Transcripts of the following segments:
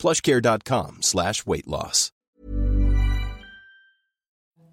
plushcare.com slash weight loss.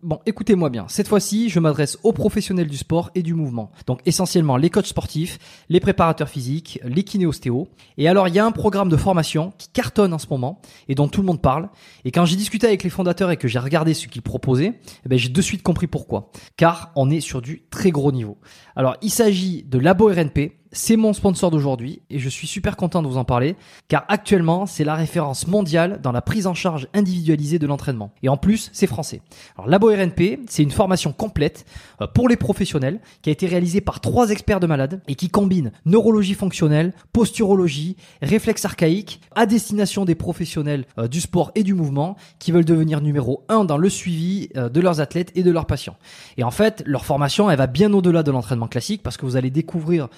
Bon, écoutez-moi bien. Cette fois-ci, je m'adresse aux professionnels du sport et du mouvement. Donc essentiellement les coachs sportifs, les préparateurs physiques, les kinéostéos. Et alors, il y a un programme de formation qui cartonne en ce moment et dont tout le monde parle. Et quand j'ai discuté avec les fondateurs et que j'ai regardé ce qu'ils proposaient, eh ben, j'ai de suite compris pourquoi. Car on est sur du très gros niveau. Alors, il s'agit de Labo RNP, c'est mon sponsor d'aujourd'hui et je suis super content de vous en parler car actuellement c'est la référence mondiale dans la prise en charge individualisée de l'entraînement. Et en plus c'est français. Alors Labo RNP c'est une formation complète euh, pour les professionnels qui a été réalisée par trois experts de malades et qui combine neurologie fonctionnelle, posturologie, réflexe archaïque à destination des professionnels euh, du sport et du mouvement qui veulent devenir numéro un dans le suivi euh, de leurs athlètes et de leurs patients. Et en fait leur formation elle va bien au-delà de l'entraînement classique parce que vous allez découvrir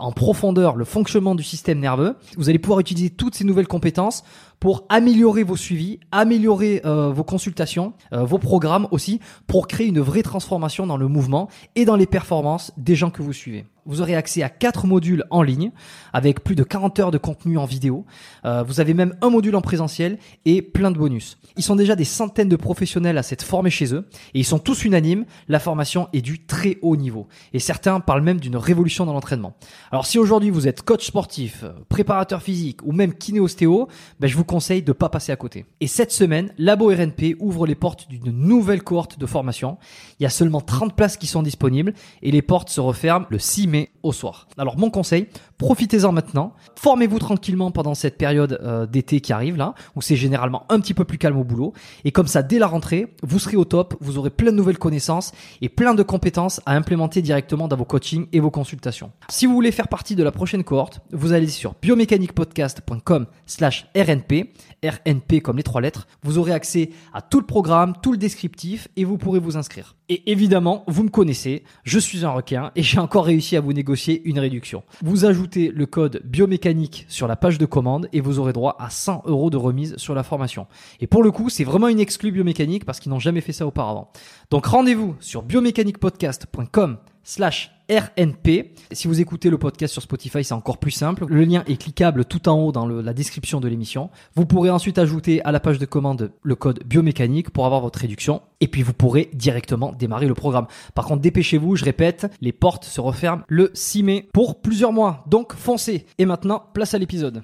en profondeur le fonctionnement du système nerveux. Vous allez pouvoir utiliser toutes ces nouvelles compétences pour améliorer vos suivis, améliorer euh, vos consultations, euh, vos programmes aussi, pour créer une vraie transformation dans le mouvement et dans les performances des gens que vous suivez. Vous aurez accès à quatre modules en ligne avec plus de 40 heures de contenu en vidéo. Euh, vous avez même un module en présentiel et plein de bonus. Ils sont déjà des centaines de professionnels à s'être formés chez eux et ils sont tous unanimes. La formation est du très haut niveau et certains parlent même d'une révolution dans l'entraînement. Alors si aujourd'hui vous êtes coach sportif, préparateur physique ou même kinéostéo, ben je vous conseille de pas passer à côté. Et cette semaine, Labo RNP ouvre les portes d'une nouvelle cohorte de formation. Il y a seulement 30 places qui sont disponibles et les portes se referment le 6 mai au soir. Alors mon conseil, profitez-en maintenant. Formez-vous tranquillement pendant cette période euh, d'été qui arrive là, où c'est généralement un petit peu plus calme au boulot. Et comme ça, dès la rentrée, vous serez au top, vous aurez plein de nouvelles connaissances et plein de compétences à implémenter directement dans vos coachings et vos consultations. Si vous voulez faire partie de la prochaine cohorte, vous allez sur biomécaniquepodcast.com slash RNP RNP comme les trois lettres. Vous aurez accès à tout le programme, tout le descriptif et vous pourrez vous inscrire. Et évidemment, vous me connaissez, je suis un requin et j'ai encore réussi à vous négocier une réduction. Vous ajoutez le code biomécanique sur la page de commande et vous aurez droit à 100 euros de remise sur la formation. Et pour le coup, c'est vraiment une exclue biomécanique parce qu'ils n'ont jamais fait ça auparavant. Donc rendez-vous sur biomécaniquepodcast.com slash RNP. Si vous écoutez le podcast sur Spotify, c'est encore plus simple. Le lien est cliquable tout en haut dans la description de l'émission. Vous pourrez ensuite ajouter à la page de commande le code biomécanique pour avoir votre réduction. Et puis vous pourrez directement démarrer le programme. Par contre, dépêchez-vous, je répète, les portes se referment le 6 mai pour plusieurs mois. Donc foncez. Et maintenant, place à l'épisode.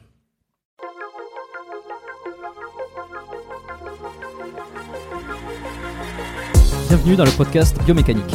Bienvenue dans le podcast Biomécanique.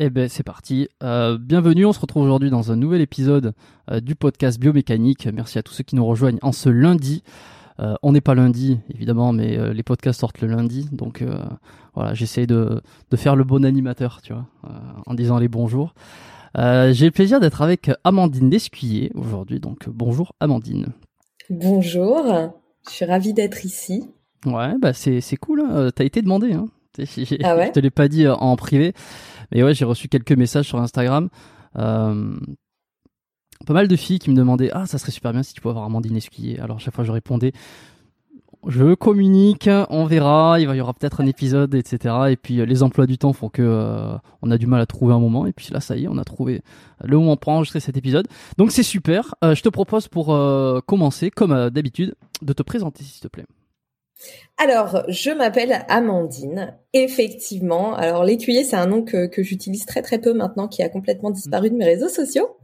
Eh ben c'est parti. Euh, bienvenue, on se retrouve aujourd'hui dans un nouvel épisode euh, du podcast Biomécanique. Merci à tous ceux qui nous rejoignent en ce lundi. Euh, on n'est pas lundi, évidemment, mais les podcasts sortent le lundi. Donc voilà, j'essaie de, de, faire le bon animateur, tu vois, en disant les bonjours. J'ai le plaisir d'être avec Amandine Lescuyer aujourd'hui. Donc bonjour Amandine. Bonjour, je suis ravie d'être ici. Ouais, bah c'est cool, hein. t'as été demandé. Hein. Ah ouais? Je te l'ai pas dit en privé. Mais ouais, j'ai reçu quelques messages sur Instagram. Euh, pas mal de filles qui me demandaient Ah, ça serait super bien si tu pouvais avoir Amandine Escuyer. Alors, chaque fois, je répondais Je communique, on verra, il y aura peut-être un épisode, etc. Et puis, euh, les emplois du temps font que euh, on a du mal à trouver un moment. Et puis là, ça y est, on a trouvé le moment pour enregistrer cet épisode. Donc, c'est super. je te propose pour commencer, comme d'habitude, de te présenter, s'il te plaît. Alors, je m'appelle Amandine. Effectivement, alors l'écuyer, c'est un nom que, j'utilise très très peu maintenant, qui a complètement disparu de mes réseaux sociaux,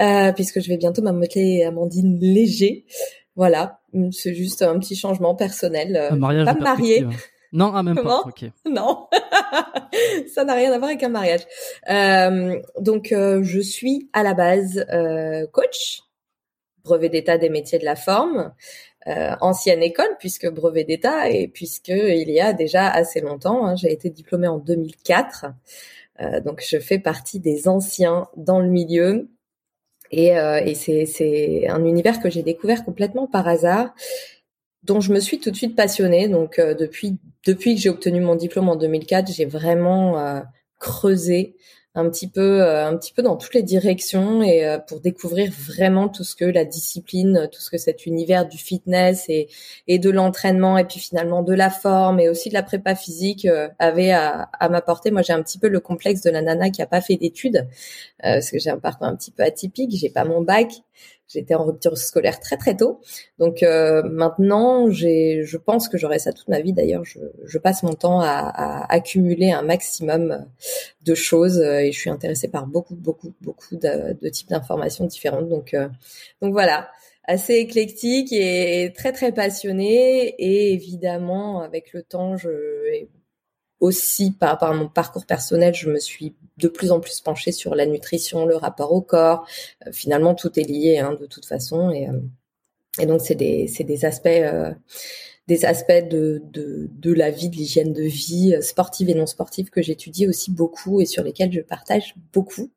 euh, puisque je vais bientôt m'appeler Amandine Léger. Voilà, c'est juste un petit changement personnel. Un mariage pas me marier. Non, ah, même pas. Non, ça n'a rien à voir avec un mariage. Euh, donc, euh, je suis à la base euh, coach, brevet d'état des métiers de la forme, ancienne école puisque brevet d'état et puisque il y a déjà assez longtemps, hein, j'ai été diplômée en 2004. donc, je fais partie des anciens dans le milieu. Et, et c'est un univers que j'ai découvert complètement par hasard dont je me suis tout de suite passionnée. Donc euh, depuis depuis que j'ai obtenu mon diplôme en 2004, j'ai vraiment euh, creusé un petit peu euh, un petit peu dans toutes les directions et pour découvrir vraiment tout ce que la discipline, tout ce que cet univers du fitness et et de l'entraînement et puis finalement de la forme et aussi de la prépa physique avait à, à m'apporter. Moi, j'ai un petit peu le complexe de la nana qui a pas fait d'études parce que j'ai un parcours un petit peu atypique, j'ai pas mon bac. J'étais en rupture scolaire très très tôt. Donc euh, maintenant, j'ai, je pense que j'aurai ça toute ma vie. D'ailleurs, je, je passe mon temps à, à, accumuler un maximum de choses euh, et je suis intéressée par beaucoup beaucoup beaucoup de, de types d'informations différentes. Donc euh, donc voilà, assez éclectique et très très passionnée et évidemment avec le temps, je aussi par rapport à mon parcours personnel, je me suis de plus en plus penchée sur la nutrition, le rapport au corps. Euh, finalement, tout est lié hein, de toute façon, et, euh, donc c'est des aspects euh, des aspects de, de, de la vie, de l'hygiène de vie sportive et non sportive que j'étudie aussi beaucoup et sur lesquels je partage beaucoup.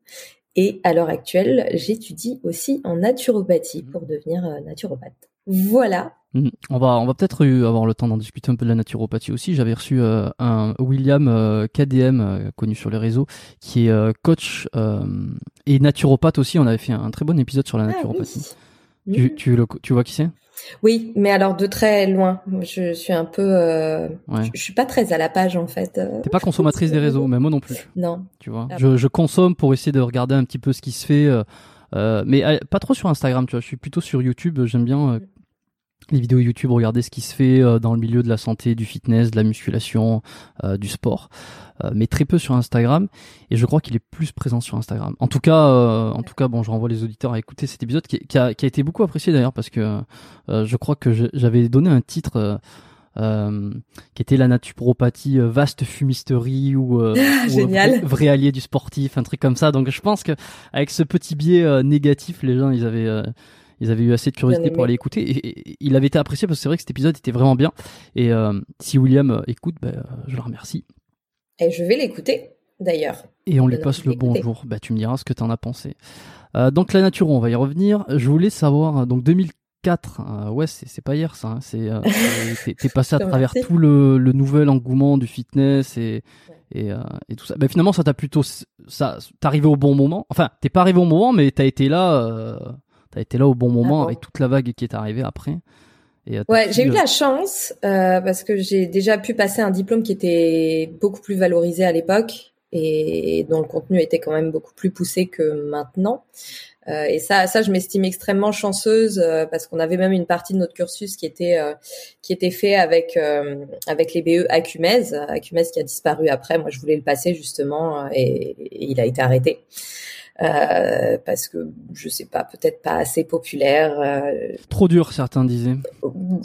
Et à l'heure actuelle, j'étudie aussi en naturopathie pour devenir naturopathe. Voilà. On va, on va peut-être avoir le temps d'en discuter un peu de la naturopathie aussi. J'avais reçu euh, un William euh, KDM, euh, connu sur les réseaux, qui est coach et naturopathe aussi. On avait fait un, très bon épisode sur la ah naturopathie. Tu, mhm. tu, tu, vois qui c'est? Oui, mais alors de très loin. Je suis un peu, je, suis pas très à la page en fait. T'es pas consommatrice des réseaux, mais moi non plus. Non. Tu vois, ah je, je, consomme pour essayer de regarder un petit peu ce qui se fait. mais pas trop sur Instagram, tu vois. Je suis plutôt sur YouTube. J'aime bien les vidéos YouTube, regarder ce qui se fait euh, dans le milieu de la santé, du fitness, de la musculation, euh, du sport, euh, mais très peu sur Instagram. Et je crois qu'il est plus présent sur Instagram. En tout cas, en tout cas, bon, je renvoie les auditeurs à écouter cet épisode qui, qui, a, qui a, été beaucoup apprécié d'ailleurs parce que je crois que j'avais donné un titre. qui était la naturopathie vaste fumisterie ou, ou vrai, vrai, allié du sportif, un truc comme ça. Donc je pense que avec ce petit biais négatif, les gens ils avaient ils avaient eu assez de curiosité pour aller écouter. Et, il avait été apprécié parce que c'est vrai que cet épisode était vraiment bien. Et euh, si William euh, écoute, ben, je le remercie. Et je vais l'écouter d'ailleurs. Et on lui passe le bonjour. Bah, tu me diras ce que tu en as pensé. Euh, donc la nature, on va y revenir. Je voulais savoir, donc 2004, ouais, c'est pas hier ça. Hein, c'est t'es passé à travers tout le, le, nouvel engouement du fitness et et, et tout ça. Bah, finalement, ça t'a plutôt ça, t'es arrivé au bon moment. Enfin, t'es pas arrivé au moment, mais t'as été là T'as été là au bon moment avec toute la vague qui est arrivée après. Et ouais, j'ai eu de la chance euh, parce que j'ai déjà pu passer un diplôme qui était beaucoup plus valorisé à l'époque et dont le contenu était quand même beaucoup plus poussé que maintenant. Euh, et ça, ça, je m'estime extrêmement chanceuse euh, parce qu'on avait même une partie de notre cursus qui était euh, qui était fait avec euh, avec les BE Acumez, Acumez qui a disparu après. Moi, je voulais le passer justement et, et il a été arrêté. Euh, parce que je sais pas, peut-être pas assez populaire. Euh, Trop dur, certains disaient.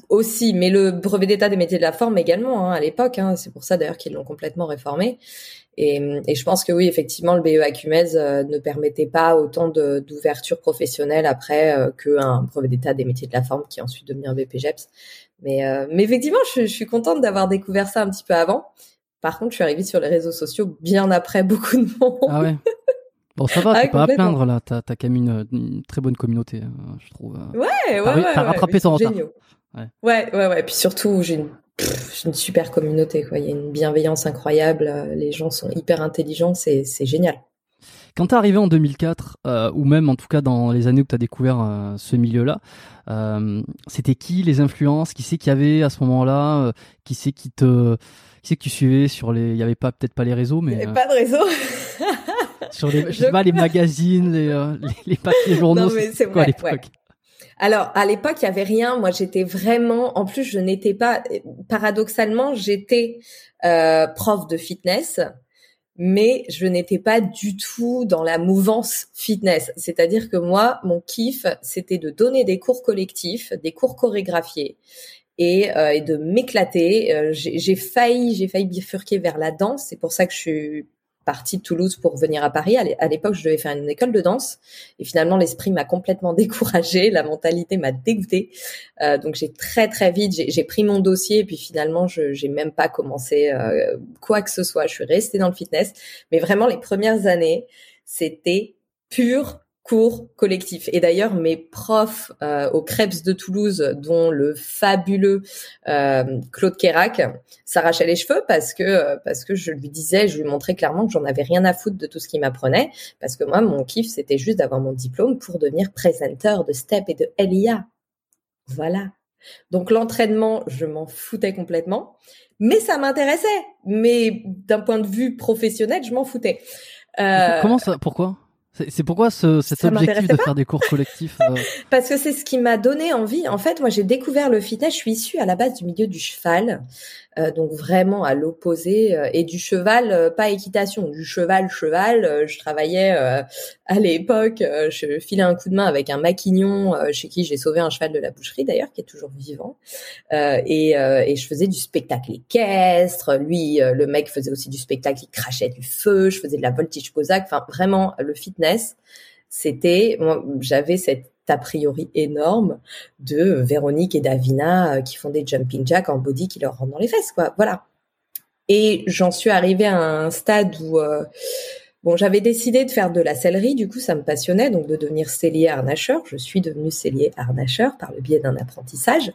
Aussi, mais le brevet d'état des métiers de la forme également hein, à l'époque. Hein, c'est pour ça d'ailleurs qu'ils l'ont complètement réformé. Et, et, je pense que oui, effectivement, le BE Acumez euh, ne permettait pas autant d'ouverture professionnelle après euh, qu'un brevet d'état des métiers de la forme qui est ensuite devenu un BPGEPS. Mais, euh, mais effectivement, je, je suis contente d'avoir découvert ça un petit peu avant. Par contre, je suis arrivée sur les réseaux sociaux bien après beaucoup de monde. Ah ouais. Bon, ça va, ah, pas à plaindre là. T'as as quand même une, très bonne communauté, hein, je trouve. Ouais, ouais, ouais. T'as rattrapé ton retard. Ouais. ouais, ouais, ouais. Puis surtout, j'ai une, une super communauté. Quoi. Il y a une bienveillance incroyable. Les gens sont hyper intelligents. C'est génial. Quand t'es arrivé en 2004, euh, ou même en tout cas dans les années où t'as découvert euh, ce milieu-là, euh, c'était qui les influences? Qui c'est qu'il y avait à ce moment-là? Euh, Qui c'est qui te, qui c'est que tu suivais sur les Il y avait pas peut-être pas les réseaux, mais il y avait pas de réseau. sur les, je sais pas, les magazines, les, euh, les, papiers journaux. Non, mais c'est quoi à l'époque Alors, à l'époque, il y avait rien. Moi, j'étais vraiment. En plus, je n'étais pas. Paradoxalement, j'étais euh, prof de fitness, mais je n'étais pas du tout dans la mouvance fitness. C'est-à-dire que moi, mon kiff, c'était de donner des cours collectifs, des cours chorégraphiés, et, et de m'éclater. j'ai failli, j'ai failli bifurquer vers la danse. C'est pour ça que je suis partie de Toulouse pour venir à Paris. À l'époque, je devais faire une école de danse et finalement l'esprit m'a complètement découragée, la mentalité m'a dégoûtée. Euh, donc j'ai très très vite, j'ai pris mon dossier et puis finalement je j'ai même pas commencé euh, quoi que ce soit. Je suis restée dans le fitness, mais vraiment les premières années, c'était pur cours collectif. Et d'ailleurs, mes profs euh, au Krebs de Toulouse, dont le fabuleux euh, Claude Kérac, s'arrachait les cheveux parce que parce que je lui disais, je lui montrais clairement que j'en avais rien à foutre de tout ce qu'il m'apprenait, parce que moi, mon kiff, c'était juste d'avoir mon diplôme pour devenir présenteur de STEP et de LIA. Voilà. Donc l'entraînement, je m'en foutais complètement, mais ça m'intéressait. Mais d'un point de vue professionnel, je m'en foutais. Euh... Comment ça? Pourquoi? C'est pourquoi ce, cet objectif de faire des cours collectifs euh Parce que c'est ce qui m'a donné envie. En fait, moi, j'ai découvert le fitness. Je suis issue à la base du milieu du cheval. Euh, donc vraiment à l'opposé euh, et du cheval euh, pas équitation du cheval cheval je travaillais à l'époque je filais un coup de main avec un maquignon chez qui j'ai sauvé un cheval de la boucherie d'ailleurs qui est toujours vivant et, et je faisais du spectacle équestre lui le mec faisait aussi du spectacle il crachait du feu je faisais de la voltige cosaque enfin vraiment le fitness c'était j'avais cette a priori énorme de Véronique et Davina euh, qui font des jumping jacks en body qui leur rentrent dans les fesses, quoi. Voilà. Et j'en suis arrivée à un stade où euh, bon, j'avais décidé de faire de la sellerie, du coup ça me passionnait, donc de devenir cellier harnacheur. Je suis devenue cellier harnacheur par le biais d'un apprentissage.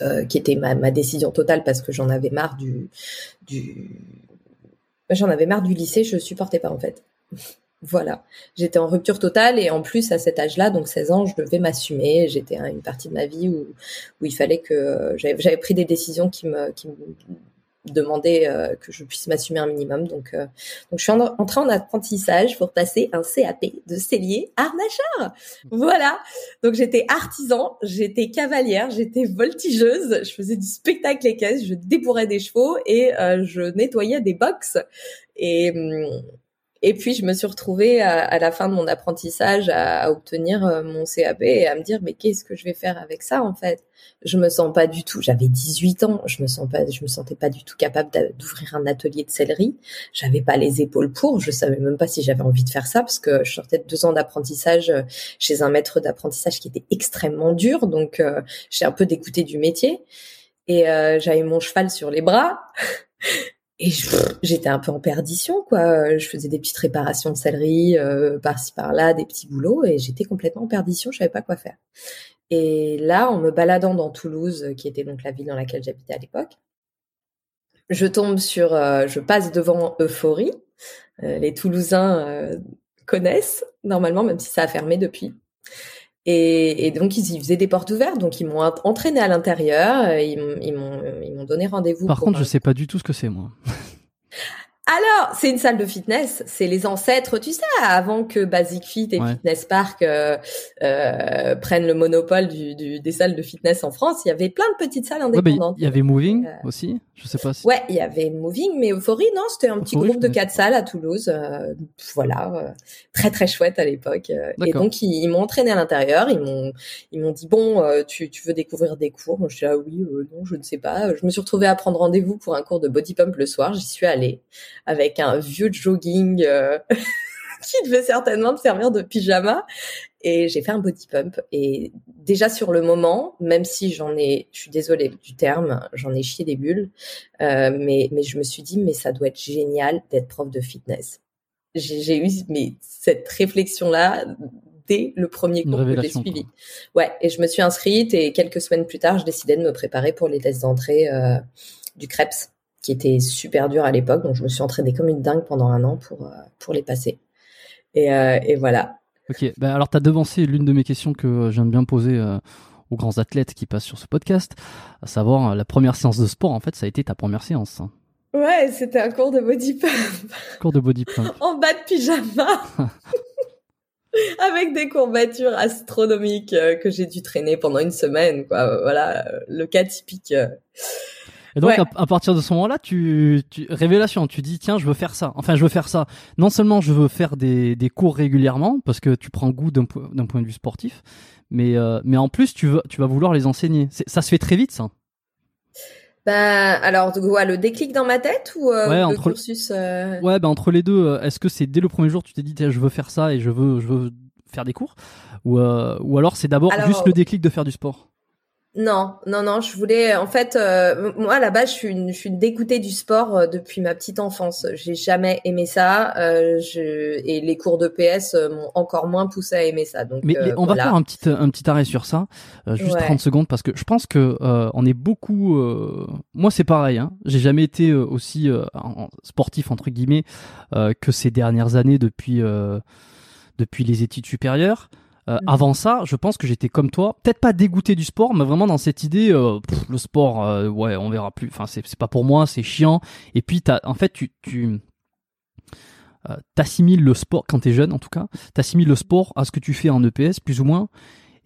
Euh, qui était ma, ma, décision totale parce que j'en avais marre du, du... j'en avais marre du lycée, je supportais pas en fait. Voilà, j'étais en rupture totale et en plus à cet âge-là, donc 16 ans, je devais m'assumer. J'étais à une partie de ma vie où, où il fallait que j'avais pris des décisions qui me, qui me demandaient euh, que je puisse m'assumer un minimum. Donc, euh, donc je suis entrée en apprentissage pour passer un CAP de cellier harnacheur. Voilà. Donc j'étais artisan, j'étais cavalière, j'étais voltigeuse, je faisais du spectacle équestre, je débourrais des chevaux et euh, je nettoyais des box. Et hum, et puis je me suis retrouvée à, la fin de mon apprentissage à, obtenir euh, mon CAP et à me dire mais qu'est-ce que je vais faire avec ça en fait? Je me sens pas du tout. J'avais 18 ans, je me sens pas, je me sentais pas du tout capable d'ouvrir un atelier de sellerie. J'avais pas les épaules pour. Je savais même pas si j'avais envie de faire ça parce que je sortais de deux ans d'apprentissage euh, chez un maître d'apprentissage qui était extrêmement dur. Donc euh, j'ai un peu dégoûté du métier et j'avais mon cheval sur les bras. Et j'étais un peu en perdition, quoi. Je faisais des petites réparations de sellerie euh, par-ci par-là, des petits boulots, et j'étais complètement en perdition. Je savais pas quoi faire. Et là, en me baladant dans Toulouse, qui était donc la ville dans laquelle j'habitais à l'époque, je tombe sur, euh, je passe devant Euphorie. Euh, les Toulousains connaissent normalement, même si ça a fermé depuis. Et, et, donc ils, faisaient des portes ouvertes, donc ils m'ont entraîné à l'intérieur, ils m'ont ils m'ont donné rendez-vous. Par contre, je sais pas du tout ce que c'est moi. Alors, c'est une salle de fitness. C'est les ancêtres, tu sais, avant que Basic Fit et Fitness Park euh, euh, prennent le monopole du, du, des salles de fitness en France. Il y avait plein de petites salles indépendantes. Il y avait Moving euh, aussi. Je sais pas. Si... Ouais, il y avait Moving, mais Euphorie, non, c'était un petit groupe de quatre salles à Toulouse. Euh, voilà, euh, très très chouette à l'époque. et donc ils, ils m'ont entraîné à l'intérieur. Ils m'ont ils m'ont dit bon, tu, tu veux découvrir des cours? Moi, je dis ah oui, non, je ne sais pas. Je me suis retrouvée à prendre rendez-vous pour un cours de body pump le soir. J'y suis allée avec un vieux jogging euh, qui devait certainement me servir de pyjama. Et j'ai fait un body pump. Et déjà sur le moment, même si j'en ai, je suis désolée du terme, j'en ai chié des bulles, euh, mais, mais je me suis dit, mais ça doit être génial d'être prof de fitness. J'ai eu mais, cette réflexion-là dès le premier cours que j'ai suivi. Ouais, et je me suis inscrite et quelques semaines plus tard, je décidais de me préparer pour les tests d'entrée euh, du CREPS qui était super dur à l'époque. Donc, je me suis entraînée comme une dingue pendant un an pour, euh, pour les passer. Et, euh, et voilà. Ok, ben alors tu as devancé l'une de mes questions que j'aime bien poser euh, aux grands athlètes qui passent sur ce podcast, à savoir la première séance de sport, en fait, ça a été ta première séance. Ouais, c'était un cours de body pump. Cours de body pump. en bas de pyjama. Avec des courbatures astronomiques que j'ai dû traîner pendant une semaine, quoi. Voilà, le cas typique. Et donc à, partir de ce moment-là, tu, tu révélation, tu dis tiens, je veux faire ça. Enfin, je veux faire ça. Non seulement je veux faire des, des cours régulièrement parce que tu prends goût d'un point de vue sportif, mais euh, mais en plus tu veux tu vas vouloir les enseigner. Ça se fait très vite ça. Ben alors ouais, le déclic dans ma tête ou euh, le entre, cursus euh... Ouais, ben entre les deux, euh, est-ce que c'est dès le premier jour tu t'es dit tiens, je veux faire ça et je veux je veux faire des cours? Ou euh, ou alors c'est d'abord juste le déclic de faire du sport? Non, non, non. Je voulais, en fait, euh, moi base, je suis une, je suis dégoûtée du sport euh, depuis ma petite enfance. J'ai jamais aimé ça. Euh, je, et les cours de PS m'ont encore moins poussé à aimer ça. Donc, mais, on va faire un petit, un petit arrêt sur ça, juste 30 secondes, parce que je pense que on est beaucoup. moi, c'est pareil. Hein, J'ai jamais été aussi sportif entre guillemets que ces dernières années depuis depuis les études supérieures. Euh, mm. Avant ça, je pense que j'étais comme toi, peut-être pas dégoûté du sport, mais vraiment dans cette idée, euh, le sport, euh, ouais, on verra plus. Enfin, c'est pas pour moi, c'est chiant. Et puis, as, en fait, tu, tu t'assimiles le sport quand t'es jeune, en tout cas, t'assimiles le sport à ce que tu fais en EPS, plus ou moins.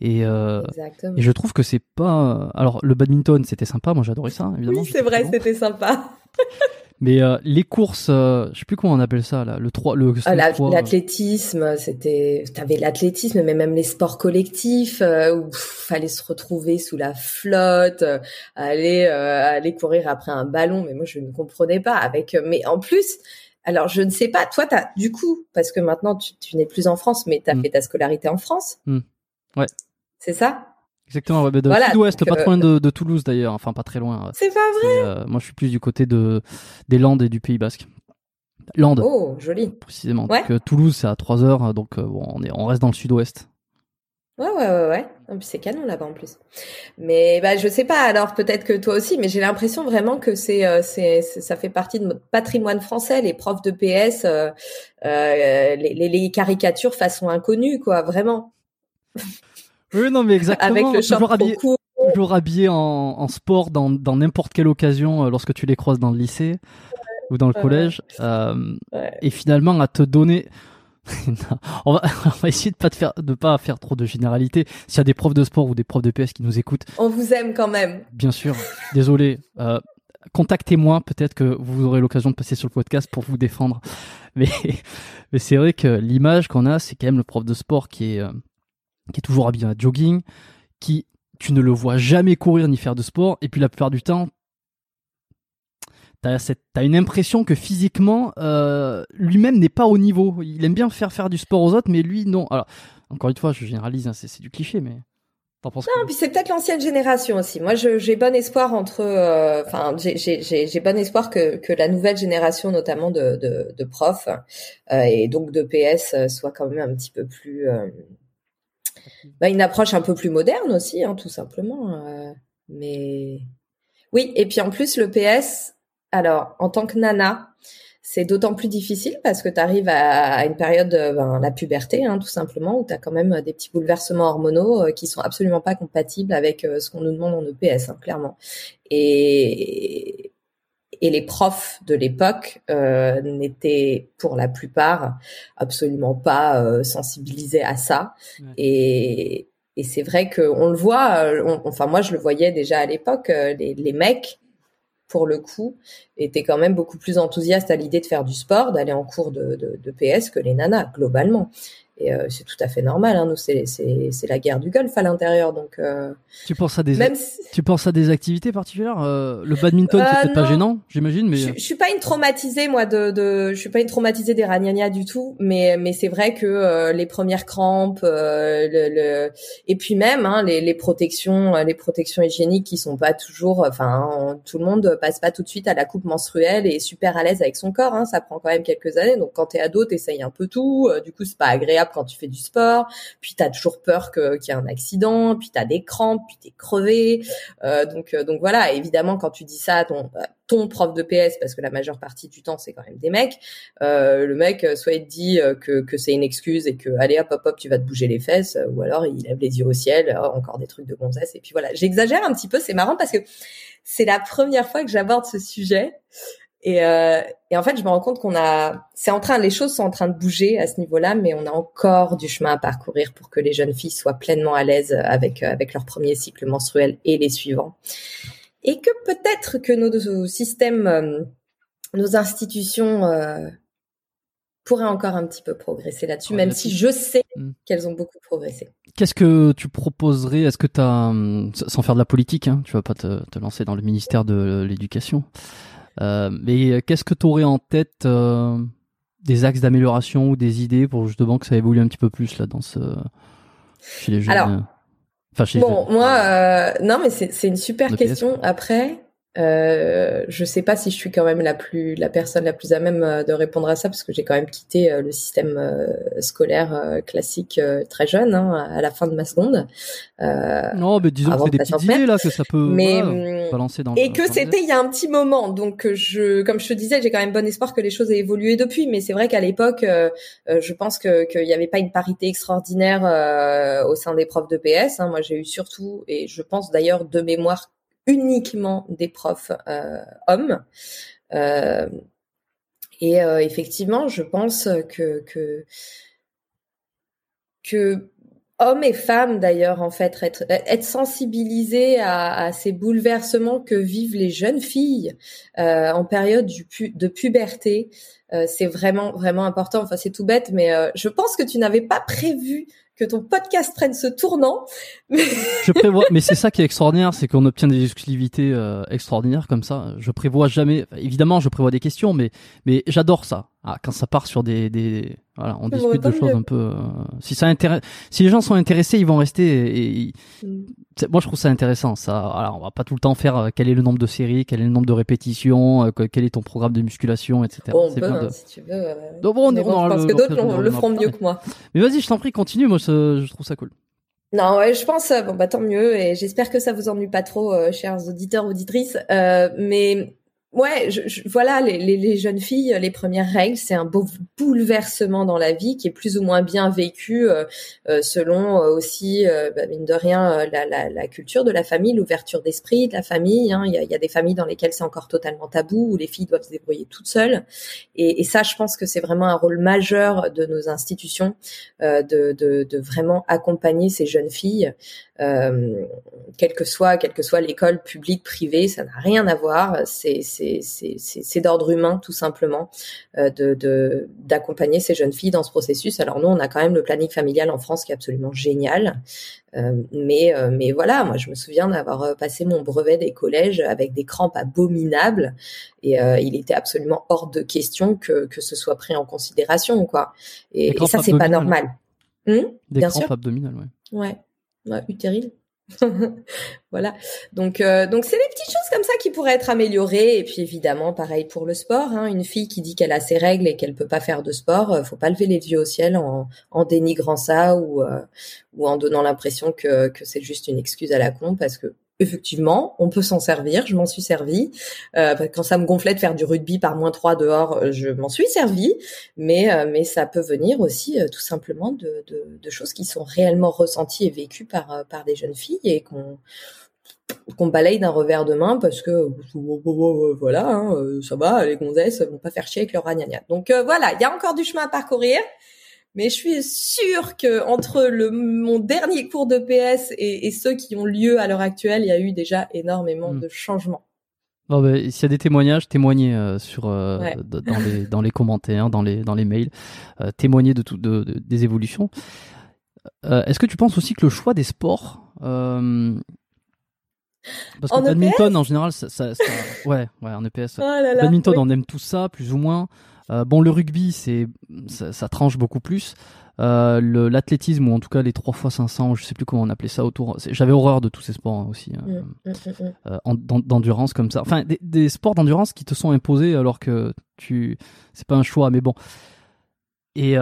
Et, et je trouve que c'est pas. Alors, le badminton, c'était sympa. Moi, j'adorais ça, évidemment. Oui, c'est vrai, c'était sympa. Mais euh, les courses, euh, je sais plus comment on appelle ça là, le 3 le ah, l'athlétisme, c'était t'avais l'athlétisme mais même les sports collectifs euh, où fallait se retrouver sous la flotte, euh, aller aller courir après un ballon mais moi je ne comprenais pas avec mais en plus alors je ne sais pas toi tu du coup parce que maintenant tu, tu n'es plus en France mais tu as mm. fait ta scolarité en France. Mm. Ouais. C'est ça? Exactement, ouais, de sud-ouest, pas trop loin de, Toulouse d'ailleurs, enfin pas très loin. C'est pas vrai? Euh, moi, je suis plus du côté de des Landes et du Pays Basque. Landes. Oh, joli. Précisément. Donc, euh, Toulouse, c'est à 3 heures, donc euh, bon, on est, on reste dans le sud-ouest. Ouais, ouais, ouais, ouais. c'est canon là-bas en plus. Mais bah je sais pas. Alors peut-être que toi aussi, mais j'ai l'impression vraiment que c'est, c'est, ça fait partie de notre patrimoine français. Les profs de PS, les, les, caricatures façon inconnue, quoi. Vraiment. Oui, non, mais exactement. Avec le toujours habillé, toujours habillé en, en sport dans n'importe quelle occasion euh, lorsque tu les croises dans le lycée ou dans le collège. Euh, Et finalement, à te donner. on, va, on va essayer de pas te faire de pas faire trop de généralité. S'il y a des profs de sport ou des profs de PS qui nous écoutent, on vous aime quand même. Bien sûr. Désolé. Euh, contactez-moi. Peut-être que vous aurez l'occasion de passer sur le podcast pour vous défendre. Mais mais c'est vrai que l'image qu'on a, c'est quand même le prof de sport qui est euh, qui est toujours habillé en jogging, qui tu ne le vois jamais courir ni faire de sport, et puis la plupart du temps, t'as as une impression que physiquement, euh, lui-même n'est pas au niveau. Il aime bien faire faire du sport aux autres, mais lui non. Alors encore une fois, je généralise, hein, c'est du cliché, mais non, puis c'est peut-être l'ancienne génération aussi. Moi, j'ai bon espoir entre, euh, enfin, j'ai bon espoir que, que la nouvelle génération, notamment de, de, de profs euh, et donc de PS, soit quand même un petit peu plus euh, bah, une approche un peu plus moderne aussi, hein, tout simplement. Euh, mais oui, et puis en plus le PS, alors en tant que nana, c'est d'autant plus difficile parce que tu arrives à, une période, ben, la puberté, hein, tout simplement, où tu as quand même des petits bouleversements hormonaux euh, qui sont absolument pas compatibles avec euh, ce qu'on nous demande en EPS, hein, clairement. Et, et les profs de l'époque euh, n'étaient pour la plupart absolument pas euh, sensibilisés à ça. Et, et c'est vrai qu'on le voit, euh, enfin moi je le voyais déjà à l'époque, euh, les, les mecs pour le coup, étaient quand même beaucoup plus enthousiastes à l'idée de faire du sport, d'aller en cours de, de, de, PS que les nanas, globalement. Et euh, c'est tout à fait normal. Hein. Nous, c'est, c'est, c'est la guerre du golf à l'intérieur. Donc, euh... tu penses à des tu penses à des activités particulières euh, Le badminton, c'est peut-être pas euh, gênant, j'imagine. Mais je, je, suis pas une traumatisée moi de, de je suis pas une traumatisée des ragnagnas du tout. Mais mais c'est vrai que euh, les premières crampes, le, le, et puis même hein, les, les protections les protections hygiéniques qui sont pas toujours. Enfin, tout le monde passe pas tout de suite à la coupe menstruelle et est super à l'aise avec son corps. Hein. Ça prend quand même quelques années. Donc quand t'es ado, t'essayes un peu tout. du coup, c'est pas agréable quand tu fais du sport, puis tu as toujours peur qu'il y ait un accident, puis tu as des crampes, puis tu es crevé. Euh, donc, euh, donc voilà, évidemment, quand tu dis ça à ton, ton prof de PS, parce que la majeure partie du temps, c'est quand même des mecs, euh, le mec, soit il te dit que, c'est une excuse et que, allez, hop, hop, hop, tu vas te bouger les fesses, ou alors il lève les yeux au ciel, encore des trucs de gonzesse, et puis voilà. J'exagère un petit peu, c'est marrant parce que c'est la première fois que j'aborde ce sujet. Et, euh, et, en fait, je me rends compte qu'on a, c'est en train, les choses sont en train de bouger à ce niveau-là, mais on a encore du chemin à parcourir pour que les jeunes filles soient pleinement à l'aise avec avec leur premier cycle menstruel et les suivants. et que peut-être que nos, systèmes, nos institutions pourraient encore un petit peu progresser là-dessus, même si je sais hmm. qu'elles ont beaucoup progressé. Qu'est-ce que tu proposerais? Est-ce que tu as, hum, sans faire de la politique, hein, tu vas pas te, te, lancer dans le ministère de l'éducation, euh, mais qu'est-ce que tu aurais en tête euh, des axes d'amélioration ou des idées pour justement que ça évolue un petit peu plus là dans ce chez les jeunes Alors, enfin, chez bon, moi, euh, non, mais c'est une super question. Après, euh, je sais pas si je suis quand même la plus la personne la plus à même euh, de répondre à ça parce que j'ai quand même quitté euh, le système euh, scolaire classique très jeune hein, à la fin de ma seconde. non, mais disons que c'est des petites idées là que ça peut mais, hum, balancer dans et que c'était il y a un petit moment donc je comme je te disais j'ai quand même bon espoir que les choses aient évolué depuis mais c'est vrai qu'à l'époque je pense que qu'il n'y avait pas une parité extraordinaire au sein des profs de PS. Hein. Moi j'ai eu surtout et je pense d'ailleurs de mémoire uniquement des profs euh, hommes. Euh, et euh, effectivement, je pense que, que hommes et femmes d'ailleurs en fait être, être sensibilisés à, ces bouleversements que vivent les jeunes filles en période du de puberté c'est vraiment vraiment important enfin c'est tout bête mais je pense que tu n'avais pas prévu que ton podcast prenne ce tournant. je prévois, mais c'est ça qui est extraordinaire, c'est qu'on obtient des exclusivités euh, extraordinaires comme ça. Je prévois jamais, évidemment, je prévois des questions, mais mais j'adore ça. Ah, quand ça part sur des, des voilà, on discute de choses un peu. Euh, si ça intéresse, si les gens sont intéressés, ils vont rester. Et, mm. moi, je trouve ça intéressant. Ça, alors, on va pas tout le temps faire euh, quel est le nombre de séries, quel est le nombre de répétitions, quel est ton programme de musculation, etc. Bon, on peut, hein, si tu veux. Donc, bon, je pense que d'autres le, feront mieux que moi. Mais vas-y, je t'en prie, continue. Moi, je trouve ça cool. Non, ouais, je pense bon bah tant mieux et j'espère que ça vous ennuie pas trop, chers auditeurs auditrices. Euh, mais Ouais, je, voilà, les, jeunes filles, les premières règles, c'est un beau bouleversement dans la vie qui est plus ou moins bien vécu euh, euh selon euh, aussi, bah, mine de rien, la, la, la, culture de la famille, l'ouverture d'esprit de la famille. Hein. Il, y a, des familles dans lesquelles c'est encore totalement tabou, où les filles doivent se débrouiller toutes seules. Et, ça, je pense que c'est vraiment un rôle majeur de nos institutions de, vraiment accompagner ces jeunes filles quelle que soit, quelle que soit l'école publique, privée, ça n'a rien à voir. C'est c'est d'ordre humain tout simplement euh, de d'accompagner ces jeunes filles dans ce processus. Alors nous, on a quand même le planning familial en France qui est absolument génial. Euh, mais euh, mais voilà, moi je me souviens d'avoir passé mon brevet des collèges avec des crampes abominables et il était absolument hors de question que que ce soit pris en considération quoi. Et, ça c'est pas normal. Hum? Des crampes abdominales, ouais. Ouais utérine. voilà. Donc, euh, donc c'est des petites choses comme ça qui pourraient être améliorées. Et puis évidemment, pareil pour le sport. Hein. une fille qui dit qu'elle a ses règles et qu'elle peut pas faire de sport, euh, faut pas lever les yeux au ciel en, en dénigrant ça ou euh, ou en donnant l'impression que que c'est juste une excuse à la con parce que effectivement, on peut s'en servir. Je m'en suis servi. Euh, quand ça me gonflait de faire du rugby par moins 3 dehors, euh, je m'en suis servi. Mais, euh, mais ça peut venir aussi tout simplement de, de, choses qui sont réellement ressenties et vécues par, par des jeunes filles et qu'on qu'on balaye d'un revers de main parce que voilà, hein, ça va, les gonzesses vont pas faire chier avec leur ragnagna. Donc voilà, il y a encore du chemin à parcourir. Mais je suis sûre que entre le, mon dernier cours de PS et, et ceux qui ont lieu à l'heure actuelle, il y a eu déjà énormément hmm. de changements. Oh ben, S'il y a des témoignages, témoignez euh, sur euh, dans, les, dans les commentaires, dans les dans les mails, euh, témoignez de, tout, de, des évolutions. Euh, Est-ce que tu penses aussi que le choix des sports parce que en badminton, en général, ça, ça, ça, ouais, ouais, en EPS. Oh badminton, on aime tout ça, plus ou moins. Euh, bon, le rugby, c'est ça, ça, tranche beaucoup plus. Euh, L'athlétisme, ou en tout cas les 3 x 500, je sais plus comment on appelait ça autour. J'avais horreur de tous ces sports hein, aussi, hein. mm, mm, mm, euh, d'endurance comme ça. Enfin, des, des sports d'endurance qui te sont imposés alors que tu, c'est pas un choix, mais bon. Et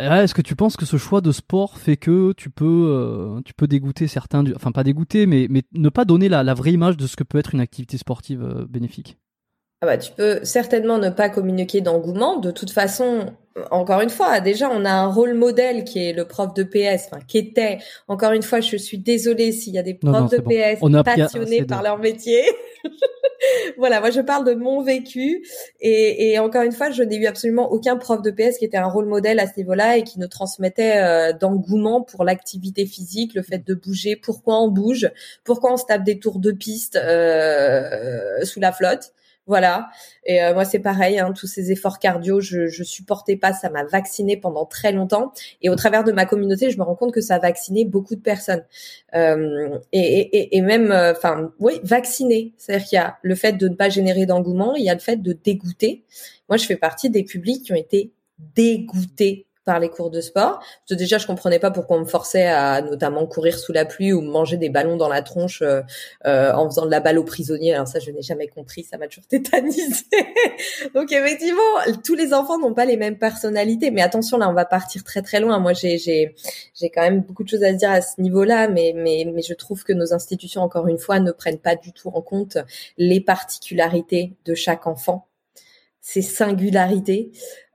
est-ce que tu penses que ce choix de sport fait que tu peux, euh, tu peux dégoûter certains, du... enfin pas dégoûter, mais, mais ne pas donner la, la, vraie image de ce que peut être une activité sportive euh, bénéfique? Ah bah, tu peux certainement ne pas communiquer d'engouement. De toute façon, encore une fois, déjà, on a un rôle modèle qui est le prof de PS, enfin, qui était, encore une fois, je suis désolée s'il y a des profs de PS passionnés par leur métier. voilà, moi je parle de mon vécu et, et encore une fois, je n'ai eu absolument aucun prof de PS qui était un rôle modèle à ce niveau-là et qui nous transmettait euh, d'engouement pour l'activité physique, le fait de bouger, pourquoi on bouge, pourquoi on se tape des tours de piste euh, sous la flotte. Voilà. Et euh, moi, c'est pareil. Hein, tous ces efforts cardio, je, je supportais pas. Ça m'a vacciné pendant très longtemps. Et au travers de ma communauté, je me rends compte que ça a vacciné beaucoup de personnes. Euh, et, même, euh, enfin, oui, vacciné. C'est-à-dire qu'il y a le fait de ne pas générer d'engouement, il y a le fait de dégoûter. Moi, je fais partie des publics qui ont été dégoûtés par les cours de sport. Parce que déjà, je comprenais pas pourquoi on me forçait à notamment courir sous la pluie ou manger des ballons dans la tronche euh, euh, en faisant de la balle aux prisonniers. Alors ça, je n'ai jamais compris. Ça m'a toujours tétanisé. Donc effectivement, tous les enfants n'ont pas les mêmes personnalités. Mais attention, là, on va partir très très loin. Moi, j'ai j'ai j'ai quand même beaucoup de choses à dire à ce niveau-là, mais mais mais je trouve que nos institutions, encore une fois, ne prennent pas du tout en compte les particularités de chaque enfant ses singularités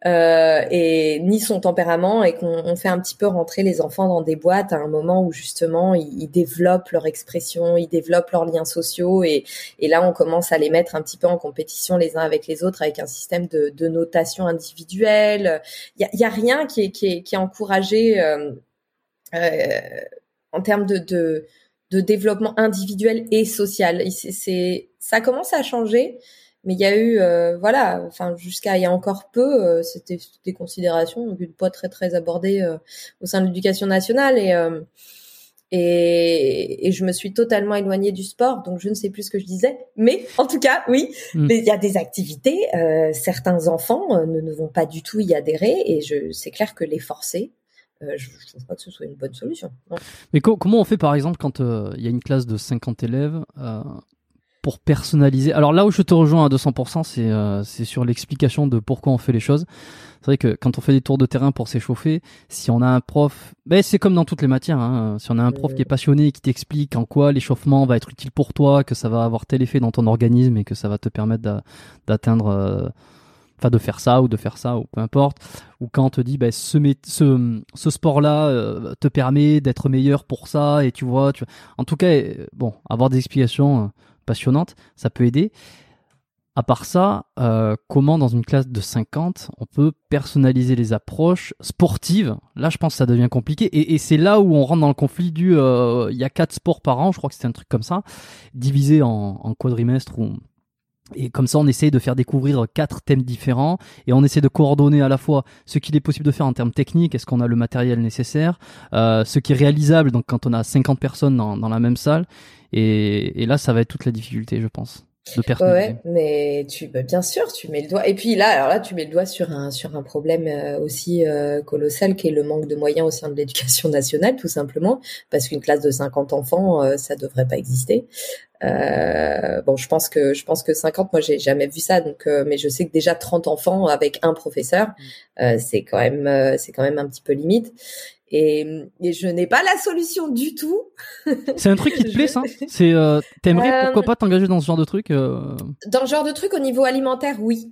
euh, et ni son tempérament et qu'on fait un petit peu rentrer les enfants dans des boîtes à un moment où justement ils, développent leur expression, ils développent leurs liens sociaux et, et, là on commence à les mettre un petit peu en compétition les uns avec les autres avec un système de, de notation individuelle. Il y a, y a, rien qui est, qui est, qui est encouragé euh, euh, en termes de, de, de développement individuel et social. C'est ça commence à changer mais il y a eu euh, voilà enfin jusqu'à il y a encore peu euh, c'était des considérations une pas très très abordées euh, au sein de l'éducation nationale et, et, et je me suis totalement éloignée du sport donc je ne sais plus ce que je disais mais en tout cas oui mm. il y a des activités certains enfants ne, ne vont pas du tout y adhérer et je c'est clair que les forcer je, ne trouve pas que ce soit une bonne solution. Mais comment on fait par exemple quand il y a une classe de 50 élèves pour personnaliser. Alors là où je te rejoins à 200%, c'est euh, c'est sur l'explication de pourquoi on fait les choses. C'est vrai que quand on fait des tours de terrain pour s'échauffer, si on a un prof, ben c'est comme dans toutes les matières. Hein, si on a un prof qui est passionné qui t'explique en quoi l'échauffement va être utile pour toi, que ça va avoir tel effet dans ton organisme et que ça va te permettre d'atteindre, euh, enfin de faire ça ou de faire ça ou peu importe. Ou quand on te dit, ben ce, sport-là euh, te permet d'être meilleur pour ça et tu vois, en tout cas, bon, avoir des explications passionnante, ça peut aider. À part ça, euh, comment dans une classe de 50, on peut personnaliser les approches sportives? Là, je pense que ça devient compliqué. Et, c'est là où on rentre dans le conflit du... Euh, il y a quatre sports par an, je crois que c'était un truc comme ça, divisé en, en quadrimestre ou... Et comme ça, on essaye de faire découvrir quatre thèmes différents et on essaie de coordonner à la fois ce qu'il est possible de faire en termes techniques, est-ce qu'on a le matériel nécessaire, euh, ce qui est réalisable, donc quand on a 50 personnes dans, dans la même salle, et, là, ça va être toute la difficulté, je pense. De ouais, mais tu, bah, bien sûr, tu mets le doigt. Et puis là, alors là, tu mets le doigt sur un sur un problème euh, aussi euh, colossal, qui est le manque de moyens au sein de l'éducation nationale, tout simplement, parce qu'une classe de 50 enfants, euh, ça devrait pas exister. Euh, bon, je pense que je pense que 50, moi, j'ai jamais vu ça, donc, mais je sais que déjà 30 enfants avec un professeur, mmh. c'est quand même c'est quand même un petit peu limite. Et, et, je n'ai pas la solution du tout. C'est un truc qui te plaît, ça? C'est euh, t'aimerais euh, pourquoi pas t'engager dans ce genre de truc euh? Dans ce genre de truc au niveau alimentaire, oui.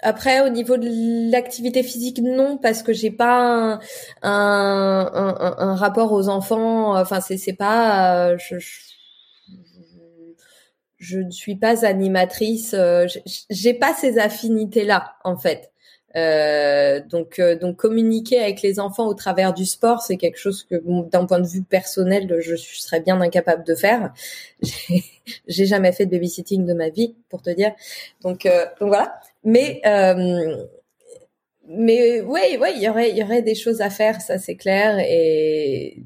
Après, au niveau de l'activité physique, non, parce que j'ai pas un, un, un, un, rapport aux enfants. Enfin, c'est c'est pas. Je, je, je, ne suis pas animatrice. J'ai pas ces affinités là, en fait. Euh, donc, euh, donc communiquer avec les enfants au travers du sport, c'est quelque chose que, d'un point de vue personnel, je, serais bien incapable de faire. J'ai jamais fait de babysitting de ma vie, pour te dire. Donc, euh, donc voilà. Mais mais oui, oui, il y aurait, il y aurait des choses à faire, ça c'est clair. Et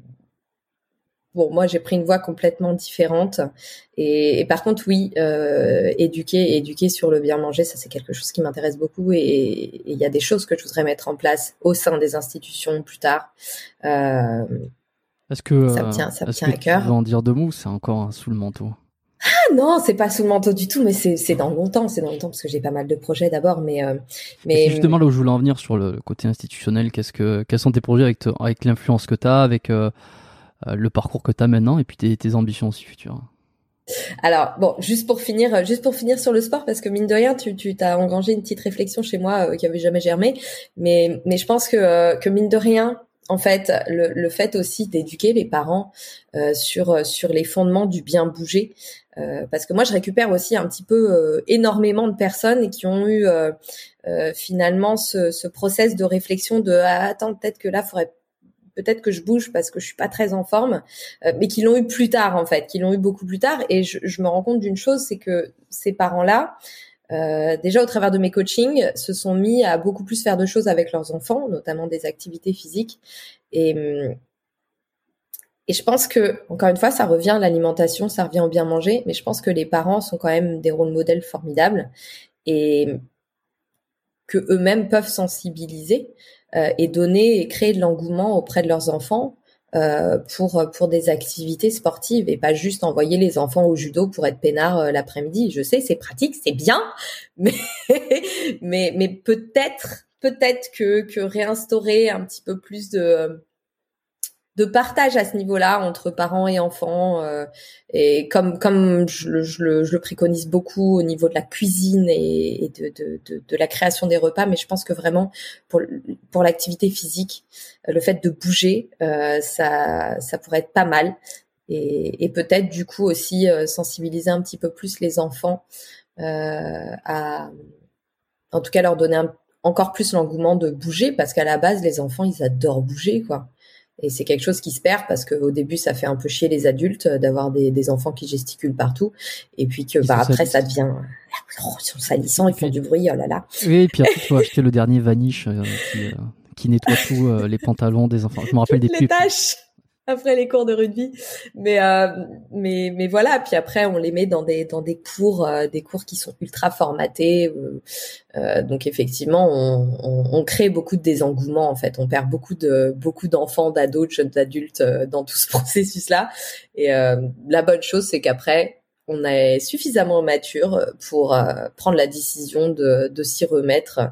bon, moi j'ai pris une voie complètement différente. Et, par contre, oui, euh, éduquer, éduquer sur le bien manger, ça c'est quelque chose qui m'intéresse beaucoup. Et il y a des choses que je voudrais mettre en place au sein des institutions plus tard. Euh, est-ce que ça me tient, ça me tient à cœur. Tu veux en dire deux mots C'est encore sous le manteau? Ah non, c'est pas sous le manteau du tout, mais c'est dans longtemps, c'est dans longtemps parce que j'ai pas mal de projets d'abord, mais euh, mais justement là où je voulais en venir sur le côté institutionnel, qu'est-ce que quels sont tes projets avec avec l'influence que tu as, avec euh, le parcours que tu as maintenant et puis tes, ambitions aussi futures. Alors bon, juste pour finir, juste pour finir sur le sport, parce que mine de rien, tu tu t'as engrangé une petite réflexion chez moi euh, qui avait jamais germé, mais mais je pense que euh, que mine de rien, en fait, le, le fait aussi d'éduquer les parents euh, sur sur les fondements du bien bouger, euh, parce que moi je récupère aussi un petit peu euh, énormément de personnes qui ont eu euh, finalement ce, ce process de réflexion de ah, attends peut-être que là faudrait peut-être que je bouge parce que je suis pas très en forme, mais qui l'ont eu plus tard en fait, qui l'ont eu beaucoup plus tard. Et je, me rends compte d'une chose, c'est que ces parents-là, euh, déjà au travers de mes coachings, se sont mis à beaucoup plus faire de choses avec leurs enfants, notamment des activités physiques. Et, et je pense que, encore une fois, ça revient à l'alimentation, ça revient au bien manger, mais je pense que les parents sont quand même des rôles modèles formidables et que eux-mêmes peuvent sensibiliser euh, et donner et créer de l'engouement auprès de leurs enfants euh, pour pour des activités sportives et pas juste envoyer les enfants au judo pour être peinards euh, l'après-midi. Je sais, c'est pratique, c'est bien, mais mais mais peut-être peut-être que que réinstaurer un petit peu plus de de partage à ce niveau-là entre parents et enfants euh, et comme comme je le, je, le, je le, préconise beaucoup au niveau de la cuisine et, de, de, de, de, la création des repas mais je pense que vraiment pour pour l'activité physique euh, le fait de bouger euh, ça ça pourrait être pas mal. Et, et peut-être du coup aussi euh, sensibiliser un petit peu plus les enfants euh, à en tout cas leur donner encore plus l'engouement de bouger parce qu'à la base les enfants ils adorent bouger quoi et c'est quelque chose qui se perd parce qu'au début, ça fait un peu chier les adultes d'avoir des, des, enfants qui gesticulent partout. Et puis que bah, après, ça devient... Oh, ils sont salissants, ils font du bruit, oh là là. Oui, et puis après, tu faut acheter le dernier vanish euh, qui, euh, qui, nettoie tout, euh, les pantalons des enfants. Je me rappelle des les taches après les cours de rugby. Mais euh, mais mais voilà. Puis après, on les met dans des dans des cours euh, des cours qui sont ultra formatés. Euh, euh donc effectivement, on, on, on, crée beaucoup de désengouement en fait. On perd beaucoup de beaucoup d'enfants, d'ados, de jeunes adultes euh, dans tout ce processus là. Et la bonne chose, c'est qu'après, on est suffisamment mature pour prendre la décision de, de s'y remettre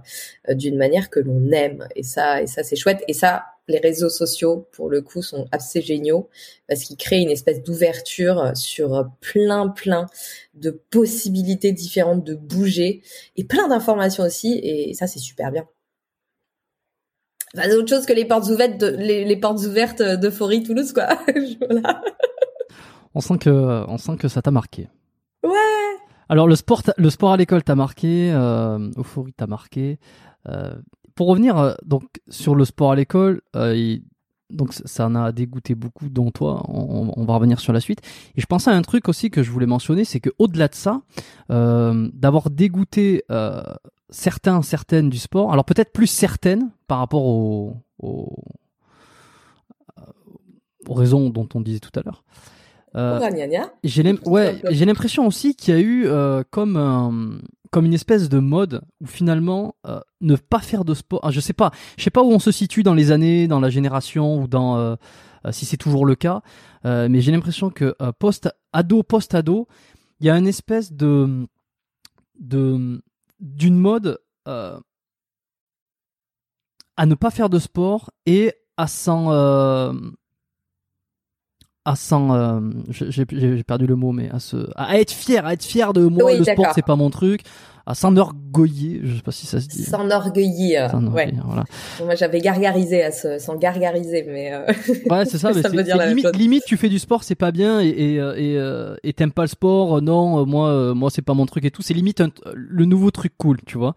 d'une manière que l'on aime. Et ça, et ça c'est chouette. Et ça, les réseaux sociaux, pour le coup, sont assez géniaux parce qu'ils créent une espèce d'ouverture sur plein, plein de possibilités différentes de bouger et plein d'informations aussi. Et ça, c'est super bien. Enfin, c'est autre chose que les portes ouvertes de, les, portes ouvertes d'Euphorie Toulouse, quoi. voilà. On sent que, on sent que ça t'a marqué. Ouais. Alors le sport, le sport à l'école t'a marqué, euh, Euphorie t'a marqué. Euh, pour revenir euh, donc sur le sport à l'école, euh, donc ça en a dégoûté beaucoup dont toi. On, va revenir sur la suite. Et je pensais à un truc aussi que je voulais mentionner, c'est que au-delà de ça, euh, d'avoir dégoûté euh, certains, certaines du sport, alors peut-être plus certaines par rapport aux, aux, aux raisons dont on disait tout à l'heure. Euh, j'ai l'impression aussi qu'il y a eu euh, comme comme une espèce de mode où finalement euh, ne pas faire de sport. Ah, je sais pas, je sais pas où on se situe dans les années, dans la génération ou dans euh, euh, si c'est toujours le cas, mais j'ai l'impression que post ado post ado, il y a une espèce de de d'une mode à ne pas faire de sport et à s'en à s'en j'ai perdu le mot mais à se à être fier à être fier de moi le sport c'est pas mon truc. À s'enorgueillir je sais pas si ça se dit. S'enorgueillir ouais. voilà. Moi j'avais gargarisé à se s'en gargariser mais euh... ouais c'est ça, mais ça limite, limite tu fais du sport c'est pas bien et et euh, et euh, et t'aimes pas le sport non euh, moi moi c'est pas mon truc et tout. C'est limite le nouveau truc cool tu vois.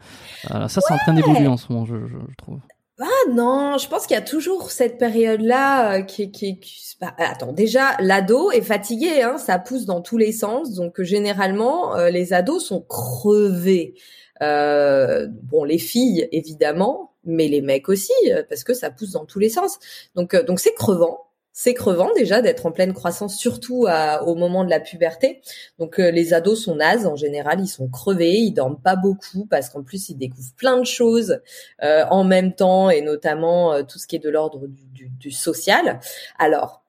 Voilà, ça c'est en train d'évoluer en ce moment je, je, je trouve ah non, je pense qu'il y a toujours cette période-là euh, qui, qui, bah, attends, déjà l'ado est fatigué, hein, ça pousse dans tous les sens, donc euh, généralement euh, les ados sont crevés. Euh, bon, les filles évidemment, mais les mecs aussi, parce que ça pousse dans tous les sens. Donc donc c'est crevant c'est crevant déjà d'être en pleine croissance, surtout au moment de la puberté. Donc euh, les ados sont nazes en général, ils sont crevés, ils dorment pas beaucoup parce qu'en plus ils découvrent plein de choses euh, en même temps et notamment euh, tout ce qui est de l'ordre du, social. Alors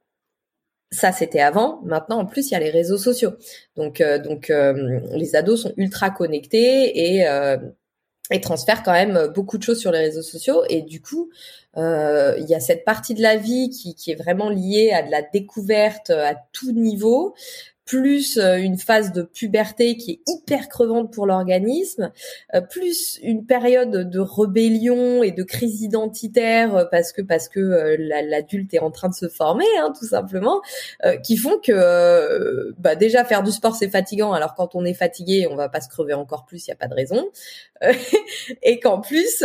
ça c'était avant. Maintenant en plus il y a les réseaux sociaux. Donc donc les ados sont ultra connectés et et transfèrent quand même beaucoup de choses sur les réseaux sociaux. Et du coup euh, il y a cette partie de la vie qui, qui est vraiment liée à de la découverte à tout niveau plus euh, une phase de puberté qui est hyper crevante pour l'organisme, euh, plus une période de rébellion et de crise identitaire euh, parce que parce que l'adulte est en train de se former, hein, tout simplement, qui font que bah déjà faire du sport c'est fatigant. Alors quand on est fatigué, on va pas se crever encore plus, il y a pas de raison, et qu'en plus,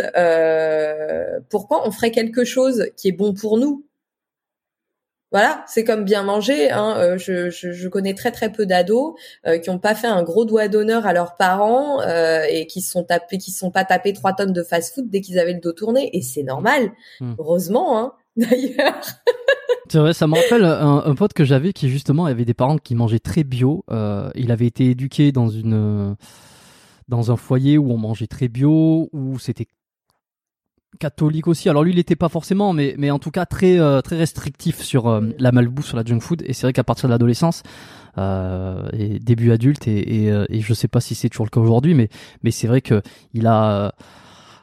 pourquoi on ferait quelque chose qui est bon pour nous? Voilà, c'est comme bien manger. Hein. Euh, je, je, je, connais très très peu d'ados euh, qui n'ont pas fait un gros doigt d'honneur à leurs parents euh, et qui sont tapés, qui sont pas tapés trois tonnes de fast-food dès qu'ils avaient le dos tourné. Et c'est normal, hmm. heureusement. Hein, D'ailleurs. C'est vrai, ça me rappelle un, un pote que j'avais qui justement avait des parents qui mangeaient très bio. il avait été éduqué dans une dans un foyer où on mangeait très bio, où c'était catholique aussi. Alors lui, il n'était pas forcément, mais, mais en tout cas très, euh, très restrictif sur euh, la malbouffe, sur la junk food. Et c'est vrai qu'à partir de l'adolescence, euh, et début adulte, et, et, euh, et je sais pas si c'est toujours le cas aujourd'hui, mais, mais c'est vrai que il a,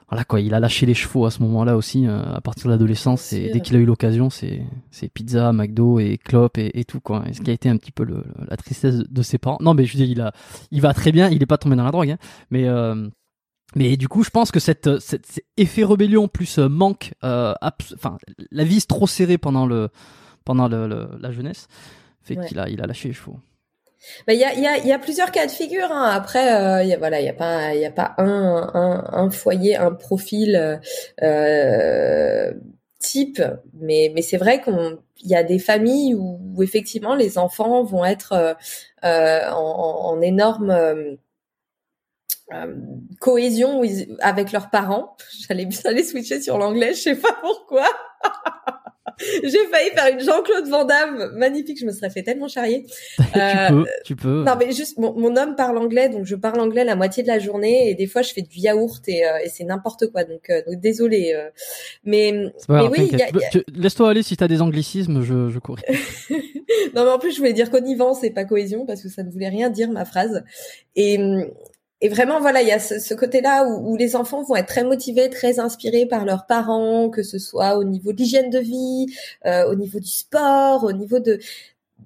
voilà quoi, il a lâché les chevaux à ce moment-là aussi, à partir de l'adolescence. Et dès qu'il a eu l'occasion, c'est, c'est pizza, McDo et clope et, et, tout quoi. Et ce qui a été un petit peu le, la tristesse de ses parents. Non, mais je dis, il a, il va très bien. Il est pas tombé dans la drogue, hein, mais mais du coup, je pense que cette, cet effet rébellion plus euh, manque, euh, enfin, la vis trop serrée pendant le pendant le, la jeunesse, fait qu'il a il a lâché les chevaux. Il y, a, y, a, y a plusieurs cas de figure. Hein. Après, euh, y a, voilà, il y a pas y a pas un, un, un foyer, un profil euh, type, mais mais c'est vrai qu'on il y a des familles où, où, effectivement les enfants vont être euh, en, en, énorme euh, cohésion avec leurs parents. J'allais aller switcher sur l'anglais, je sais pas pourquoi. J'ai failli faire une Jean-Claude Van Damme magnifique, je me serais fait tellement charrier. tu euh, peux, tu peux. Non mais juste, mon, mon, homme parle anglais, donc je parle anglais la moitié de la journée et des fois je fais du yaourt et, euh, et c'est n'importe quoi, donc, donc désolé. mais, mais oui, laisse-toi aller si t'as des anglicismes, je, je cours. non mais en plus je voulais dire connivence et pas cohésion parce que ça ne voulait rien dire ma phrase. Et, et vraiment, voilà, il y a ce, côté-là où, où, les enfants vont être très motivés, très inspirés par leurs parents, que ce soit au niveau de l'hygiène de vie, euh, au niveau du sport, au niveau de,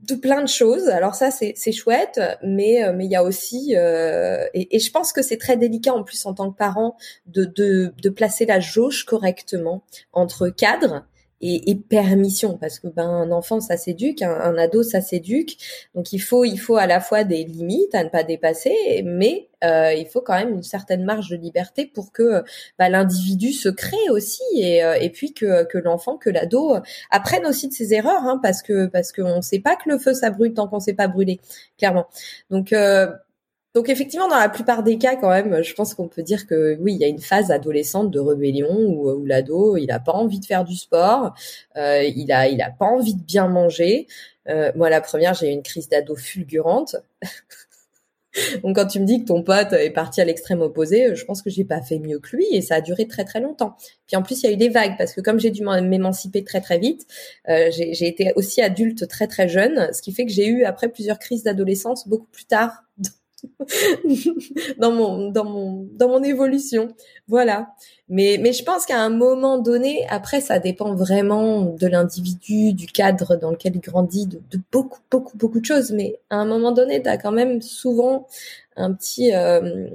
de plein de choses. Alors ça, c'est chouette, mais euh, mais il y a aussi, euh, et, et, je pense que c'est très délicat en plus en tant que parent de, de, de placer la jauge correctement entre cadre et, et, permission parce que ben un enfant ça s'éduque, un, un, ado ça s'éduque, donc il faut il faut à la fois des limites à ne pas dépasser, mais euh, il faut quand même une certaine marge de liberté pour que bah, l'individu se crée aussi et, euh, et puis que, que l'enfant, que l'ado apprenne aussi de ses erreurs, hein, parce que parce qu'on ne sait pas que le feu ça brûle tant qu'on ne sait pas brûler, clairement. Donc euh, donc effectivement, dans la plupart des cas, quand même, je pense qu'on peut dire que oui, il y a une phase adolescente de rébellion où, où l'ado, il a pas envie de faire du sport, euh, il a, il a pas envie de bien manger. Euh, moi, la première, j'ai eu une crise d'ado fulgurante. Donc quand tu me dis que ton pote est parti à l'extrême opposé, je pense que j'ai pas fait mieux que lui et ça a duré très très longtemps. Puis en plus il y a eu des vagues parce que comme j'ai dû m'émanciper très très vite, euh, j'ai été aussi adulte très très jeune, ce qui fait que j'ai eu après plusieurs crises d'adolescence beaucoup plus tard dans mon dans mon dans mon évolution. Voilà. Mais mais je pense qu'à un moment donné, après ça dépend vraiment de l'individu, du cadre dans lequel il grandit, de, beaucoup beaucoup beaucoup de choses. Mais à un moment donné, tu as quand même souvent un petit euh,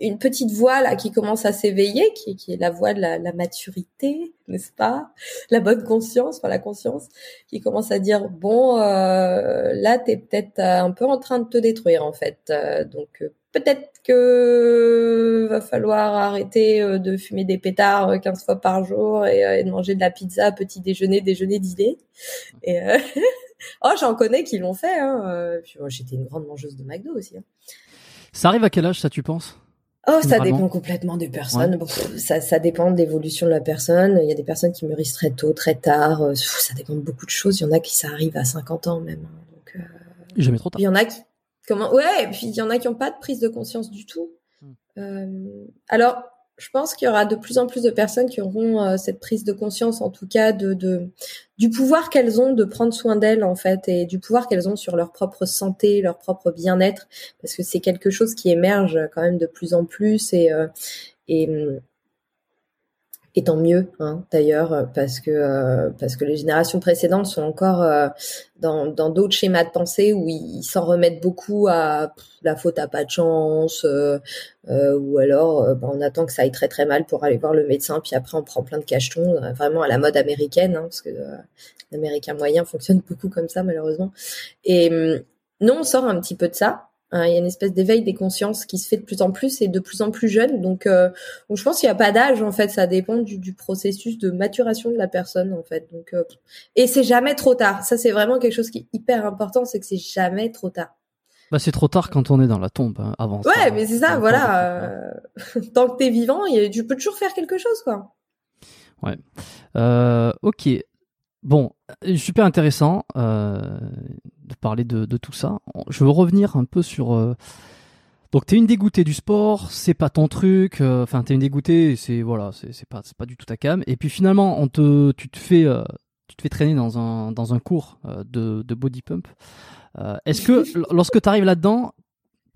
une petite voix là qui commence à s'éveiller, qui, est la voix de la, maturité, n'est-ce pas? La bonne conscience, enfin la conscience, qui commence à dire bon, euh, là t'es peut-être un peu en train de te détruire en fait, euh, donc euh, peut-être que va falloir arrêter euh, de fumer des pétards 15 fois par jour et, de manger de la pizza petit déjeuner, déjeuner, dîner. Oh, j'en connais qui l'ont fait. Hein. J'étais une grande mangeuse de McDo aussi. Hein. Ça arrive à quel âge, ça, tu penses? Oh, ça dépend complètement des personnes. ça, ça dépend de l'évolution de la personne. Il y a des personnes qui mûrissent très tôt, très tard. Euh, ça dépend de beaucoup de choses. Il y en a qui ça arrive à 50 ans même. Hein. Donc, euh... Jamais trop tard. Il y en a qui, comment, ouais, et puis il y en a qui n'ont pas de prise de conscience du tout. Hmm. Euh... Alors, je pense qu'il y aura de plus en plus de personnes qui auront euh, cette prise de conscience, en tout cas, de, du pouvoir qu'elles ont de prendre soin d'elles, en fait, et du pouvoir qu'elles ont sur leur propre santé, leur propre bien-être, parce que c'est quelque chose qui émerge quand même de plus en plus et euh, et et tant mieux hein, d'ailleurs parce que euh, parce que les générations précédentes sont encore euh, dans d'autres schémas de pensée où ils s'en remettent beaucoup à la faute à pas de chance euh, ou alors bah, on attend que ça aille très très mal pour aller voir le médecin puis après on prend plein de cachetons vraiment à la mode américaine hein, parce que l'américain moyen fonctionne beaucoup comme ça malheureusement. Et hum, non on sort un petit peu de ça il y a une espèce d'éveil des consciences qui se fait de plus en plus et de plus en plus jeune. Donc, euh, je pense qu'il n'y a pas d'âge en fait. Ça dépend du, du, processus de maturation de la personne en fait. Donc, euh, et c'est jamais trop tard. Ça, c'est vraiment quelque chose qui est hyper important, c'est que c'est jamais trop tard. Bah, c'est trop tard quand on est dans la tombe hein, avant. Ouais, mais c'est ça. Voilà. Euh, tant que t'es vivant, tu peux toujours faire quelque chose, quoi. Ouais. ok. Bon, super intéressant de parler de, tout ça. Je veux revenir un peu sur. Euh, donc, t'es une dégoûtée du sport, c'est pas ton truc. Euh, enfin, t'es une dégoûtée, c'est voilà, c'est pas, pas du tout ta cam. Et puis finalement, on te, tu te fais, tu te fais traîner dans un dans un cours de, de body pump. Est-ce que lorsque tu arrives là-dedans,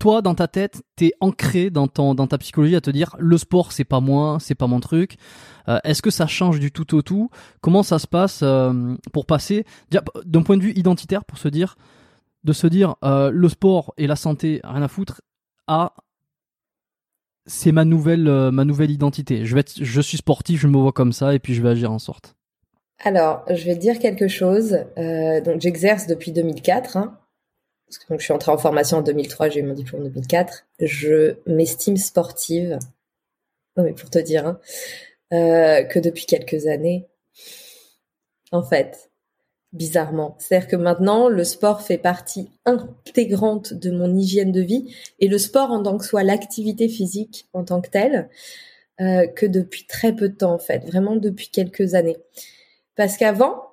toi, dans ta tête, t'es ancré dans ton, dans ta psychologie à te dire le sport, c'est pas moi, c'est pas mon truc. Euh, est-ce que ça change du tout au tout? Comment ça se passe euh, pour passer? D'un point de vue identitaire, pour se dire, de se dire euh, le sport et la santé, rien à foutre, à c'est ma nouvelle, ma nouvelle identité. Je vais je suis sportif, je me vois comme ça et puis je vais agir en sorte. Alors, je vais te dire quelque chose. donc, j'exerce depuis 2004. Hein donc je suis entrée en formation en 2003, j'ai eu mon diplôme en 2004. Je m'estime sportive, non mais pour te dire, hein, euh, que depuis quelques années, en fait, bizarrement. C'est-à-dire que maintenant, le sport fait partie intégrante de mon hygiène de vie et le sport en tant que soit l'activité physique en tant que telle, euh, que depuis très peu de temps en fait, vraiment depuis quelques années. Parce qu'avant,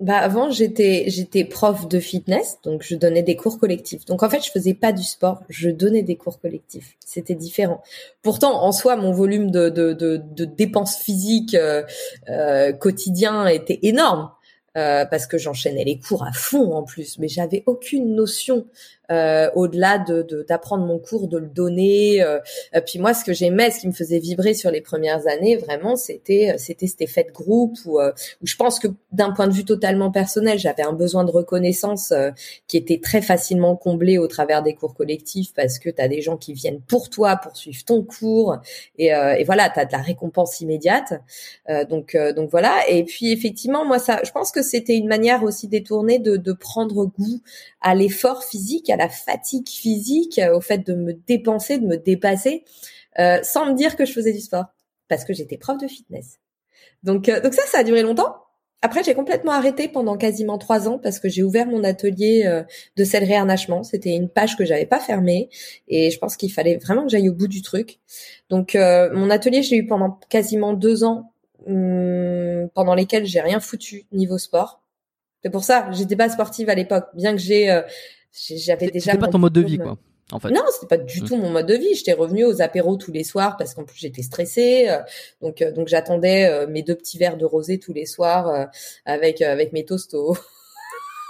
bah avant j'étais j'étais prof de fitness donc je donnais des cours collectifs. Donc en fait je faisais pas du sport, je donnais des cours collectifs. C'était différent. Pourtant en soi mon volume de de de, dépenses physiques euh, euh, quotidien était énorme. Euh, parce que j'enchaînais les cours à fond en plus, mais j'avais aucune notion euh, au-delà de d'apprendre mon cours, de le donner. Euh, puis moi, ce que j'aimais, ce qui me faisait vibrer sur les premières années, vraiment, c'était euh, c'était cet effet de groupe où, où je pense que d'un point de vue totalement personnel, j'avais un besoin de reconnaissance qui était très facilement comblé au travers des cours collectifs parce que tu as des gens qui viennent pour toi, pour suivre ton cours et, et voilà, tu as de la récompense immédiate. donc donc voilà. Et puis effectivement, moi ça, je pense que c'était une manière aussi détournée de, de prendre goût à l'effort physique à la fatigue physique, au fait de me dépenser, de me dépasser, euh, sans me dire que je faisais du sport, parce que j'étais prof de fitness. Donc, euh, donc ça, ça a duré longtemps. Après, j'ai complètement arrêté pendant quasiment trois ans parce que j'ai ouvert mon atelier euh, de sellerie harnachement. C'était une page que j'avais pas fermée et je pense qu'il fallait vraiment que j'aille au bout du truc. Donc, mon atelier, je l'ai eu pendant quasiment deux ans, hum, pendant lesquels j'ai rien foutu niveau sport. C'est pour ça, j'étais pas sportive à l'époque, bien que j'ai j'avais déjà. C'était pas ton mode de vie, quoi. En fait. Non, c'était pas du mmh. tout mon mode de vie. J'étais revenue aux apéros tous les soirs parce qu'en plus j'étais stressée. Euh, donc euh, donc j'attendais euh, mes deux petits verres de rosé tous les soirs avec avec mes toasts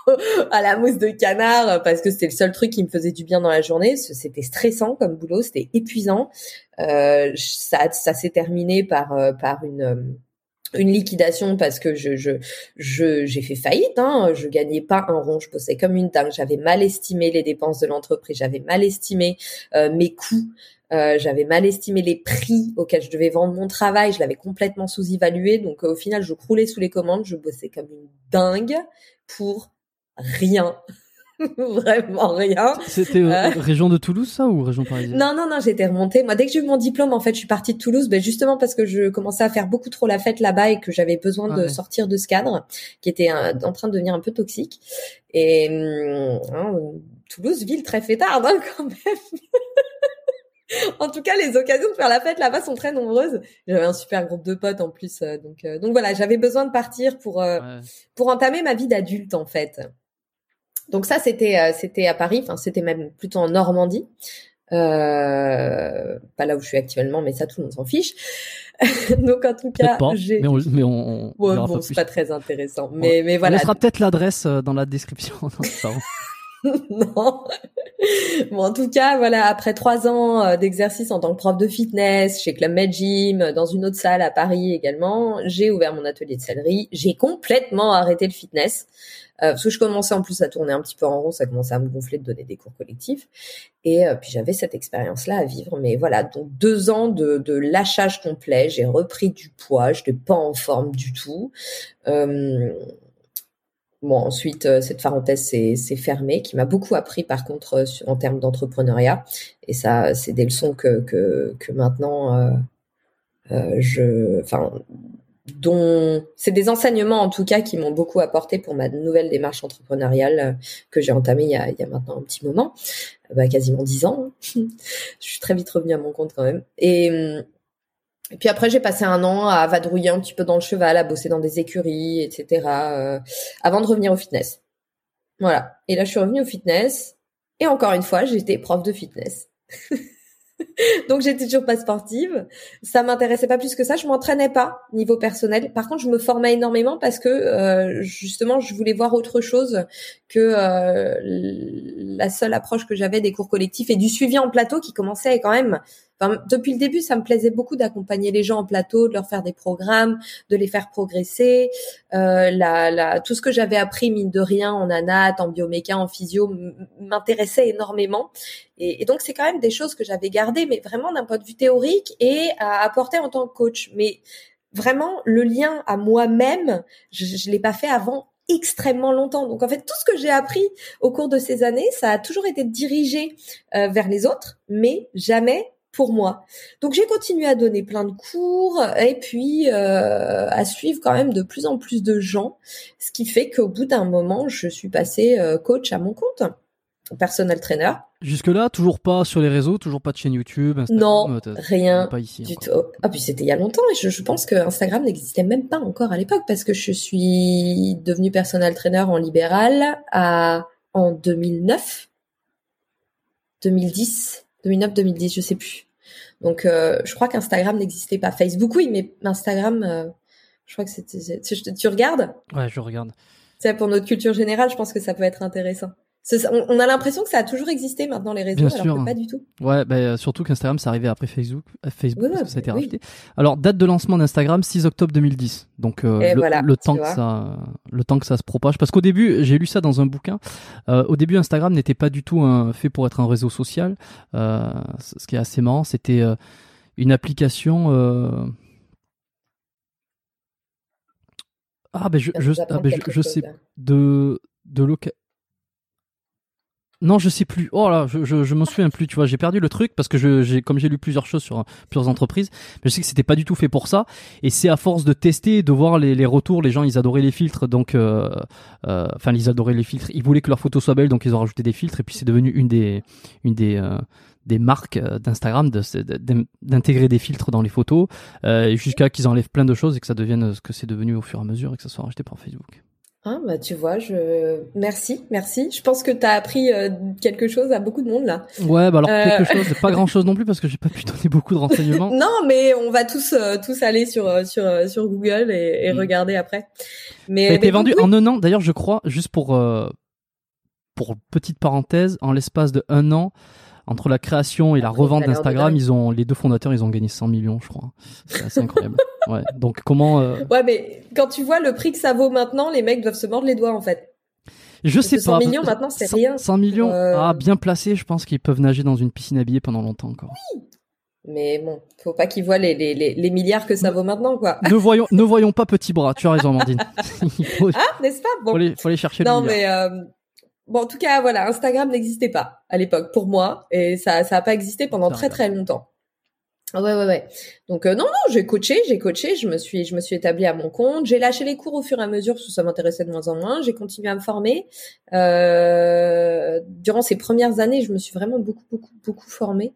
à la mousse de canard parce que c'était le seul truc qui me faisait du bien dans la journée. C'était stressant comme boulot, c'était épuisant. ça ça s'est terminé par par une une liquidation parce que je j'ai fait faillite hein, je gagnais pas un rond je bossais comme une dingue. J'avais mal estimé les dépenses de l'entreprise j'avais mal estimé euh, mes coûts euh, j'avais mal estimé les prix auxquels je devais vendre mon travail. Je l'avais complètement sous-évalué. Donc euh, au final je croulais sous les commandes. Je bossais comme une dingue pour rien vraiment rien. C'était euh, euh, région de Toulouse, ça, ou région parisienne? Non, non, non, j'étais remontée. Moi, dès que j'ai eu mon diplôme, en fait, je suis partie de Toulouse, ben, justement parce que je commençais à faire beaucoup trop la fête là-bas et que j'avais besoin de sortir de ce cadre qui était en train de devenir un peu toxique. Et hum, hein, Toulouse, ville très fêtarde, hein, quand même. en tout cas, les occasions de faire la fête là-bas sont très nombreuses. J'avais un super groupe de potes en plus, euh, donc donc voilà, j'avais besoin de partir pour pour entamer ma vie d'adulte en fait. Donc ça, c'était euh, c'était à Paris, enfin c'était même plutôt en Normandie. Euh, pas là où je suis actuellement, mais ça tout le monde s'en fiche. Donc en tout cas, j'ai. Mais on, mais on, bon, c'est pas très intéressant. Mais mais voilà. On laissera peut-être l'adresse euh, dans la description. non. Bon, en tout cas, voilà, après trois ans euh, d'exercice en tant que prof de fitness chez Club Med Gym, dans une autre salle à Paris également, j'ai ouvert mon atelier de sellerie. J'ai complètement arrêté le fitness. Euh, parce que je commençais en plus à tourner un petit peu en rond, ça commençait à me gonfler de donner des cours collectifs. Et euh, puis j'avais cette expérience-là à vivre. Mais voilà, donc deux ans de, lâchage complet, j'ai repris du poids, je n'étais pas en forme du tout. Euh, Bon, ensuite, euh, cette parenthèse s'est fermée, qui m'a beaucoup appris par contre euh, en termes d'entrepreneuriat. Et ça, c'est des leçons que, que, maintenant, euh, je, enfin, dont c'est des enseignements en tout cas qui m'ont beaucoup apporté pour ma nouvelle démarche entrepreneuriale que j'ai entamée il y, a, il y a maintenant un petit moment, bah, quasiment dix ans. je suis très vite revenue à mon compte quand même. Et hum, et puis après, j'ai passé un an à vadrouiller un petit peu dans le cheval, à bosser dans des écuries, etc. Euh, avant de revenir au fitness. Voilà. Et là, je suis revenue au fitness. Et encore une fois, j'étais prof de fitness. Donc j'étais toujours pas sportive, ça m'intéressait pas plus que ça, je m'entraînais pas niveau personnel. Par contre, je me formais énormément parce que euh, justement, je voulais voir autre chose que euh, la seule approche que j'avais des cours collectifs et du suivi en plateau qui commençait quand même depuis le début, ça me plaisait beaucoup d'accompagner les gens en plateau, de leur faire des programmes, de les faire progresser. Euh, la, la, tout ce que j'avais appris, mine de rien, en anat, en bioméca, en physio, m'intéressait énormément. Et, et donc, c'est quand même des choses que j'avais gardées, mais vraiment d'un point de vue théorique et à apporter en tant que coach. Mais vraiment, le lien à moi-même, je ne l'ai pas fait avant extrêmement longtemps. Donc en fait, tout ce que j'ai appris au cours de ces années, ça a toujours été dirigé euh, vers les autres, mais jamais pour moi. Donc j'ai continué à donner plein de cours et puis euh, à suivre quand même de plus en plus de gens, ce qui fait qu'au bout d'un moment, je suis passée euh, coach à mon compte, personnel trainer. Jusque-là, toujours pas sur les réseaux, toujours pas de chaîne YouTube, Instagram, Non, rien pas ici, du tout. Ah puis c'était il y a longtemps et je, je pense que Instagram n'existait même pas encore à l'époque parce que je suis devenue personnel trainer en libéral à en 2009, 2010 2009-2010, je sais plus. Donc, euh, je crois qu'Instagram n'existait pas. Facebook, oui, mais Instagram, euh, je crois que c'était. Tu, regardes? Ouais, je regarde. C'est pour notre culture générale, je pense que ça peut être intéressant. On a l'impression que ça a toujours existé maintenant les réseaux, alors que pas du tout. Ouais, bah, surtout qu'Instagram, c'est arrivé après Facebook, euh, Facebook ça a été racheté. Alors date de lancement d'Instagram 6 octobre 2010. Donc euh, le, temps que ça, le temps que ça se propage. Parce qu'au début, j'ai lu ça dans un bouquin. Euh, au début, Instagram n'était pas du tout un, fait pour être un réseau social. ce qui est assez marrant, c'était une application. Ah ben je, je, ah, ben, je, je sais de de local non, je sais plus. Oh là, je, je, je m'en souviens plus. Tu vois, j'ai perdu le truc parce que je, j'ai, comme j'ai lu plusieurs choses sur plusieurs entreprises, je sais que c'était pas du tout fait pour ça. Et c'est à force de tester, de voir les, les retours, les gens ils adoraient les filtres, donc, euh, euh, enfin ils adoraient les filtres. Ils voulaient que leur photo soit belle, donc ils ont rajouté des filtres. Et puis c'est devenu une des, une des, euh, des marques d'Instagram d'intégrer des filtres dans les photos, jusqu'à qu'ils enlèvent plein de choses et que ça devienne ce que c'est devenu au fur et à mesure et que ça soit rajouté par Facebook. Ah bah tu vois, je merci, merci. Je pense que tu as appris euh, quelque chose à beaucoup de monde là. Ouais, bah alors euh, quelque chose, pas grand chose non plus parce que j'ai pas pu donner beaucoup de renseignements. non, mais on va tous euh, tous aller sur sur sur Google et, et mm. regarder après. Mais ça a été vendu en un an. D'ailleurs, je crois, juste pour pour petite parenthèse, en l'espace de un an, entre la création et la revente d'Instagram, ils ont les deux fondateurs, ils ont gagné 100 millions, je crois. C'est incroyable. ouais. Donc comment euh, Ouais, mais quand tu vois le prix que ça vaut maintenant, les mecs doivent se mordre les doigts en fait. Je sais pas. 100 millions maintenant, c'est rien. 100 millions, euh, ah bien placé, je pense qu'ils peuvent nager dans une piscine habillée pendant longtemps encore. Oui. Mais bon, faut pas qu'ils voient les, les, les, milliards que ça vaut maintenant, quoi. Ne voyons, ne voyons pas petit bras. Tu as raison, Amandine. ah, n'est-ce pas? Bon. Faut aller, faut aller chercher. Non, mais euh, Bon, en tout cas, voilà, Instagram n'existait pas à l'époque pour moi et ça, ça a pas existé pendant très très longtemps. Ouais, ouais, ouais. Donc euh, non, non, j'ai coaché, j'ai coaché, je me suis, je me suis établie à mon compte. J'ai lâché les cours au fur et à mesure parce que ça m'intéressait de moins en moins. J'ai continué à me former. Euh, durant ces premières années, je me suis vraiment beaucoup, beaucoup, beaucoup formée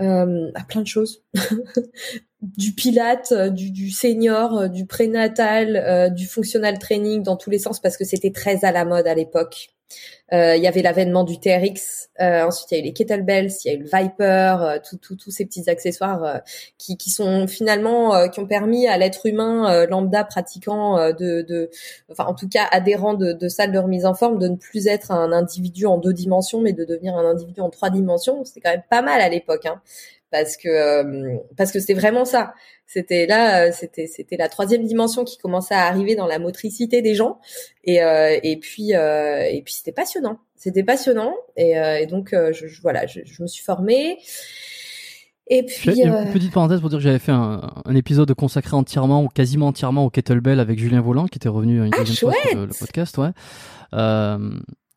euh, à plein de choses. du pilate, du, du senior, du prénatal, du functional training dans tous les sens parce que c'était très à la mode à l'époque Euh, il y avait l'avènement du TRX. Euh, ensuite, il y a eu les kettlebells, il y a eu le Viper, euh, tous ces petits accessoires qui, sont finalement qui ont permis à l'être humain lambda pratiquant de, de, enfin en tout cas adhérent de, de salles de remise en forme, de ne plus être un individu en deux dimensions, mais de devenir un individu en trois dimensions. C'était quand même pas mal à l'époque. Hein parce que euh, parce que c'était vraiment ça. C'était là, euh, c'était c'était la troisième dimension qui commençait à arriver dans la motricité des gens et euh, et puis et puis c'était passionnant. C'était passionnant et, et donc je, voilà, je, je, me suis formée. Et puis une petite parenthèse pour dire que j'avais fait un, un, épisode consacré entièrement ou quasiment entièrement au kettlebell avec Julien Volant qui était revenu une ah, deuxième fois sur le, podcast, ouais.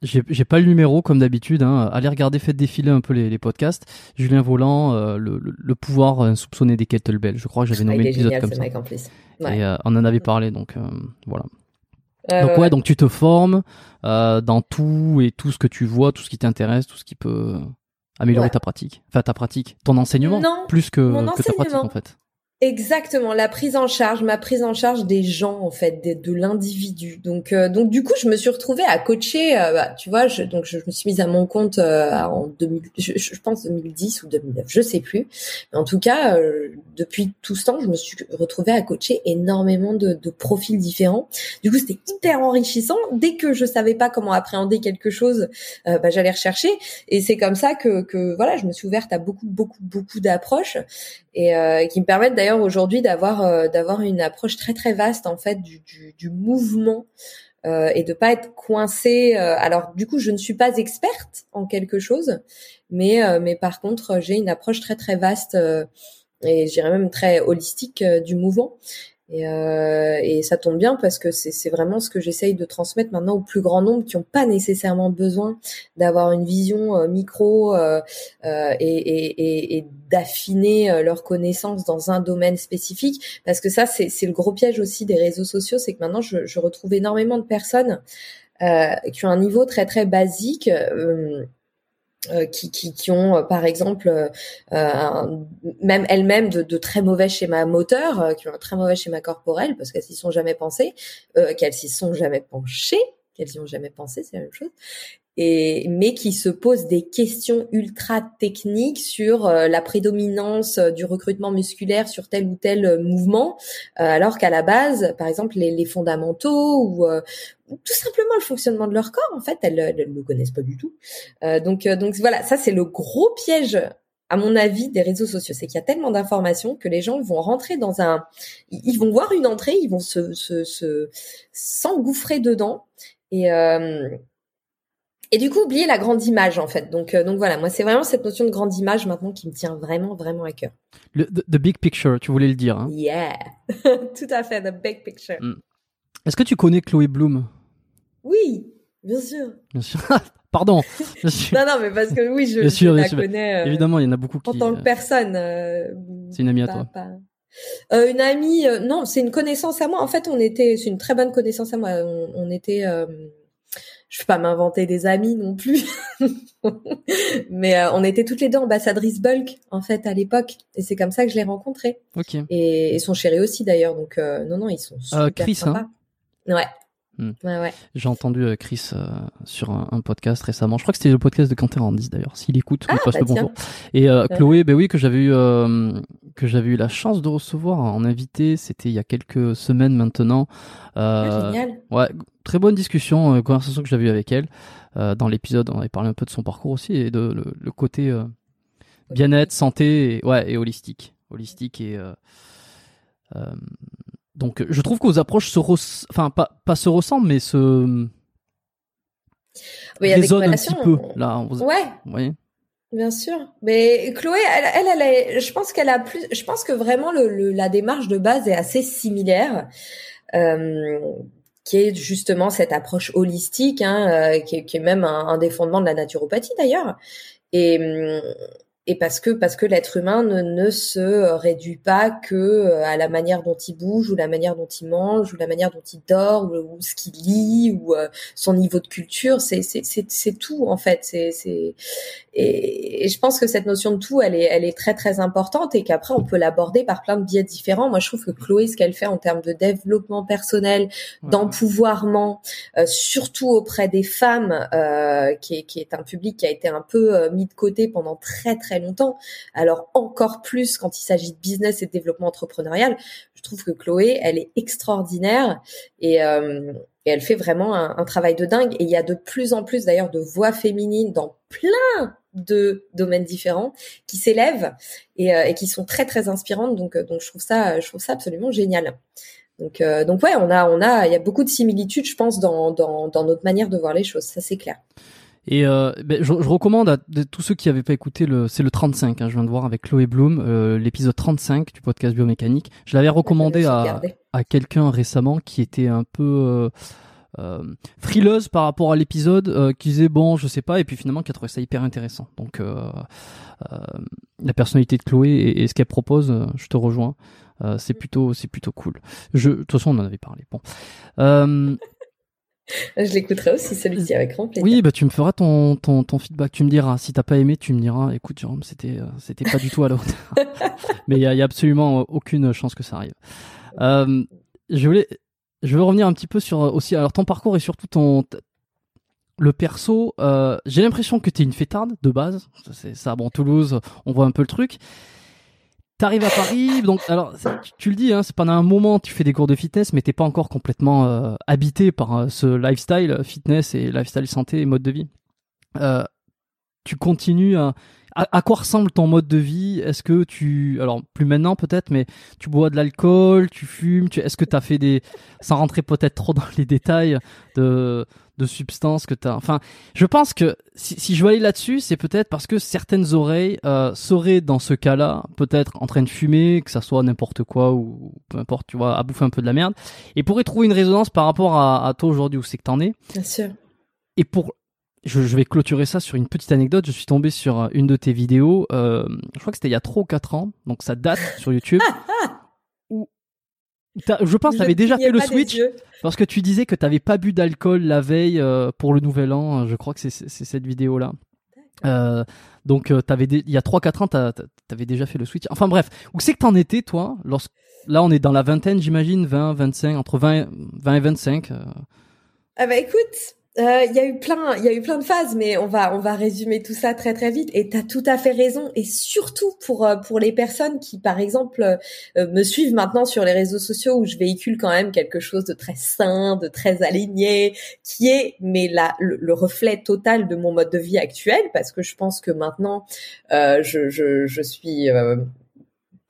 J'ai pas le numéro comme d'habitude. Hein. Allez regarder, faites défiler un peu les, les podcasts. Julien Volant, euh, le, le, pouvoir euh, soupçonné des kettlebells. Je crois que j'avais ah, nommé l'épisode comme ça. en plus. Et euh, on en avait parlé, donc voilà. donc ouais, donc tu te formes dans tout et tout ce que tu vois, tout ce qui t'intéresse, tout ce qui peut améliorer ta pratique. Enfin ta pratique, ton enseignement, non, plus que, que ta pratique en fait. Exactement, la prise en charge, ma prise en charge des gens en fait, de, l'individu. Donc, euh, donc du coup, je me suis retrouvée à coacher. Euh, bah, tu vois, je, donc je, me suis mise à mon compte euh, en 2000, je, je, pense 2010 ou 2009, je sais plus. Mais en tout cas, depuis tout ce temps, je me suis retrouvée à coacher énormément de, de profils différents. Du coup, c'était hyper enrichissant. Dès que je savais pas comment appréhender quelque chose, bah, j'allais rechercher. Et c'est comme ça que, que voilà, je me suis ouverte à beaucoup, beaucoup, beaucoup d'approches et qui me permettent d'ailleurs aujourd'hui d'avoir euh, d'avoir une approche très très vaste en fait du, du, du mouvement euh, et de pas être coincé. Euh, alors du coup, je ne suis pas experte en quelque chose, mais mais par contre, j'ai une approche très très vaste et j'irais même très holistique du mouvement. Et, euh, et, ça tombe bien parce que c'est vraiment ce que j'essaye de transmettre maintenant au plus grand nombre qui n'ont pas nécessairement besoin d'avoir une vision euh, micro euh, euh et, et, et d'affiner euh, leurs connaissances dans un domaine spécifique. Parce que ça, c'est le gros piège aussi des réseaux sociaux, c'est que maintenant je, je, retrouve énormément de personnes qui ont un niveau très très basique. Euh, qui, qui, qui, ont euh, par exemple euh, même elles-mêmes de, de, très mauvais schémas moteurs, qui ont un très mauvais schéma corporel parce qu'elles s'y sont jamais pensées, qu'elles s'y sont jamais penchées, qu'elles y ont jamais pensé, c'est la même chose, et mais qui se posent des questions ultra techniques sur la prédominance du recrutement musculaire sur tel ou tel mouvement, alors qu'à la base, par exemple, les, les fondamentaux ou, tout simplement le fonctionnement de leur corps, en fait, elles ne le connaissent pas du tout. Euh, donc, euh, donc voilà, ça c'est le gros piège, à mon avis, des réseaux sociaux, c'est qu'il y a tellement d'informations que les gens vont rentrer dans un, ils vont voir une entrée, ils vont se, se, s'engouffrer dedans et euh, et du coup oublier la grande image en fait. Donc donc voilà, moi c'est vraiment cette notion de grande image maintenant qui me tient vraiment vraiment à cœur. Le the, big picture, tu voulais le dire. Hein yeah, tout à fait, the big picture. Mm. Est-ce que tu connais Chloé Bloom? Oui, bien sûr. Bien sûr. Pardon. non, non, mais parce que oui, je, bien la connais. Euh, Évidemment, il y en a beaucoup qui. En tant que euh, personne. Euh, c'est une amie à toi. une amie, non, c'est une connaissance à moi. En fait, on était, c'est une très bonne connaissance à moi. On, était, je vais pas m'inventer des amis non plus, mais on était toutes les deux ambassadrices Bulk en fait à l'époque, et c'est comme ça que je l'ai rencontré. Ok. Et, son chéri aussi d'ailleurs, donc non, non, ils sont super Chris, hein. sympas. Ouais. Hmm. J'ai entendu euh, Chris euh, sur un, podcast récemment. Je crois que c'était le podcast de Quentin Randis d'ailleurs. S'il écoute, ah, passe bah le bonjour. Et euh, Chloé, ben oui, que j'avais eu que j'avais eu la chance de recevoir en invité. C'était il y a quelques semaines maintenant. Ah, génial. Ouais, très bonne discussion, conversation que j'avais eu avec elle. dans l'épisode, on avait parlé un peu de son parcours aussi et de le, côté bien-être, santé, et, ouais, et holistique, holistique et donc je trouve qu'aux approches se enfin pas, pas se ressemblent mais se oui, résonnent un petit peu là. Ouais. Oui. Bien sûr. Mais Chloé, elle, elle, elle, je pense qu'elle a plus, je pense que vraiment le, la démarche de base est assez similaire. Euh, qui est justement cette approche holistique, hein, euh, qui, est, qui, est, même un, un, des fondements de la naturopathie d'ailleurs. Et, et parce que parce que l'être humain ne, ne se réduit pas que euh, à la manière dont il bouge ou la manière dont il mange ou la manière dont il dort ou, ce qu'il lit ou euh, son niveau de culture. C'est c'est c'est tout en fait. C'est c'est et, je pense que cette notion de tout elle est elle est très très importante et qu'après on peut l'aborder par plein de biais différents. Moi je trouve que Chloé ce qu'elle fait en termes de développement personnel d'empouvoirment euh, surtout auprès des femmes qui est qui est un public qui a été un peu mis de côté pendant très très longtemps. Alors encore plus quand il s'agit de business et de développement entrepreneurial, je trouve que Chloé, elle est extraordinaire et, euh, elle fait vraiment un, travail de dingue. Et il y a de plus en plus d'ailleurs de voix féminines dans plein de domaines différents qui s'élèvent et, euh, qui sont très très inspirantes. Donc euh, je trouve ça absolument génial. Donc, ouais, on a, on a, il y a beaucoup de similitudes, je pense, dans, dans, dans notre manière de voir les choses. Ça, c'est clair. Et euh, ben, je, je, recommande à tous ceux qui n'avaient pas écouté le, c'est le 35, hein, je viens de voir avec Chloé Bloom, euh, l'épisode 35 du podcast biomécanique. Je l'avais recommandé à, à quelqu'un récemment qui était un peu euh, euh frileuse par rapport à l'épisode, euh, qui disait bon, je sais pas, et puis finalement qui a trouvé ça hyper intéressant. Donc la personnalité de Chloé et, et ce qu'elle propose, je te rejoins. c'est plutôt, c'est plutôt cool. Je, de toute façon, on en avait parlé. Bon. Je l'écouterai aussi celui-ci avec grand plaisir. Oui, bah tu me feras ton, ton, ton feedback. Tu me diras si t'as pas aimé, tu me diras. Écoute, Jérôme, c'était euh, c'était pas du tout à la hauteur. Mais il y a, y a, absolument aucune chance que ça arrive. Euh, je voulais je veux revenir un petit peu sur aussi alors ton parcours et surtout ton le perso. Euh, J'ai l'impression que t'es une fêtarde de base. C'est ça. Bon, Toulouse, on voit un peu le truc. T'arrives à Paris, donc alors tu, le dis, hein, c'est pendant un moment tu fais des cours de fitness, mais t'es pas encore complètement euh, habité par euh, ce lifestyle euh, fitness et lifestyle santé et mode de vie. tu continues à, à, quoi ressemble ton mode de vie? Est-ce que tu, alors plus maintenant peut-être, mais tu bois de l'alcool, tu fumes, est-ce que tu as fait des, sans rentrer peut-être trop dans les détails de de substances que tu as. Enfin, je pense que si, si je veux aller là-dessus, c'est peut-être parce que certaines oreilles euh, seraient dans ce cas-là peut-être en train de fumer, que ça soit n'importe quoi ou peu importe, tu vois, à bouffer un peu de la merde, et pourraient trouver une résonance par rapport à, à toi aujourd'hui où c'est que t'en es. Bien sûr. Et pour je, je, vais clôturer ça sur une petite anecdote. Je suis tombé sur une de tes vidéos. Euh, je crois que c'était il y a 3 ou 4 ans. Donc ça date sur YouTube. je pense que tu avais déjà fait le switch parce que tu disais que tu n'avais pas bu d'alcool la veille euh, pour le nouvel an. Je crois que c'est cette vidéo-là. Euh, donc, euh, avais il y a 3-4 ans, tu avais déjà fait le switch. Enfin bref, où c'est que tu en étais, toi lorsque... Là, on est dans la vingtaine, j'imagine, 20, 25, entre 20, 20 et 25. Ah bah écoute, euh, il y a eu plein, il y a eu plein de phases, mais on va on va résumer tout ça très très vite. Et tu as tout à fait raison. Et surtout pour euh, pour les personnes qui, par exemple, euh, me suivent maintenant sur les réseaux sociaux où je véhicule quand même quelque chose de très sain, de très aligné, qui est mais là le, reflet total de mon mode de vie actuel, parce que je pense que maintenant je, je je suis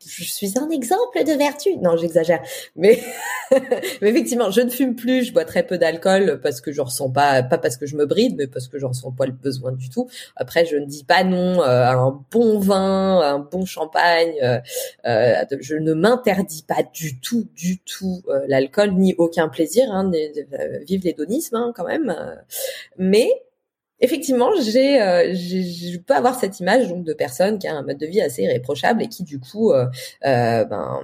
je suis un exemple de vertu. Non, j'exagère. Mais, mais effectivement, je ne fume plus, je bois très peu d'alcool parce que je ressens pas, pas parce que je me bride, mais parce que je ressens pas le besoin du tout. Après, je ne dis pas non euh, à un bon vin, à un bon champagne. Euh, euh je ne m'interdis pas du tout, du tout l'alcool ni aucun plaisir. Hein, vive l'hédonisme hein, quand même. Mais effectivement, j'ai, euh, je peux avoir cette image donc de personne qui a un mode de vie assez irréprochable et qui du coup, euh, euh, ben,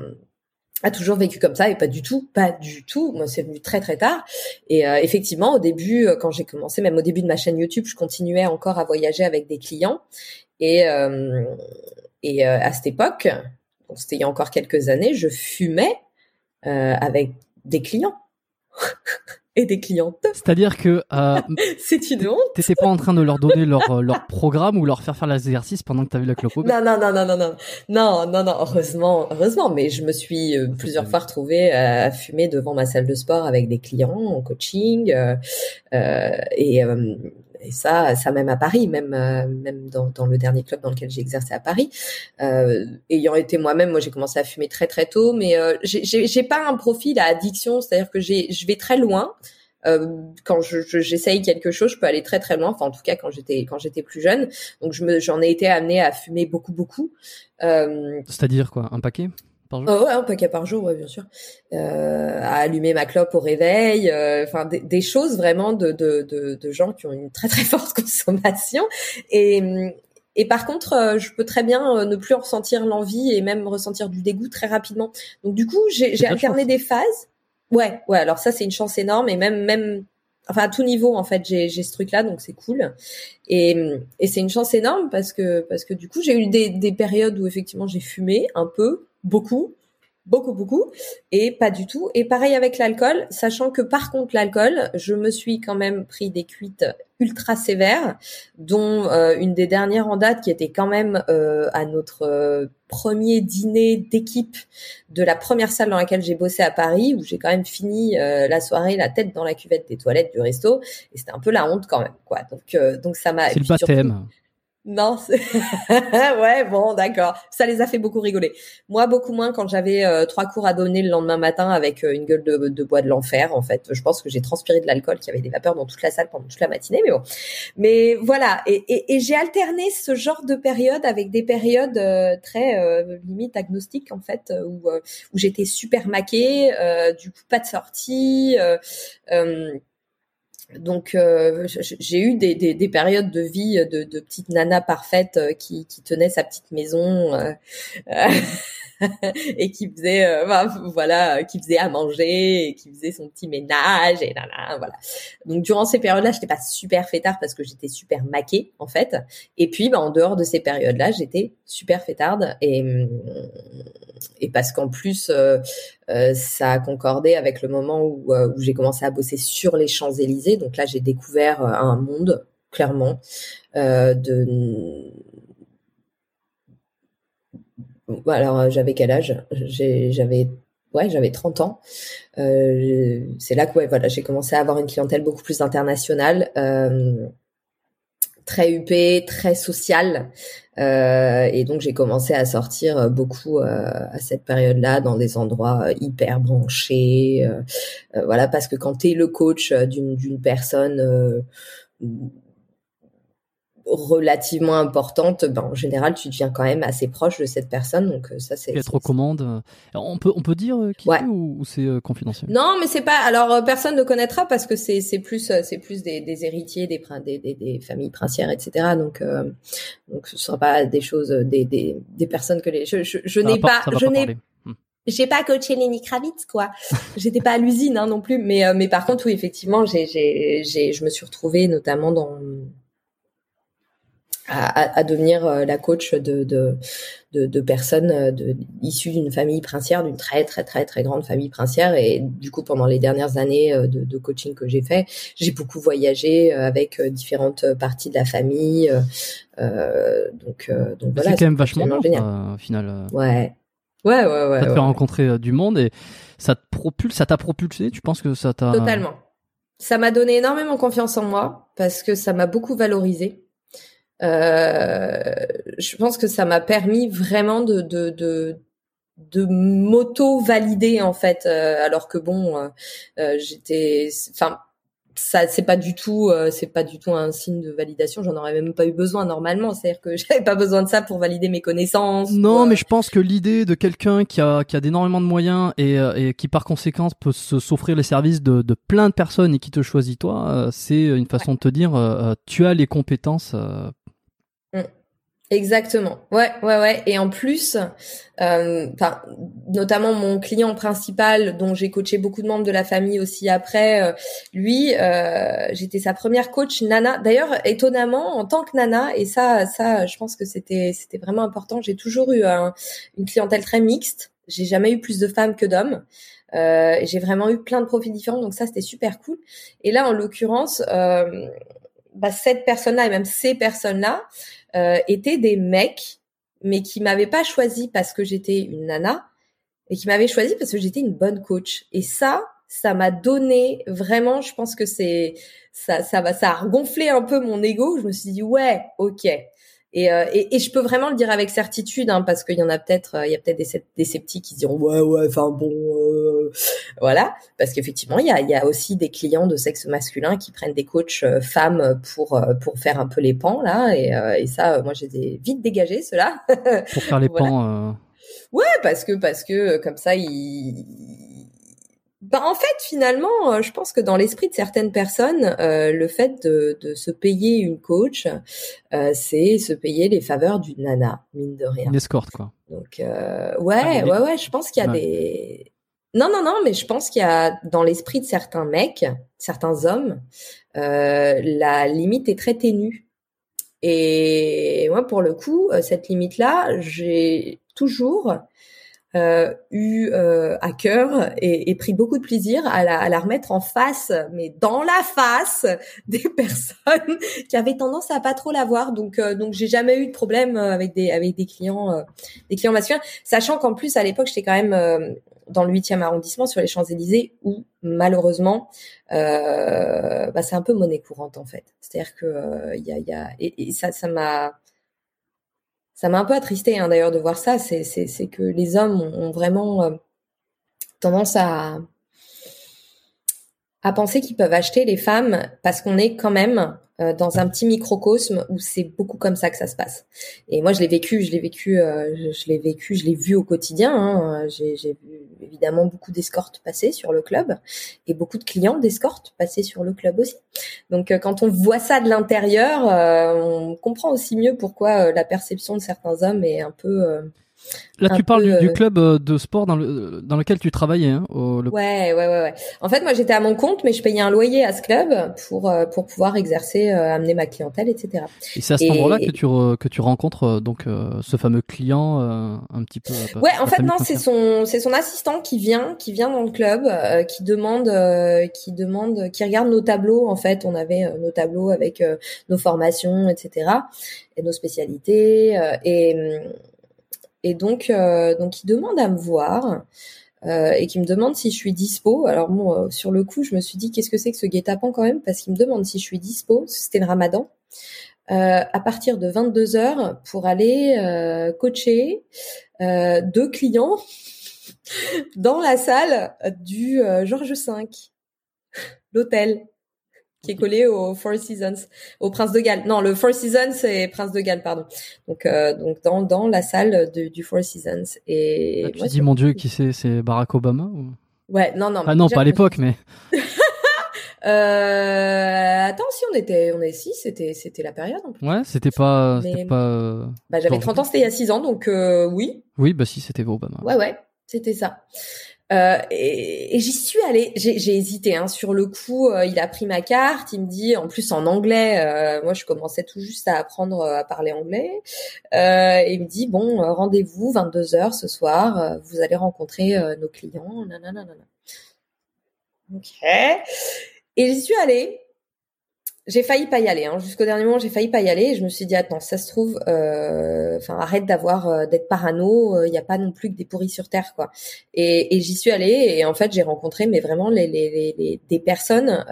a toujours vécu comme ça et pas du tout, pas du tout. Moi, c'est venu très très tard. Et euh, effectivement, au début, quand j'ai commencé, même au début de ma chaîne YouTube, je continuais encore à voyager avec des clients. Et et à cette époque, donc c'était il y a encore quelques années, je fumais avec des clients. et des clientes. C'est-à-dire que euh, c'est une honte. T'étais pas en train de leur donner leur euh, leur programme ou leur faire faire l'exercice pendant que t'avais la clope Non non non non non non non non non heureusement heureusement mais je me suis euh, plusieurs fois retrouvée à fumer devant ma salle de sport avec des clients en coaching euh, euh et et ça, ça même à Paris, même même dans, le dernier club dans lequel j'ai exercé à Paris, euh, ayant été moi-même, moi, j'ai commencé à fumer très très tôt, mais euh, j'ai pas un profil à addiction, c'est-à-dire que j'ai je vais très loin. Euh, quand j'essaye je, quelque chose, je peux aller très très loin. Enfin, en tout cas, quand j'étais quand j'étais plus jeune, donc j'en ai été amenée à fumer beaucoup beaucoup. Euh, C'est-à-dire quoi, un paquet? Par jour? Oh, ouais, un paquet par jour, ouais, bien sûr. Euh, à allumer ma clope au réveil, euh, enfin des, des, choses vraiment de, de, de, de, gens qui ont une très très forte consommation. Et, Et par contre, je peux très bien ne plus en ressentir l'envie et même ressentir du dégoût très rapidement. Donc du coup, j'ai alterné des phases. Ouais, ouais. Alors ça, c'est une chance énorme et même même enfin à tout niveau en fait j'ai ce truc là donc c'est cool et, et c'est une chance énorme parce que parce que du coup j'ai eu des, des périodes où effectivement j'ai fumé un peu beaucoup beaucoup beaucoup et pas du tout. Et pareil avec l'alcool sachant que par contre l'alcool je me suis quand même pris des cuites ultra sévères dont euh, une des dernières en date qui était quand même euh, à notre euh, premier dîner d'équipe de la première salle dans laquelle j'ai bossé à Paris où j'ai quand même fini la soirée la tête dans la cuvette des toilettes du resto et c'était un peu la honte quand même quoi. Donc donc ça m'a c'est le baptême non, ouais, bon, d'accord. Ça les a fait beaucoup rigoler. Moi, beaucoup moins quand j'avais euh, trois cours à donner le lendemain matin avec euh, une gueule de, bois de l'enfer. En fait, je pense que j'ai transpiré de l'alcool, qu'il y avait des vapeurs dans toute la salle pendant toute la matinée. Mais bon, mais voilà. Et, j'ai alterné ce genre de période avec des périodes euh, très limite agnostiques en fait, où où j'étais super maquée, du coup pas de sortie donc euh, j'ai eu des, des, des, périodes de vie de, de petite nana parfaite euh, qui, qui tenait sa petite maison euh, et qui faisait voilà qui faisait à manger et qui faisait son petit ménage et là, là voilà donc durant ces périodes-là j'étais pas super fêtarde parce que j'étais super maquée en fait et puis bah, en dehors de ces périodes-là j'étais super fêtarde et et parce qu'en plus euh, ça a concordé avec le moment où, euh, où j'ai commencé à bosser sur les Champs Élysées. Donc là, j'ai découvert euh, un monde clairement de. Alors j'avais quel âge? J'avais ouais, j'avais 30 ans. Euh, c'est là que ouais, voilà, j'ai commencé à avoir une clientèle beaucoup plus internationale. Euh, très huppé, très social. Euh, et donc j'ai commencé à sortir beaucoup euh, à cette période-là dans des endroits euh, hyper branchés. voilà, parce que quand tu es le coach d'une personne relativement importante, ben, en général, tu deviens quand même assez proche de cette personne. Donc euh, ça, c'est. Elle te recommande. Euh, on peut, on peut dire euh, qui ou, c'est confidentiel? Non, mais c'est pas. Alors personne ne connaîtra parce que c'est, c'est plus, c'est plus des, des héritiers, des, des, des, des, familles princières, etc. Donc, donc ce sera pas des choses, des, des, des personnes que les. Je, je, n'ai pas, je n'ai. Hmm. J'ai pas coaché Lenny Kravitz, quoi. J'étais pas à l'usine hein, non plus, mais mais par contre, oui, effectivement, j'ai j'ai j'ai je me suis retrouvée notamment dans à, à, devenir euh, la coach de, de, de, de personnes euh, de, issues d'une famille princière, d'une très très très très grande famille princière. Et du coup, pendant les dernières années euh, de, de coaching que j'ai fait, j'ai beaucoup voyagé avec différentes parties de la famille. Euh, donc, donc voilà. C'est quand même vachement bien, au final. Ouais. Ouais, ouais, ouais. Ça te fait rencontrer du monde et ça te propulse, ça t'a propulsé. Tu penses que ça t'a totalement. Ça m'a donné énormément confiance en moi parce que ça m'a beaucoup valorisé. Euh, je pense que ça m'a permis vraiment de, de, de de m'auto valider en fait euh, alors que bon euh, euh j'étais enfin ça c'est pas du tout euh, c'est pas du tout un signe de validation. J'en aurais même pas eu besoin normalement. C'est à dire que j'avais pas besoin de ça pour valider mes connaissances non mais je pense que l'idée de quelqu'un qui a qui a d'énormément de moyens et, et qui par conséquent peut se s'offrir les services de, de plein de personnes et qui te choisit toi c'est une façon de te dire tu as les compétences Exactement. Ouais, ouais, ouais. Et en plus, euh, notamment mon client principal, dont j'ai coaché beaucoup de membres de la famille aussi après, euh, lui, euh, j'étais sa première coach nana. D'ailleurs, étonnamment, en tant que nana, et ça, ça, je pense que c'était, c'était vraiment important. J'ai toujours eu une clientèle très mixte. J'ai jamais eu plus de femmes que d'hommes. Euh, j'ai vraiment eu plein de profils différents, donc ça, c'était super cool. Et là, en l'occurrence, bah, cette personne-là et même ces personnes-là euh, étaient des mecs, mais qui m'avaient pas choisi parce que j'étais une nana, et qui m'avaient choisi parce que j'étais une bonne coach. Et ça, ça m'a donné vraiment, je pense que c'est ça, ça va, ça a regonflé un peu mon ego. Je me suis dit ouais, ok. Et, euh, et, et, je peux vraiment le dire avec certitude, hein, parce qu'il y en a peut-être, euh, il y a peut-être des, des, sceptiques qui diront ouais ouais, enfin bon, euh, voilà, parce qu'effectivement il y a, y a aussi des clients de sexe masculin qui prennent des coachs femmes pour pour faire un peu les pans là, et, et ça, moi j'ai vite dégagé cela. pour faire les pans. Ouais, parce que parce que comme ça ils bah, en fait, finalement, euh, je pense que dans l'esprit de certaines personnes, euh, le fait de, de, se payer une coach, euh, c'est se payer les faveurs d'une nana, mine de rien. Une escorte, quoi. Donc, euh, ouais, ouais, ouais, je pense qu'il y a des... Non, non, non, mais je pense qu'il y a dans l'esprit de certains mecs, certains hommes, la limite est très ténue. Et moi, pour le coup, cette limite-là, j'ai toujours eu euh, à cœur et, et, pris beaucoup de plaisir à la, à la, remettre en face, mais dans la face des personnes qui avaient tendance à pas trop la voir. Donc, euh, donc j'ai jamais eu de problème avec des avec des clients euh, des clients masculins, sachant qu'en plus à l'époque j'étais quand même dans le 8e arrondissement sur les Champs Élysées où malheureusement bah, c'est un peu monnaie courante en fait. C'est-à-dire que il y a, y a et ça ça m'a ça m'a un peu attristé hein, d'ailleurs de voir ça. C'est que les hommes ont, vraiment euh, tendance à à penser qu'ils peuvent acheter les femmes parce qu'on est quand même euh, dans un petit microcosme où c'est beaucoup comme ça que ça se passe. Et moi, je l'ai vécu, je l'ai vécu, euh, je, l'ai vécu, je l'ai vu au quotidien. Hein. J'ai, vu évidemment beaucoup d'escortes passer sur le club et beaucoup de clients d'escortes passer sur le club aussi. Donc, euh, quand on voit ça de l'intérieur, on comprend aussi mieux pourquoi la perception de certains hommes est un peu Là, tu parles du, euh, club euh, de sport dans, le, dans lequel tu travaillais. Hein, au, ouais, ouais, ouais, ouais. En fait, moi, j'étais à mon compte, mais je payais un loyer à ce club pour euh, pour pouvoir exercer, amener ma clientèle, etc. Et c'est à ce moment-là que tu que tu rencontres donc ce fameux client un petit peu. Ouais, en fait, non, c'est son c'est son assistant qui vient qui vient dans le club, qui demande qui demande qui regarde nos tableaux. En fait, on avait nos tableaux avec nos formations, etc. et nos spécialités et et donc, euh, donc il demande à me voir. Euh, et qui me demande si je suis dispo. Alors bon, euh, sur le coup, je me suis dit qu'est-ce que c'est que ce guet-apens quand même, parce qu'il me demande si je suis dispo. C'était le Ramadan. à partir de 22 heures pour aller coacher deux clients dans la salle du Georges V, l'hôtel qui est collé au Four Seasons, au Prince de Galles. Non, le Four Seasons c'est Prince de Galles, pardon. Donc, euh, donc dans dans la salle de, du Four Seasons. Et tu dis mon Dieu, qui c'est? C'est Barack Obama ou... Ouais, non, non. Ah non, pas à l'époque, mais. euh, attends, si on était, on est si, c'était, c'était la période. En plus. Ouais, c'était pas, c'était pas. Euh, bah, j'avais 30 ans, c'était il y a 6 ans, donc euh, oui. Oui, bah si, c'était Obama. Ouais, ouais, c'était ça. Euh, et, j'y suis allée. J'ai hésité. Hein. Sur le coup, euh, il a pris ma carte. Il me dit, en plus en anglais. Euh, moi, je commençais tout juste à apprendre à parler anglais. et il me dit, bon, rendez-vous 22 h ce soir. vous allez rencontrer nos clients. Nanana. Ok. Et j'y suis allée j'ai failli pas y aller. Hein. Jusqu'au dernier moment, j'ai failli pas y aller. Je me suis dit, attends, ça se trouve, euh, enfin, arrête d'avoir, euh, d'être parano. Il euh, n'y a pas non plus que des pourris sur terre, quoi. Et, et j'y suis allée. Et en fait, j'ai rencontré, mais vraiment les, les, les, des personnes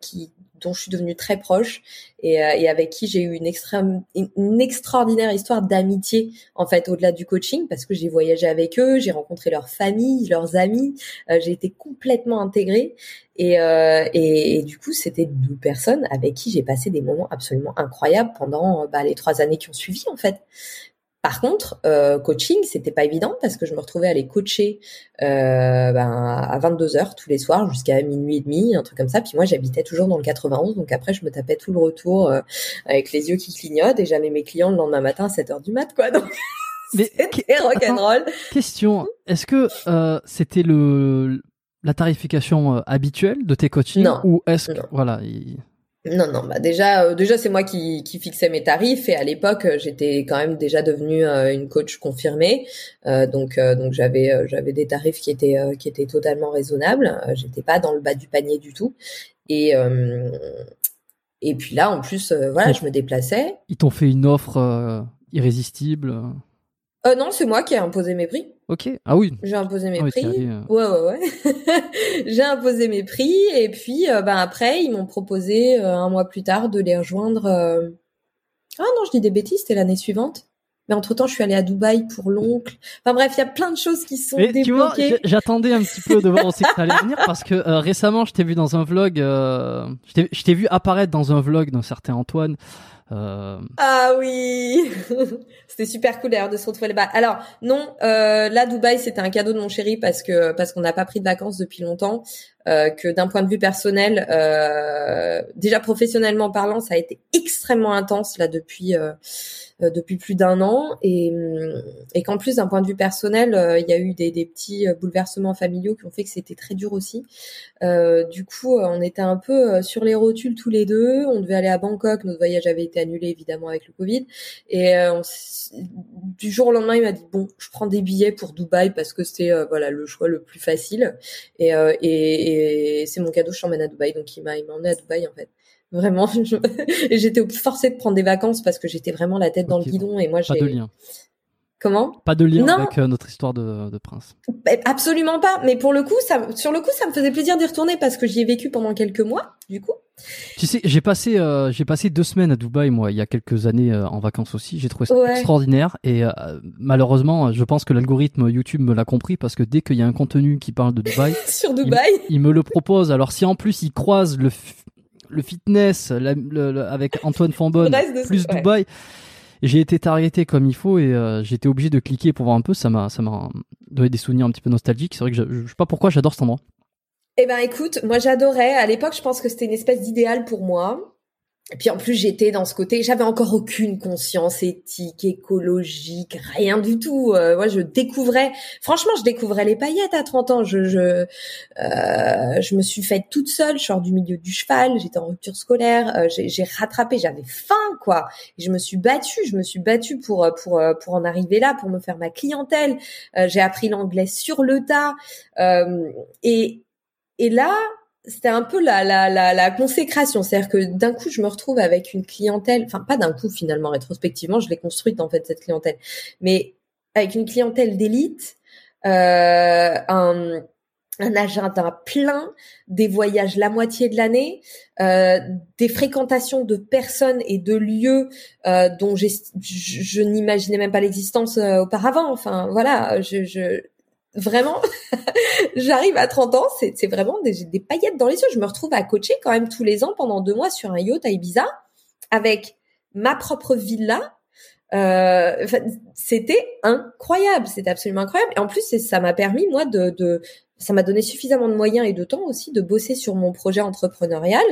qui dont je suis devenue très proche et, et avec qui j'ai eu une, extraordinaire histoire d'amitié en fait au-delà du coaching parce que j'ai voyagé avec eux, j'ai rencontré leurs familles, leurs amis, j'ai été complètement intégrée et, euh, et, du coup, c'était deux personnes avec qui j'ai passé des moments absolument incroyables pendant bah, les trois années qui ont suivi, en fait. Par contre, euh, coaching, c'était pas évident parce que je me retrouvais à les coacher euh, ben, à 22 heures tous les soirs jusqu'à minuit et demi, un truc comme ça. Puis moi, j'habitais toujours dans le 91, donc après, je me tapais tout le retour euh, avec les yeux qui clignotent et j'avais mes clients le lendemain matin à 7 heures du mat, quoi. Donc c'était rock'n'roll. Question est-ce que euh, c'était le la tarification euh, habituelle de tes coachings non. ou est-ce que voilà Non, non, bah déjà, euh, déjà c'est moi qui, qui fixais mes tarifs et à l'époque j'étais quand même déjà devenue euh, une coach confirmée, donc donc j'avais j'avais des tarifs qui étaient qui étaient totalement raisonnables, j'étais pas dans le bas du panier du tout et et puis là en plus voilà je me déplaçais. Ils t'ont fait une offre irrésistible. Euh, non, c'est moi qui ai imposé mes prix. Ok. Ah oui. J'ai imposé mes ah prix. Euh. Ouais, ouais, ouais. j'ai imposé mes prix et puis, euh, ben après, ils m'ont proposé euh, un mois plus tard de les rejoindre. Ah non, je dis des bêtises. C'était l'année suivante. Mais entre temps, je suis allée à Dubaï pour l'oncle. Enfin bref, il y a plein de choses qui sont débloquées. J'attendais un petit peu de voir aussi que ça allait venir parce que récemment, je t'ai vu dans un vlog. je t'ai vu apparaître dans un vlog d'un certain Antoine Euh... Ah oui, c'était super cool d'ailleurs de se retrouver là-bas. Alors non, euh, là Dubaï c'était un cadeau de mon chéri parce que parce qu'on n'a pas pris de vacances depuis longtemps. Euh, que d'un point de vue personnel, euh, déjà professionnellement parlant, ça a été extrêmement intense là depuis euh, euh, depuis plus d'un an et, et qu'en plus d'un point de vue personnel, euh, il y a eu des, des, petits euh, bouleversements familiaux qui ont fait que c'était très dur aussi. du coup, on était un peu sur les rotules tous les deux. On devait aller à Bangkok, notre voyage avait été annulé évidemment avec le Covid. Et on, du jour au lendemain, il m'a dit bon, je prends des billets pour Dubaï parce que c'est voilà le choix le plus facile. Et, et, et c'est mon cadeau, je t'emmène à Dubaï. Donc il m'a emmené à Dubaï en fait. Vraiment, et j'étais forcée de prendre des vacances parce que j'étais vraiment la tête dans le guidon et moi j'ai. Pas de lien. Comment? Pas de lien avec euh, notre histoire de, de, prince. Bah, absolument pas. Mais pour le coup, ça, sur le coup, ça me faisait plaisir d'y retourner parce que j'y ai vécu pendant quelques mois, du coup. Tu sais, j'ai passé, euh, j'ai passé deux semaines à Dubaï, moi, il y a quelques années euh, en vacances aussi. J'ai trouvé ça extraordinaire et malheureusement, je pense que l'algorithme YouTube me l'a compris parce que dès qu'il y a un contenu qui parle de Dubaï, sur Dubaï, il, il, me le propose. Alors si en plus il croise le le fitness avec Antoine Fambonne plus Dubaï. J'ai été targeté comme il faut et euh, été obligé de cliquer pour voir un peu. Ça m'a, ça m'a donné des souvenirs un petit peu nostalgiques. C'est vrai que je, je sais pas pourquoi j'adore cet endroit. Eh ben écoute, moi j'adorais. À l'époque, je pense que c'était une espèce d'idéal pour moi. Et puis en plus, j'étais dans ce côté, j'avais encore aucune conscience éthique, écologique, rien du tout. Euh, moi, je découvrais, franchement, je découvrais les paillettes à 30 ans. Je, je, euh, je me suis faite toute seule, je sors du milieu du cheval, j'étais en rupture scolaire, euh, j'ai rattrapé, j'avais faim, quoi. Et je me suis battue, je me suis battue pour pour pour en arriver là, pour me faire ma clientèle. Euh, j'ai appris l'anglais sur le tas. Euh, et et là, c'était un peu la, la, la, la consécration. C'est-à-dire que d'un coup, je me retrouve avec une clientèle, enfin pas d'un coup finalement, rétrospectivement, je l'ai construite en fait, cette clientèle, mais avec une clientèle d'élite, euh, un, un agenda plein, des voyages la moitié de l'année, euh, des fréquentations de personnes et de lieux euh, dont je, je n'imaginais même pas l'existence euh, auparavant. Enfin voilà, je, je vraiment, j'arrive à 30 ans, c'est vraiment des, paillettes dans les yeux. Je me retrouve à coacher quand même tous les ans pendant deux mois sur un yacht à Ibiza avec ma propre villa. Euh, c'était incroyable, c'était absolument incroyable. Et en plus, ça m'a permis moi de, de ça m'a donné suffisamment de moyens et de temps aussi de bosser sur mon projet entrepreneurial,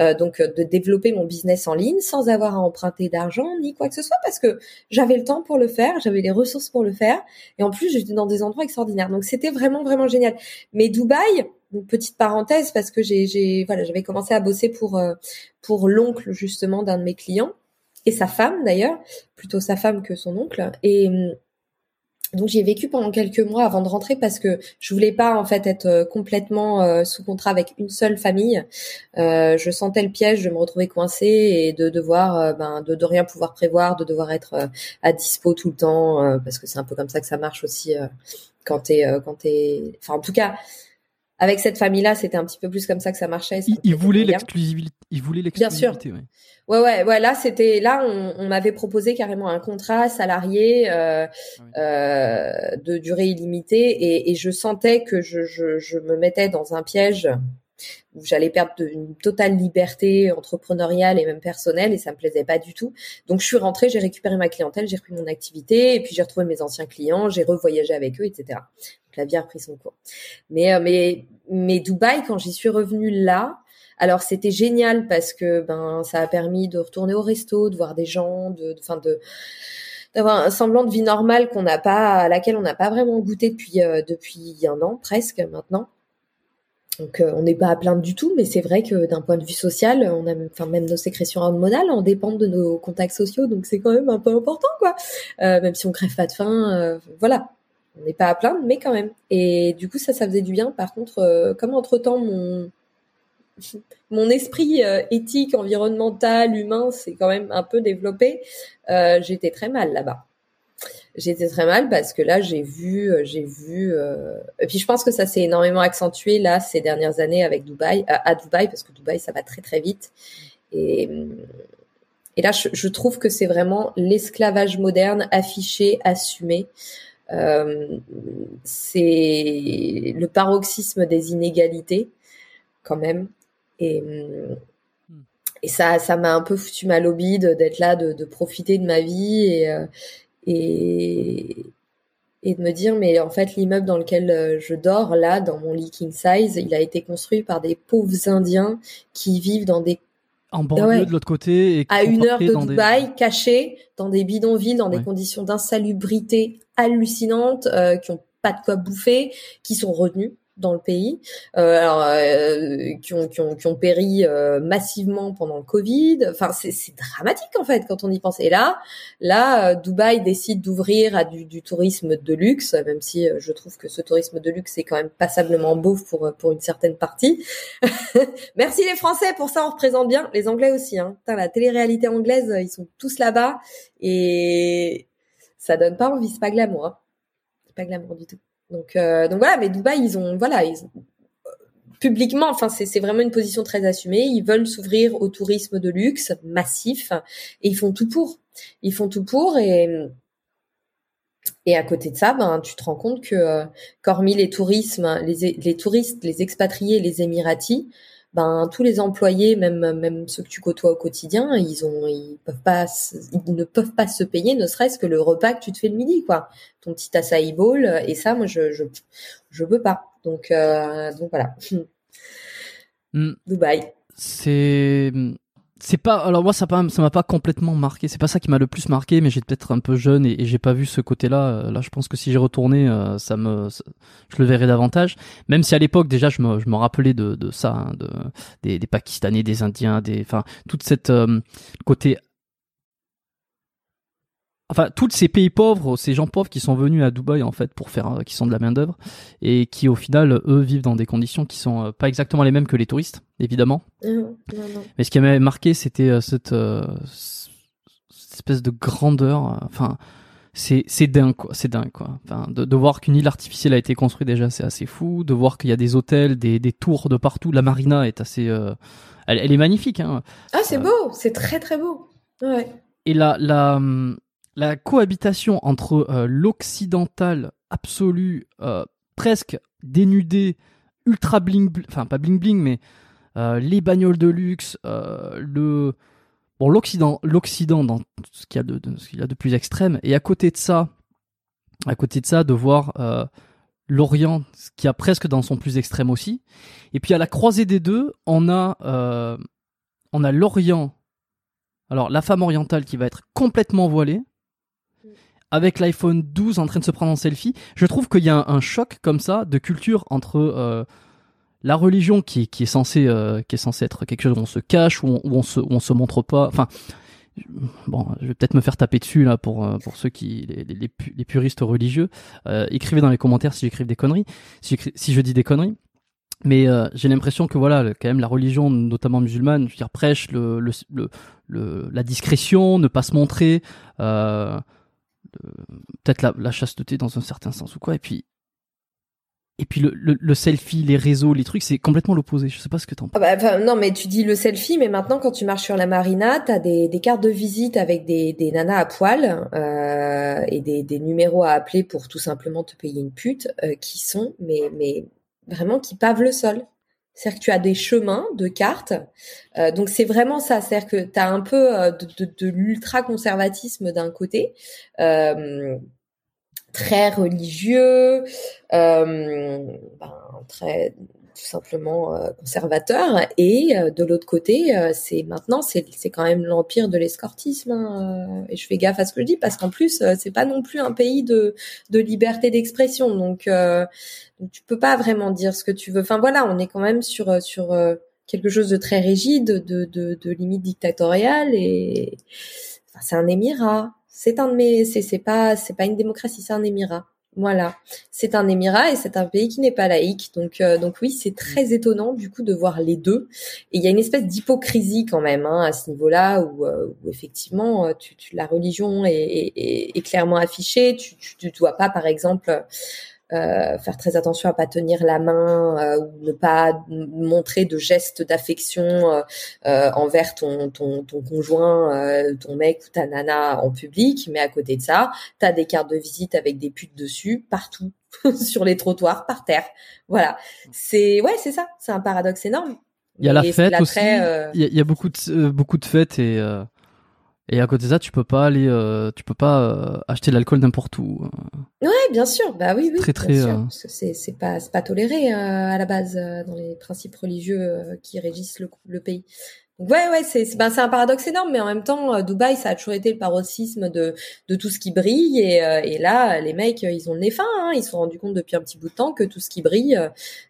euh, donc euh, de développer mon business en ligne sans avoir à emprunter d'argent ni quoi que ce soit parce que j'avais le temps pour le faire, j'avais les ressources pour le faire et en plus j'étais dans des endroits extraordinaires. Donc c'était vraiment vraiment génial. Mais Dubaï, une petite parenthèse parce que j'ai voilà j'avais commencé à bosser pour euh, pour l'oncle justement d'un de mes clients et sa femme d'ailleurs, plutôt sa femme que son oncle et hum, donc j'ai vécu pendant quelques mois avant de rentrer parce que je voulais pas en fait être euh, complètement euh, sous contrat avec une seule famille. Euh, je sentais le piège de me retrouver coincée et de devoir ben de, de rien pouvoir prévoir, de devoir être à dispo tout le temps parce que c'est un peu comme ça que ça marche aussi quand t'es quand t'es. Enfin en tout cas avec cette famille-là, c'était un petit peu plus comme ça que ça marchait. Il, voulait l'exclusivité. Il voulait l'exclusivité. Bien sûr. Ouais, ouais, ouais. Là, c'était là, on, on m'avait proposé carrément un contrat salarié euh, ah euh, de durée illimitée, et, et, je sentais que je, je, je, me mettais dans un piège où j'allais perdre une totale liberté entrepreneuriale et même personnelle, et ça me plaisait pas du tout. Donc, je suis rentrée, j'ai récupéré ma clientèle, j'ai repris mon activité, et puis j'ai retrouvé mes anciens clients, j'ai revoyagé avec eux, etc. Donc, la vie a repris son cours. Mais, euh, mais, mais Dubaï, quand j'y suis revenue là, alors c'était génial parce que ben ça a permis de retourner au resto, de voir des gens, de, enfin de, d'avoir un semblant de vie normale qu'on n'a pas, à laquelle on n'a pas vraiment goûté depuis euh, depuis un an presque maintenant. Donc euh, on n'est pas à plaindre du tout, mais c'est vrai que d'un point de vue social, enfin même nos sécrétions hormonales en dépendent de nos contacts sociaux, donc c'est quand même un peu important quoi. Euh, même si on crève pas de faim, voilà, on n'est pas à plaindre, mais quand même. Et du coup ça, ça faisait du bien. Par contre, comme entre temps mon mon esprit euh, éthique, environnemental, humain, c'est quand même un peu développé. Euh, j'étais très mal là-bas. J'étais très mal parce que là, j'ai vu, euh, j'ai vu. Et puis je pense que ça s'est énormément accentué là ces dernières années avec Dubaï, à Dubaï, parce que Dubaï, ça va très très vite. Et et là, je, je trouve que c'est vraiment l'esclavage moderne affiché, assumé. Euh, c'est le paroxysme des inégalités quand même. Et, et ça, ça m'a un peu foutu mal au bide d'être là, de, de, profiter de ma vie et, et, et de me dire mais en fait l'immeuble dans lequel euh, je dors là dans mon leaking size il a été construit par des pauvres indiens qui vivent dans des en banlieue de l'autre côté et à une heure de Dubaï cachés dans des bidonvilles dans des conditions d'insalubrité hallucinantes euh, qui ont pas de quoi bouffer qui sont retenus dans le pays, euh, alors, euh, qui, ont, qui, ont, qui ont péri euh, massivement pendant le Covid. Enfin, c'est dramatique en fait quand on y pense. Et là, là, euh, Dubaï décide d'ouvrir à du, du, tourisme de luxe, même si euh, je trouve que ce tourisme de luxe est quand même passablement beau pour pour une certaine partie. Merci les Français pour ça, on représente bien. Les Anglais aussi. Hein. Putain, la télé-réalité anglaise, ils sont tous là-bas et ça donne pas envie. C'est pas glamour. Hein. C'est pas glamour du tout. Donc, euh, donc voilà, mais Dubaï, ils ont, voilà, ils, publiquement, enfin, c'est vraiment une position très assumée. Ils veulent s'ouvrir au tourisme de luxe massif et ils font tout pour. Ils font tout pour et et à côté de ça, ben, tu te rends compte que, euh, qu'hormis les tourismes, les, les touristes, les expatriés, les Émiratis, ben tous les employés, même même ceux que tu côtoies au quotidien, ils ont ils peuvent pas ils ne peuvent pas se payer, ne serait-ce que le repas que tu te fais le midi, quoi. Ton petit acai bowl et ça, moi je je je peux pas. Donc euh, donc voilà. Mm. Dubaï. C'est c'est pas alors moi ça pas m'a pas complètement marqué. C'est pas ça qui m'a le plus marqué mais j'étais peut-être un peu jeune et, j'ai pas vu ce côté-là. Euh, là je pense que si j'ai retourné euh, ça me je le verrais davantage. Même si à l'époque déjà je me je me rappelais de de ça hein, de des, des pakistanais des indiens des enfin toute cette euh, côté enfin tous ces pays pauvres, ces gens pauvres qui sont venus à Dubaï en fait pour faire, euh, qui sont de la main d'œuvre et qui au final eux vivent dans des conditions qui sont euh, pas exactement les mêmes que les touristes, évidemment. Mais ce qui m'a marqué, c'était euh, cette, cette, espèce de grandeur. Enfin, c'est c'est dingue quoi, c'est dingue quoi. Enfin, de, de voir qu'une île artificielle a été construite déjà, c'est assez fou. De voir qu'il y a des hôtels, des, des tours de partout. La marina est assez, elle, elle, est magnifique. Hein. Ah, c'est beau, c'est très très beau. Ouais. Et la la hum, la cohabitation entre euh, l'occidental absolu, euh, presque dénudé, ultra bling, enfin pas bling bling, mais euh, les bagnoles de luxe, l'Occident, dans ce qu'il y a de, plus extrême, et à côté de ça, à côté de ça, de voir l'Orient, ce qui a presque dans son plus extrême aussi, et puis à la croisée des deux, on a l'Orient. Alors la femme orientale qui va être complètement voilée, avec l'iPhone 12 en train de se prendre en selfie. Je trouve qu'il y a un, choc comme ça de culture entre euh, la religion qui, est censée euh, qui est censée être quelque chose où on se cache, où on, où se montre pas. Enfin, bon, je vais peut-être me faire taper dessus là pour euh, pour ceux qui les, puristes religieux. écrivez dans les commentaires si j'écris des conneries, si, je dis des conneries. Mais j'ai l'impression que voilà, quand même, la religion, notamment musulmane, je veux dire, prêche la discrétion, ne pas se montrer. Peut-être la, chasteté dans un certain sens ou quoi. Et puis, et puis le, le, selfie, les réseaux, les trucs, c'est complètement l'opposé. Je sais pas ce que t'en penses. Ah bah, non, mais tu dis le selfie, mais maintenant quand tu marches sur la marina, t'as des, des cartes de visite avec des, des nanas à poil euh, et des, des numéros à appeler pour tout simplement te payer une pute, euh, qui sont mais mais vraiment qui pavent le sol. C'est-à-dire que tu as des chemins de cartes. Euh, donc c'est vraiment ça. C'est-à-dire que tu as un peu euh, de, de, l'ultra-conservatisme d'un côté, euh, très religieux, ben, très tout simplement euh, conservateur. Et euh, de l'autre côté, euh, c'est maintenant, c'est quand même l'empire de l'escortisme. Hein, et je fais gaffe à ce que je dis parce qu'en plus, c'est pas non plus un pays de, de liberté d'expression. Donc, donc, tu peux pas vraiment dire ce que tu veux. Enfin voilà, on est quand même sur sur quelque chose de très rigide, de, de, de limite dictatoriale. Et enfin, c'est un émirat. C'est un mais c'est c'est pas c'est pas une démocratie, c'est un émirat. Voilà, c'est un émirat et c'est un pays qui n'est pas laïque. Donc, euh, donc oui, c'est très étonnant du coup de voir les deux. Et il y a une espèce d'hypocrisie quand même hein, à ce niveau-là, où, euh, où effectivement, euh, tu, tu, la religion est, est, est, clairement affichée. Tu, tu, tu dois pas, par exemple, euh, faire très attention à pas tenir la main euh, ou ne pas montrer de gestes d'affection euh, envers ton, ton, ton conjoint, ton mec ou ta nana en public. Mais à côté de ça, tu as des cartes de visite avec des putes dessus partout, sur les trottoirs, par terre. Voilà. C'est ouais, c'est ça. C'est un paradoxe énorme. Il y a la fête aussi. Il y, a, beaucoup de beaucoup de fêtes et et à côté de ça, tu peux pas aller, euh, tu peux pas euh, acheter de l'alcool n'importe où. Ouais, bien sûr. Bah oui, oui. Très, très. Euh, c'est c'est pas c'est pas toléré à la base dans les principes religieux qui régissent le, le pays. Ouais, ouais, c'est ben, c'est un paradoxe énorme, mais en même temps, Dubaï, ça a toujours été le paroxysme de de tout ce qui brille. Et et là, les mecs, ils ont le nez fin. Hein, ils se sont rendus compte depuis un petit bout de temps que tout ce qui brille,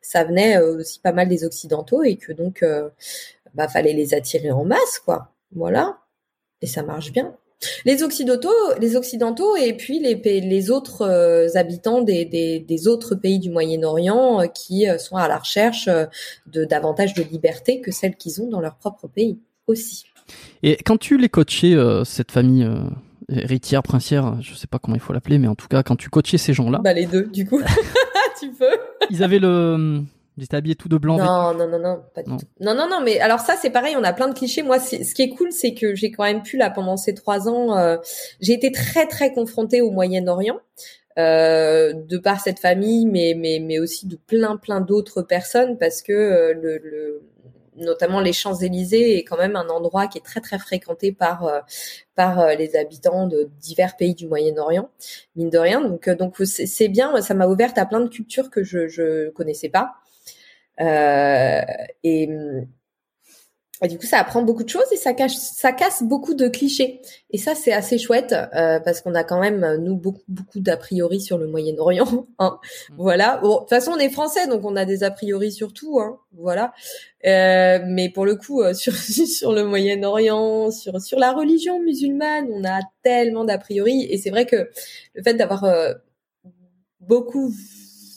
ça venait aussi pas mal des occidentaux et que donc, bah, fallait les attirer en masse, quoi. Voilà et ça marche bien. Les occidentaux, les occidentaux et puis les, les autres euh, habitants des, des, des, autres pays du Moyen-Orient euh, qui euh, sont à la recherche de davantage de liberté que celles qu'ils ont dans leur propre pays aussi. Et quand tu les coachais, cette famille héritière, princière, je sais pas comment il faut l'appeler, mais en tout cas, quand tu coachais ces gens-là. Bah les deux, du coup. tu peux. Ils avaient le ils étaient habillés tout de blanc. Non, non, non, non, pas du tout. Non, non, non, mais alors ça, c'est pareil, on a plein de clichés. Moi, ce qui est cool, c'est que j'ai quand même pu, là, pendant ces trois ans, euh, j'ai été très, très confrontée au Moyen-Orient. Euh, de par cette famille, mais mais mais aussi de plein plein d'autres personnes, parce que euh, le, le notamment les Champs-Élysées est quand même un endroit qui est très très fréquenté par euh, par les habitants de divers pays du Moyen-Orient, mine de rien. Donc donc c'est bien, ça m'a ouverte à plein de cultures que je je connaissais pas. Euh, et, du coup, ça apprend beaucoup de choses et ça cache, ça casse beaucoup de clichés. Et ça, c'est assez chouette euh, parce qu'on a quand même nous beaucoup beaucoup d'a priori sur le Moyen-Orient. Hein. Mm. Voilà. Bon, de toute façon, on est français, donc on a des a priori sur tout. Hein. Voilà. Euh, mais pour le coup, euh, sur sur le Moyen-Orient, sur sur la religion musulmane, on a tellement d'a priori. Et c'est vrai que le fait d'avoir beaucoup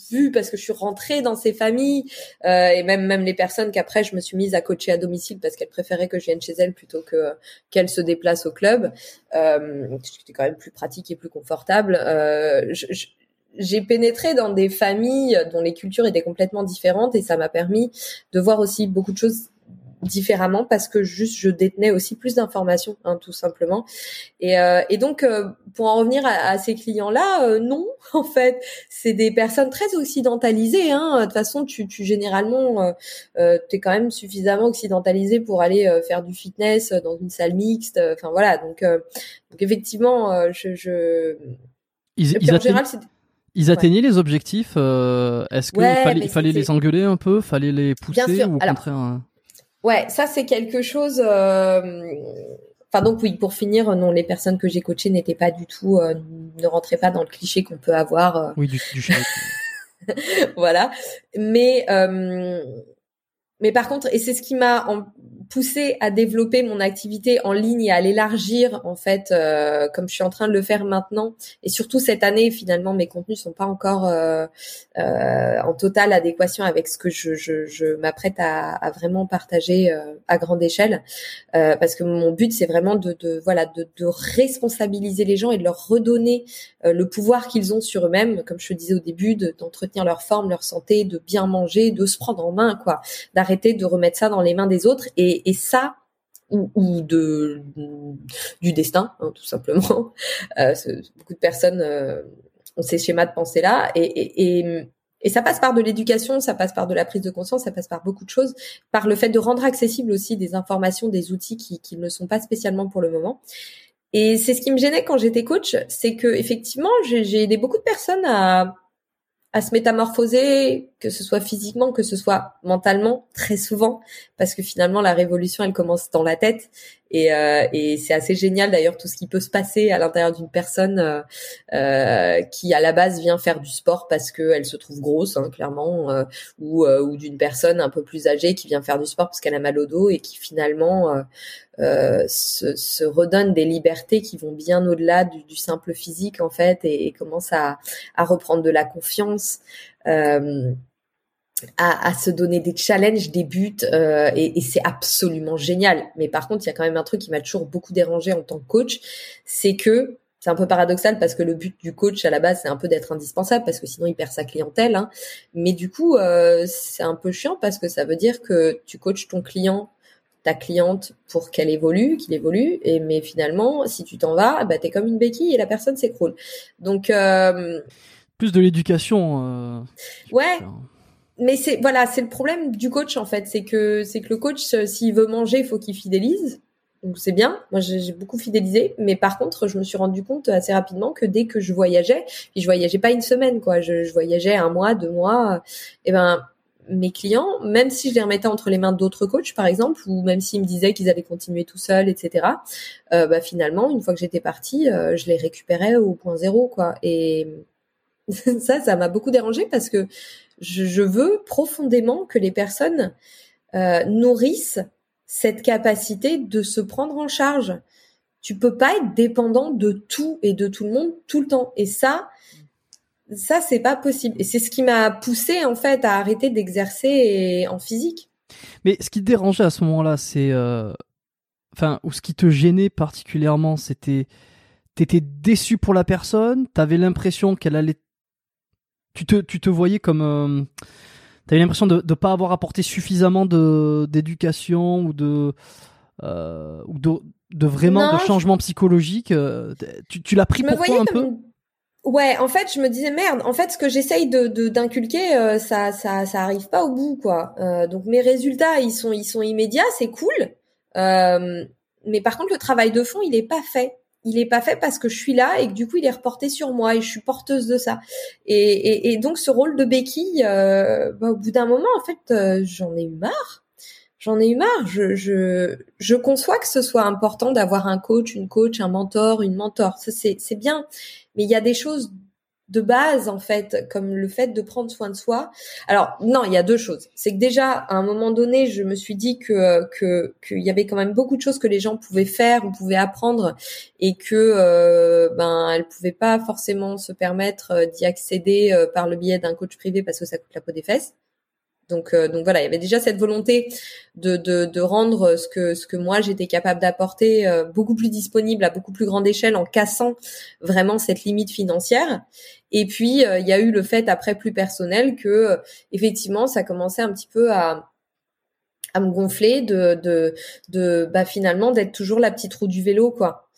vu parce que je suis rentrée dans ces familles euh, et même même les personnes qu'après je me suis mise à coacher à domicile parce qu'elles préféraient que je vienne chez elles plutôt que qu'elles se déplacent au club. Euh, C'était quand même plus pratique et plus confortable. Euh, j'ai pénétré dans des familles dont les cultures étaient complètement différentes et ça m'a permis de voir aussi beaucoup de choses différemment parce que juste je détenais aussi plus d'informations, hein, tout simplement. Et, euh, et donc, euh, pour en revenir à, ces clients-là, euh, non, en fait, c'est des personnes très occidentalisées. Hein. De toute façon, tu, tu généralement, euh, tu es quand même suffisamment occidentalisé pour aller faire du fitness dans une salle mixte. Enfin voilà, donc, donc effectivement, je, je... Ils, ils, ils atteignaient les objectifs. Est-ce qu'il fallait, fallait les engueuler un peu, fallait les pousser ou au contraire Ouais, ça c'est quelque chose. Euh... Enfin donc oui, pour finir, non, les personnes que j'ai coachées n'étaient pas du tout, euh, ne rentraient pas dans le cliché qu'on peut avoir. Euh. Oui, du, du voilà, mais euh, mais par contre, et c'est ce qui m'a poussé à développer mon activité en ligne et à l'élargir en fait euh, comme je suis en train de le faire maintenant. Et surtout cette année finalement mes contenus sont pas encore euh, euh, en totale adéquation avec ce que je, je, je m'apprête à, à, vraiment partager euh, à grande échelle. Euh, parce que mon but c'est vraiment de, de voilà de, de, responsabiliser les gens et de leur redonner euh, le pouvoir qu'ils ont sur eux-mêmes. Comme je te disais au début d'entretenir leur forme leur santé de bien manger de se prendre en main quoi. D'arrêter de remettre ça dans les mains des autres et et, ça, ou, ou, de du destin, hein, tout simplement. Euh, beaucoup de personnes euh, ont ces schémas de pensée là, et, et, et, et ça passe par de l'éducation, ça passe par de la prise de conscience, ça passe par beaucoup de choses, par le fait de rendre accessible aussi des informations, des outils qui, qui ne sont pas spécialement pour le moment. Et c'est ce qui me gênait quand j'étais coach, c'est que effectivement, j'ai aidé beaucoup de personnes à à se métamorphoser, que ce soit physiquement, que ce soit mentalement, très souvent, parce que finalement la révolution, elle commence dans la tête, et, euh, et c'est assez génial d'ailleurs tout ce qui peut se passer à l'intérieur d'une personne euh, euh, qui à la base vient faire du sport parce qu'elle se trouve grosse, hein, clairement, euh, ou, euh, ou d'une personne un peu plus âgée qui vient faire du sport parce qu'elle a mal au dos et qui finalement se, se, redonne des libertés qui vont bien au-delà du, du, simple physique en fait et, et commence à, à, reprendre de la confiance. Euh, à, à, se donner des challenges, des buts, euh, et, et c'est absolument génial. Mais par contre, il y a quand même un truc qui m'a toujours beaucoup dérangé en tant que coach, c'est que c'est un peu paradoxal parce que le but du coach à la base c'est un peu d'être indispensable parce que sinon il perd sa clientèle. Hein. Mais du coup, euh, c'est un peu chiant parce que ça veut dire que tu coaches ton client ta cliente pour qu'elle évolue, qu'il évolue, et mais finalement, si tu t'en vas, bah t'es comme une béquille et la personne s'écroule. Donc euh, plus de l'éducation. Euh, ouais. Mais c'est voilà, c'est le problème du coach en fait, c'est que c'est que le coach euh, s'il veut manger, il faut qu'il fidélise. Donc c'est bien. Moi j'ai beaucoup fidélisé, mais par contre, je me suis rendu compte assez rapidement que dès que je voyageais, puis je voyageais pas une semaine quoi, je, voyageais un mois, deux mois, et eh ben mes clients, même si je les remettais entre les mains d'autres coachs, par exemple, ou même s'ils me disaient qu'ils avaient continué tout seuls, etc. Euh, bah, finalement, une fois que j'étais partie, euh, je les récupérais au point zéro, quoi. Et ça, ça m'a beaucoup dérangé parce que je, veux profondément que les personnes euh, nourrissent cette capacité de se prendre en charge. Tu peux pas être dépendant de tout et de tout le monde tout le temps. Et ça, ça c'est pas possible et c'est ce qui m'a poussé en fait à arrêter d'exercer en physique mais ce qui te dérangeait à ce moment-là c'est euh... enfin ou ce qui te gênait particulièrement c'était t'étais déçu pour la personne t'avais l'impression qu'elle allait tu te tu te voyais comme euh... t'avais l'impression de ne pas avoir apporté suffisamment de d'éducation ou de euh, ou de, de vraiment de changement psychologique euh, tu, tu l'as pris pour toi un peu? Ouais, en fait, je me disais merde. En fait, ce que j'essaye de d'inculquer, euh, ça, ça, ça arrive pas au bout, quoi. Euh, donc mes résultats, ils sont, ils sont immédiats, c'est cool. Euh, mais par contre, le travail de fond, il est pas fait. Il est pas fait parce que je suis là et que du coup, il est reporté sur moi et je suis porteuse de ça. Et, et, et donc, ce rôle de béquille, euh, bah, au bout d'un moment, en fait, euh, j'en ai eu marre. J'en ai eu marre. Je, je, je conçois que ce soit important d'avoir un coach, une coach, un mentor, une mentor. Ça, c'est bien mais il y a des choses de base en fait, comme le fait de prendre soin de soi. Alors non, il y a deux choses. C'est que déjà à un moment donné, je me suis dit que que qu'il y avait quand même beaucoup de choses que les gens pouvaient faire ou pouvaient apprendre et que euh, ben elles pouvaient pas forcément se permettre euh, d'y accéder euh, par le biais d'un coach privé parce que ça coûte la peau des fesses. Donc, euh, donc voilà, il y avait déjà cette volonté de, de, de rendre ce que, ce que moi j'étais capable d'apporter euh, beaucoup plus disponible à beaucoup plus grande échelle en cassant vraiment cette limite financière. Et puis euh, il y a eu le fait après plus personnel que effectivement ça commençait un petit peu à à me gonfler de de, de bah finalement d'être toujours la petite roue du vélo quoi.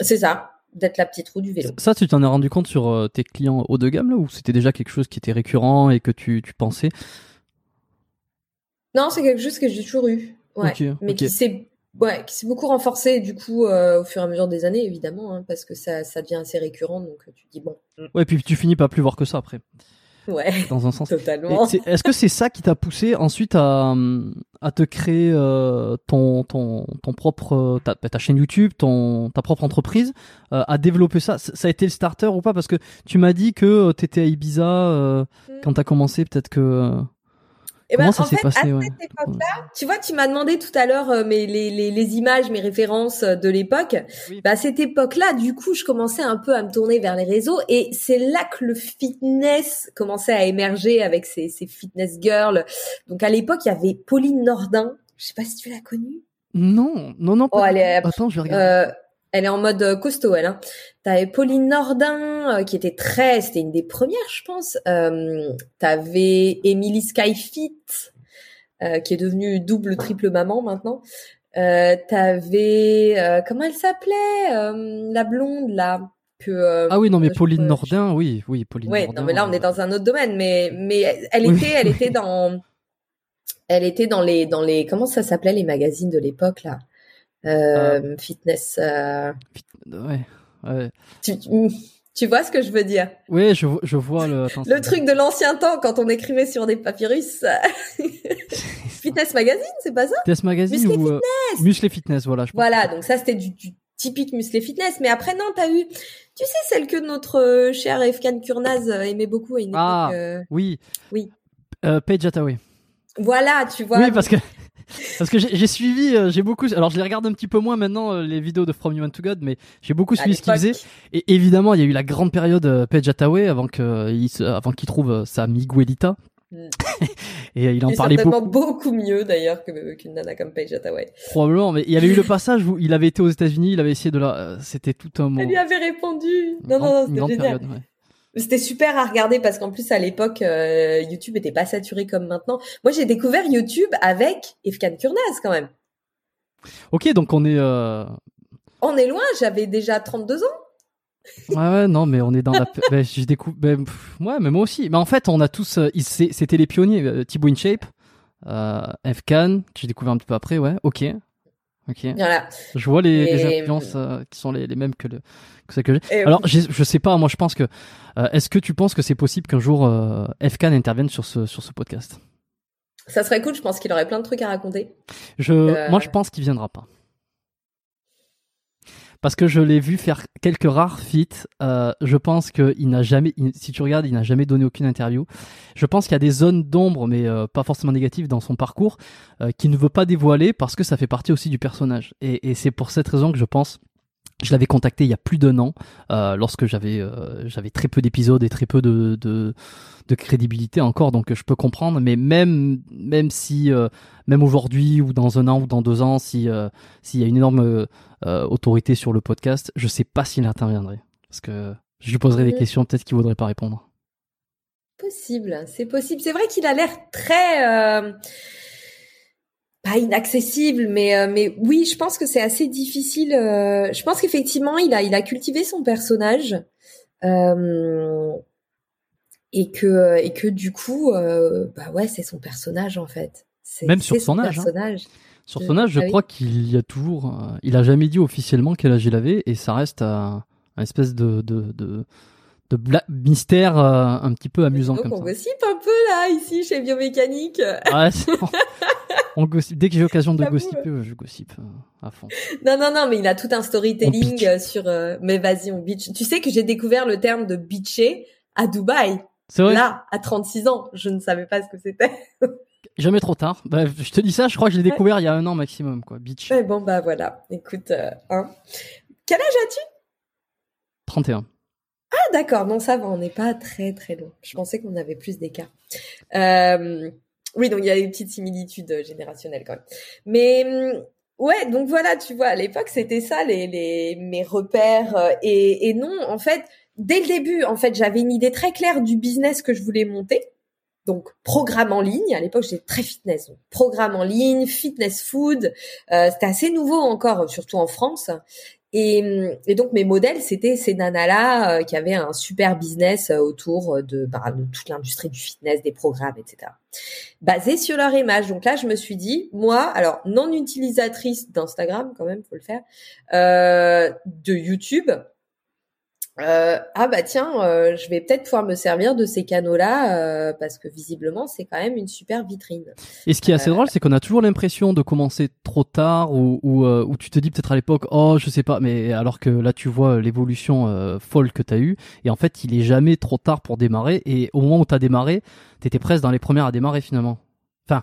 c'est ça d'être la petite roue du vélo. Ça, tu t'en es rendu compte sur euh, tes clients haut de gamme là, ou c'était déjà quelque chose qui était récurrent et que tu, tu pensais? Non, c'est quelque chose que j'ai toujours eu. Ouais. mais qui s'est ouais, beaucoup renforcé du coup euh, au fur et à mesure des années évidemment hein, parce que ça, ça devient assez récurrent donc tu dis bon. Ouais, et puis tu finis pas plus voir que ça après. Ouais. Dans un sens. Totalement. Est-ce que c'est ça qui t'a poussé ensuite à, à te créer euh, ton, ton, ton propre, ta, ta, chaîne YouTube, ton, ta propre entreprise, euh, à développer ça? Ça a été le starter ou pas? Parce que tu m'as dit que euh, tu étais à Ibiza euh, mm. quand tu as commencé, peut-être que et eh ben, ça en fait, passé, à cette époque-là, tu vois, tu m'as demandé tout à l'heure euh, les, les, les, images, mes références euh, de l'époque. Bah, à cette époque-là, du coup, je commençais un peu à me tourner vers les réseaux et c'est là que le fitness commençait à émerger avec ces, ces fitness girls. Donc, à l'époque, il y avait Pauline Nordin. Je sais pas si tu l'as connue. Non, non, non. Pas oh, Attends, je vais regarder. Euh, elle est en mode euh, costaud, elle. Hein. T'avais Pauline Nordin, euh, qui était très... C'était une des premières, je pense. Euh, T'avais Emily Skyfit, euh, qui est devenue double, triple maman maintenant. Euh, T'avais... Euh, comment elle s'appelait La blonde, là que, ah oui non mais Pauline Nordin oui oui Pauline ouais, non mais là on est dans un autre domaine mais mais elle était elle était dans elle était dans les dans les comment ça s'appelait les magazines de l'époque là? Euh, ah. fitness. Euh... Ouais. ouais. Tu, tu, vois ce que je veux dire? Oui, je, je vois le. le truc de l'ancien temps quand on écrivait sur des papyrus. fitness magazine, c'est pas ça? Fitness magazine Muscle ou euh, fitness. Muscle fitness, voilà. Je voilà, donc ça c'était du, du typique muscle fitness. Mais après non, t'as eu, tu sais celle que notre euh, cher Efkan Kurnaz euh, aimait beaucoup à une ah, époque. oui. Oui. Euh, Paige Attaway. Voilà, tu vois. Oui, parce que parce que j'ai suivi, euh, j'ai beaucoup. Alors je les regarde un petit peu moins maintenant euh, les vidéos de From Human to God, mais j'ai beaucoup suivi ce qu'ils faisaient. Et évidemment, il y a eu la grande période euh, Page Attaway avant qu'il trouve sa Miguelita. Mm. et il en parlait beaucoup. beaucoup mieux d'ailleurs qu'une nana comme Paige Attaway. Probablement, mais il y avait eu le passage où il avait été aux États-Unis, il avait essayé de la. C'était tout un. Elle lui avait répondu. Non, non, non, c'était génial. Période, ouais. C'était super à regarder parce qu'en plus à l'époque euh, YouTube était pas saturé comme maintenant. Moi j'ai découvert YouTube avec Efkan Kurnaz quand même. Ok donc on est. Euh... On est loin. J'avais déjà 32 ans. Ouais, ouais, non, mais on est dans la. ben, je découvre. Ben, ouais, mais moi aussi. Mais en fait, on a tous. Euh, c'était les pionniers. Thibaut InShape, euh, Fcan, que j'ai découvert un petit peu après, ouais. Ok. Ok. Voilà. Je vois les, les influences euh, qui sont les, les, mêmes que, le, que celles que j'ai. Alors, je sais pas, moi je pense que. Est-ce que tu penses que c'est possible qu'un jour Fcan intervienne sur ce, sur ce podcast? Ça serait cool, je pense qu'il aurait plein de trucs à raconter. Je, Moi je pense qu'il viendra pas parce que je l'ai vu faire quelques rares feats. Euh, je pense qu'il n'a jamais, si tu regardes, il n'a jamais donné aucune interview. Je pense qu'il y a des zones d'ombre, mais euh, pas forcément négatives dans son parcours, euh, qu'il ne veut pas dévoiler parce que ça fait partie aussi du personnage. Et, et c'est pour cette raison que je pense je l'avais contacté il y a plus d'un an, euh, lorsque j'avais euh, j'avais très peu d'épisodes et très peu de, de, de crédibilité encore, donc je peux comprendre. Mais même même si euh, même aujourd'hui ou dans un an ou dans deux ans, si s'il y a une énorme autorité sur le podcast, je sais pas s'il interviendrait, parce que je lui poserai des questions peut-être qu'il voudrait pas répondre. Possible, c'est possible. C'est vrai qu'il a l'air très pas inaccessible, mais euh, mais oui, je pense que c'est assez difficile. Euh, je pense qu'effectivement, il a il a cultivé son personnage euh, et que et que du coup, bah ouais, c'est son personnage en fait. Même sur son, âge. Hein. Sur son âge, je ah crois qu'il y a toujours, il a jamais dit officiellement quel âge il avait et ça reste un, espèce de de, de de mystère un petit peu amusant comme on ça. On gossipe un peu là ici chez Biomécanique. Ouais, Dès que j'ai l'occasion de gossiper, je gossipe euh, à fond. Non, non, non, mais il a tout un storytelling euh, sur. Euh, mais vas-y, on bitch. Tu sais que j'ai découvert le terme de bitcher à Dubaï. C'est vrai? Là, à 36 ans, je ne savais pas ce que c'était. Jamais trop tard. Bah, je te dis ça, je crois que je l'ai découvert il y a un an maximum, quoi. Bitch. Ouais, bon, bah voilà. Écoute, hein. Quel âge as-tu? 31. Ah d'accord, non ça va, on n'est pas très très loin. Je pensais qu'on avait plus d'écart. Euh, oui, donc il y a des petites similitudes euh, générationnelles quand même. Mais hum, ouais, donc voilà, tu vois, à l'époque c'était ça les, les mes repères euh, et, et non, en fait, dès le début, en fait, j'avais une idée très claire du business que je voulais monter. Donc programme en ligne. À l'époque, j'étais très fitness. Donc, programme en ligne, fitness food. Euh, c'était assez nouveau encore, surtout en France. Et, et, donc mes modèles, c'était ces nanas-là euh, qui avaient un super business euh, autour de, bah, de toute l'industrie du fitness, des programmes, etc. Basé sur leur image. Donc là, je me suis dit, moi, alors non utilisatrice d'Instagram, quand même, faut le faire, euh, de YouTube, euh, ah bah tiens, euh, je vais peut-être pouvoir me servir de ces canaux-là euh, parce que visiblement c'est quand même une super vitrine. Et ce qui est assez drôle, c'est qu'on a toujours l'impression de commencer trop tard ou, ou, tu te dis peut-être à l'époque, oh je sais pas, mais alors que là tu vois l'évolution folle que tu as eue et en fait il est jamais trop tard pour démarrer et au moment où tu as démarré, tu étais presque dans les premières à démarrer finalement. Enfin.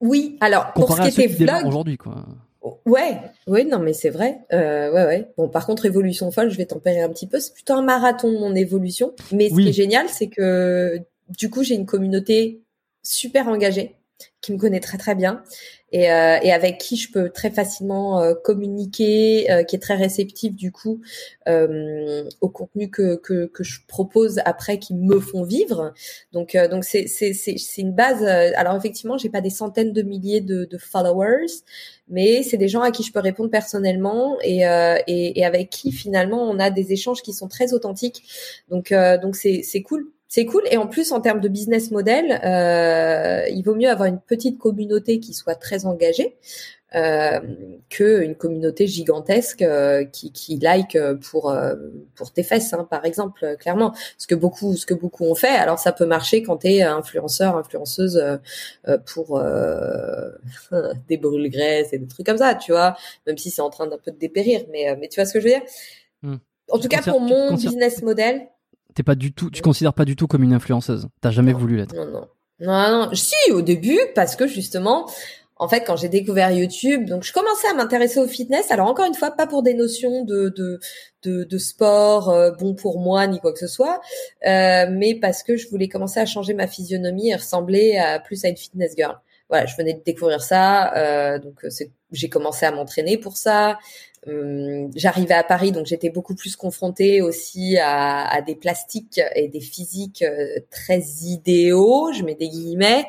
Oui, alors pour ce qui était vlog aujourd'hui quoi. Ouais, oui, non, mais c'est vrai. Euh, ouais, ouais. Bon, par contre, évolution folle, je vais tempérer un petit peu. C'est plutôt un marathon mon évolution. Mais ce qui est génial, c'est que du coup, j'ai une communauté super engagée qui me connaît très très bien et, euh, et avec qui je peux très facilement euh, communiquer, euh, qui est très réceptif du coup euh, au contenu que, que, que je propose après, qui me font vivre. Donc euh, donc c'est c'est c'est c'est une base. alors effectivement, j'ai pas des centaines de milliers de, de followers, mais c'est des gens à qui je peux répondre personnellement et, et, et avec qui finalement on a des échanges qui sont très authentiques. Donc donc c'est c'est cool c'est cool. Et en plus, en termes de business model, euh, il vaut mieux avoir une petite communauté qui soit très engagée euh, que une communauté gigantesque euh, qui, qui like pour euh, pour tes fesses, hein, par exemple, clairement. Ce que beaucoup ce que beaucoup ont fait. Alors ça peut marcher quand t'es influenceur, influenceuse pour des brûles graisses et des trucs comme ça, tu vois. Même si c'est en train d'un peu de dépérir, mais mais tu vois ce que je veux dire? Hmm. En tout cas, pour mon business model, T'es pas du tout, tu considères pas du tout comme une influenceuse. T'as jamais voulu l'être. Non, non, non, non. Si, au début, parce que justement, en fait, quand j'ai découvert YouTube, donc je commençais à m'intéresser au fitness. Alors encore une fois, pas pour des notions de de de, de sport euh, bon pour moi ni quoi que ce soit, euh, mais parce que je voulais commencer à changer ma physionomie et ressembler à, plus à une fitness girl. voilà, je venais de découvrir ça, donc j'ai commencé à m'entraîner pour ça. Hum, j'arrivais à Paris, donc j'étais beaucoup plus confrontée aussi à, à, des plastiques et des physiques euh, très idéaux, je mets des guillemets,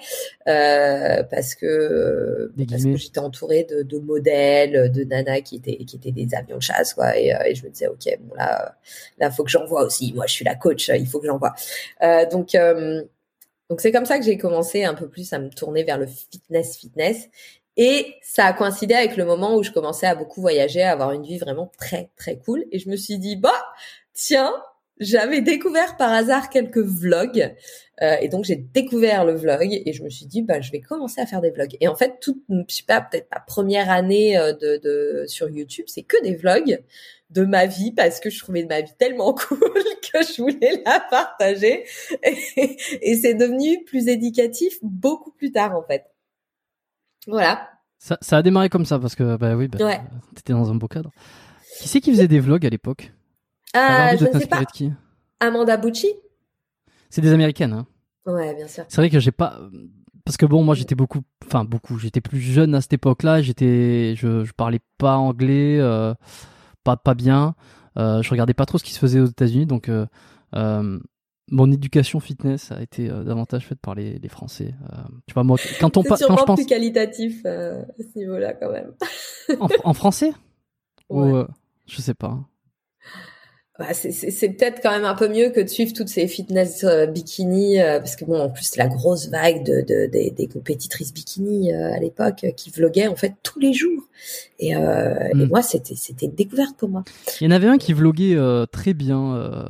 euh, parce que, parce que j'étais entourée de, de, modèles, de nanas qui étaient qui étaient des avions de chasse, quoi. Et, euh, et je me disais, ok, bon là, là, faut que j'envoie aussi. Moi, je suis la coach, il faut que j'envoie. Euh, donc euh, donc c'est comme ça que j'ai commencé un peu plus à me tourner vers le fitness fitness et ça a coïncidé avec le moment où je commençais à beaucoup voyager, à avoir une vie vraiment très très cool. Et je me suis dit bah tiens, j'avais découvert par hasard quelques vlogs euh, et donc j'ai découvert le vlog et je me suis dit bah je vais commencer à faire des vlogs. Et en fait toute je sais pas peut-être ma première année euh, de, de sur YouTube c'est que des vlogs de ma vie parce que je trouvais ma vie tellement cool que je voulais la partager et, et c'est devenu plus éducatif beaucoup plus tard en fait. Voilà. Ça, ça, a démarré comme ça parce que bah oui, bah, ouais. t'étais dans un beau cadre. Qui c'est qui faisait des vlogs à l'époque? Euh, Je ne sais pas. qui? Amanda Bucci. C'est des américaines. Hein. Ouais, bien sûr. C'est vrai que j'ai pas parce que bon, moi j'étais beaucoup, enfin beaucoup, j'étais plus jeune à cette époque-là. J'étais, je, je parlais pas anglais, euh, pas pas bien. Euh, je regardais pas trop ce qui se faisait aux États-Unis, donc euh, euh mon éducation fitness a été euh, davantage faite par les, les Français. Euh, tu vois, moi, quand on quand je pense plus qualitatif euh, à ce niveau-là, quand même. en, en, français? Ouais. Ou, je sais pas. Bah, c'est peut-être quand même un peu mieux que de suivre toutes ces fitness bikini, parce que bon, en plus, la grosse vague de, de, de des compétitrices bikini à l'époque qui vloguaient en fait tous les jours. Et, mm. et moi, c'était c'était une découverte pour moi. Il y en avait un qui vloguait très bien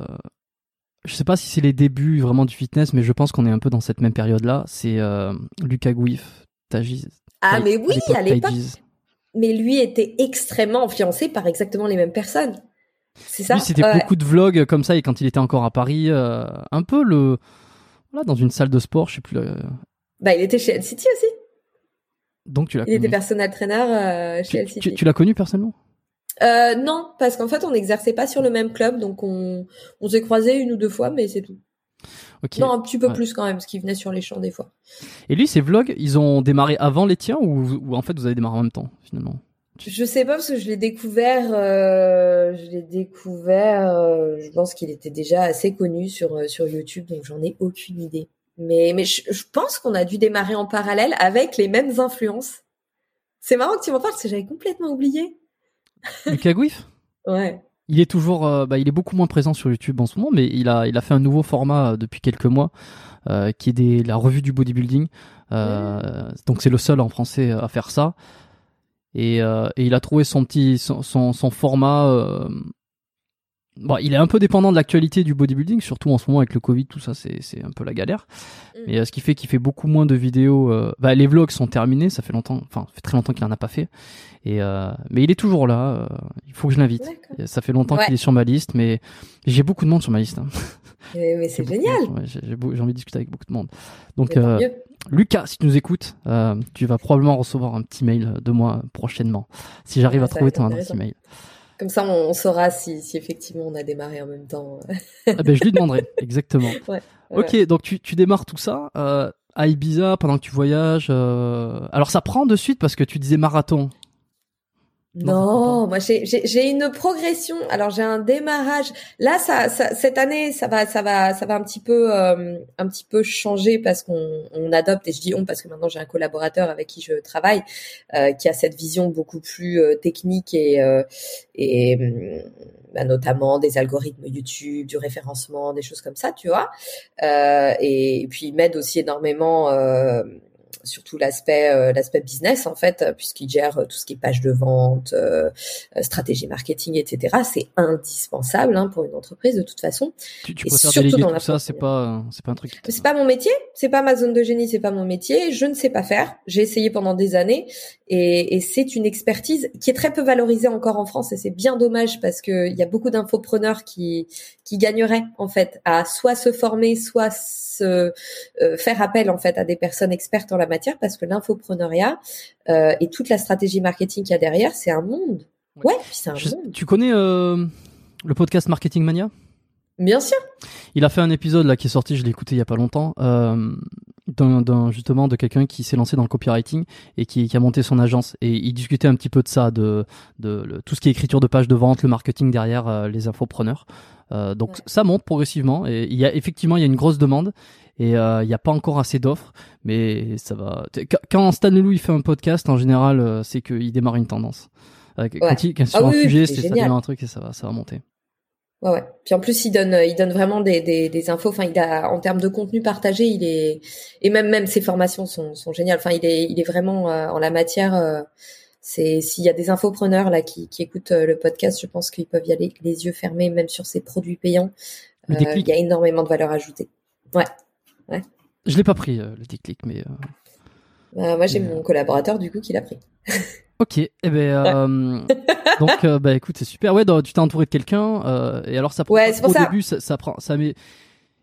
je sais pas si c'est les débuts vraiment du fitness, mais je pense qu'on est un peu dans cette même période-là. C'est euh, Lucas Gouif, Tajiz. Ah, mais oui, à l'époque. Mais lui était extrêmement influencé par exactement les mêmes personnes. C'est ça? Lui, c'était beaucoup de vlogs comme ça, et quand il était encore à Paris, euh, un peu le. Voilà, dans une salle de sport, je sais plus. Bah, il était chez LCT aussi. Donc tu l'as Il était personnel trainer euh, chez LCT. Tu, tu l'as connu personnellement? Euh, non, parce qu'en fait, on n'exerçait pas sur le même club, donc on, on s'est croisé une ou deux fois, mais c'est tout. Non, un petit peu plus quand même, parce qu'il venait sur les champs des fois. Et lui, ces vlogs, ils ont démarré avant les tiens ou, ou en fait vous avez démarré en même temps finalement? Je sais pas parce que je l'ai découvert, euh, je l'ai découvert. Euh, je pense qu'il était déjà assez connu sur euh, sur YouTube, donc j'en ai aucune idée. Mais mais je, je pense qu'on a dû démarrer en parallèle avec les mêmes influences. C'est marrant que tu m'en parles parce que j'avais complètement oublié. Lucas Gouif Ouais. Il est toujours, euh, bah, il est beaucoup moins présent sur YouTube en ce moment, mais il a, il a fait un nouveau format euh, depuis quelques mois, euh, qui est des, la revue du bodybuilding. Euh, Donc c'est le seul en français à faire ça. Et, et il a trouvé son petit, son, son, son format Bon, il est un peu dépendant de l'actualité du bodybuilding, surtout en ce moment avec le Covid, tout ça, c'est un peu la galère. Mm. Mais euh, ce qui fait qu'il fait beaucoup moins de vidéos. Euh, bah, les vlogs sont terminés, ça fait longtemps, enfin, ça fait très longtemps qu'il en a pas fait. Et euh, mais il est toujours là. il faut que je l'invite. Ça fait longtemps qu'il est sur ma liste, mais j'ai beaucoup de monde sur ma liste. Hein. Mais, c'est génial. j'ai envie de discuter avec beaucoup de monde. Donc, Lucas, si tu nous écoutes, tu vas probablement recevoir un petit mail de moi prochainement, si j'arrive à trouver ton adresse email. Comme ça, on, saura si, si, effectivement on a démarré en même temps. ah ben, je lui demanderai, exactement. Ouais, ok, donc tu, tu, démarres tout ça euh, à Ibiza pendant que tu voyages. Euh... Alors ça prend de suite parce que tu disais marathon. Non, moi j'ai une progression. Alors j'ai un démarrage. Là, ça, ça, cette année, ça va, ça va, ça va un petit peu, euh, un petit peu changer parce qu'on on adopte. Et je dis on parce que maintenant j'ai un collaborateur avec qui je travaille euh, qui a cette vision beaucoup plus euh, technique et euh, et hum, bah, notamment des algorithmes YouTube, du référencement, des choses comme ça, tu vois. et, et puis il m'aide aussi énormément surtout l'aspect euh, l'aspect business en fait, puisqu'il gère tout ce qui est page de vente, euh, stratégie marketing, etc. C'est indispensable hein, pour une entreprise de toute façon. Tu, tu préfères déléguer tout ça, c'est pas c'est pas un truc. C'est pas mon métier, c'est pas ma zone de génie, c'est pas mon métier. Je ne sais pas faire. J'ai essayé pendant des années et, et c'est une expertise qui est très peu valorisée encore en France et c'est bien dommage parce que il y a beaucoup d'infopreneurs qui qui gagneraient en fait à soit se former, soit se euh, faire appel en fait à des personnes expertes en la matière parce que l'infopreneuriat euh, et toute la stratégie marketing qu'il y a derrière, c'est un monde. Ouais, c'est un monde. Tu connais euh, le podcast Marketing Mania? Bien sûr. Il a fait un épisode là qui est sorti, je l'ai écouté il y a pas longtemps. d'un justement de quelqu'un qui s'est lancé dans le copywriting et qui, qui, a monté son agence et il discutait un petit peu de ça de, de, tout ce qui est écriture de page de vente le marketing derrière euh, les infopreneurs euh, donc ça monte progressivement et il y a effectivement il y a une grosse demande et euh, il n'y a pas encore assez d'offres mais ça va quand Stan Leloup il fait un podcast en général euh, c'est qu'il démarre une tendance quand, il, quand sur ah un sujet c'est ça un truc et ça va ça va monter Ouais, ouais. Puis en plus, il donne, il donne vraiment des, des, des, infos. Enfin, il a, en termes de contenu partagé, il est, et même, même ses formations sont, sont géniales. Enfin, il est, il est vraiment euh, en la matière. Euh, c'est s'il y a des infopreneurs là qui, qui écoutent euh, le podcast, je pense qu'ils peuvent y aller les yeux fermés, même sur ses produits payants. il y a énormément de valeur ajoutée. Ouais, ouais. Je l'ai pas pris le déclic, mais. Bah, moi, j'ai mon collaborateur du coup qui l'a pris. Ok, eh ben euh, donc euh, bah écoute c'est super. Ouais, tu t'es entouré de quelqu'un euh, et alors ça prend ouais, au début ça, ça, prend ça met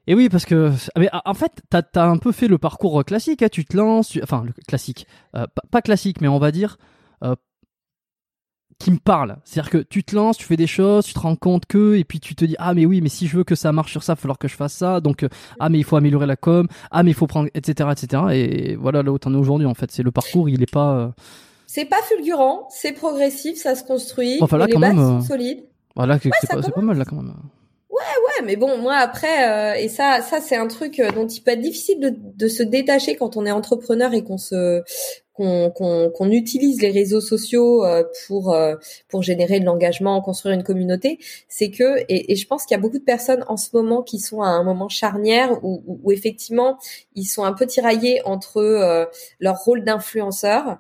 et oui parce que mais en fait t'as as un peu fait le parcours classique, hein, tu te lances, enfin le classique, pas, classique mais on va dire qui me parle. C'est-à-dire que tu te lances, tu fais des choses, tu te rends compte que, et puis tu te dis ah mais oui mais si je veux que ça marche sur ça, il va falloir que je fasse ça. Donc ah mais il faut améliorer la com, ah mais il faut prendre etc etc. Et voilà là où t'en es aujourd'hui en fait. C'est le parcours, il est pas c'est pas fulgurant, c'est progressif, ça se construit. Enfin là, les quand bases même, sont euh, solides. Voilà, c'est pas, mal là quand même. Ouais, ouais, mais bon, moi après, euh, et ça, ça c'est un truc euh, dont il peut être difficile de, de se détacher quand on est entrepreneur et qu'on se, qu'on, utilise les réseaux sociaux pour pour générer de l'engagement, construire une communauté. C'est que, et, et je pense qu'il y a beaucoup de personnes en ce moment qui sont à un moment charnière où, où, où effectivement ils sont un peu tiraillés entre leur rôle d'influenceur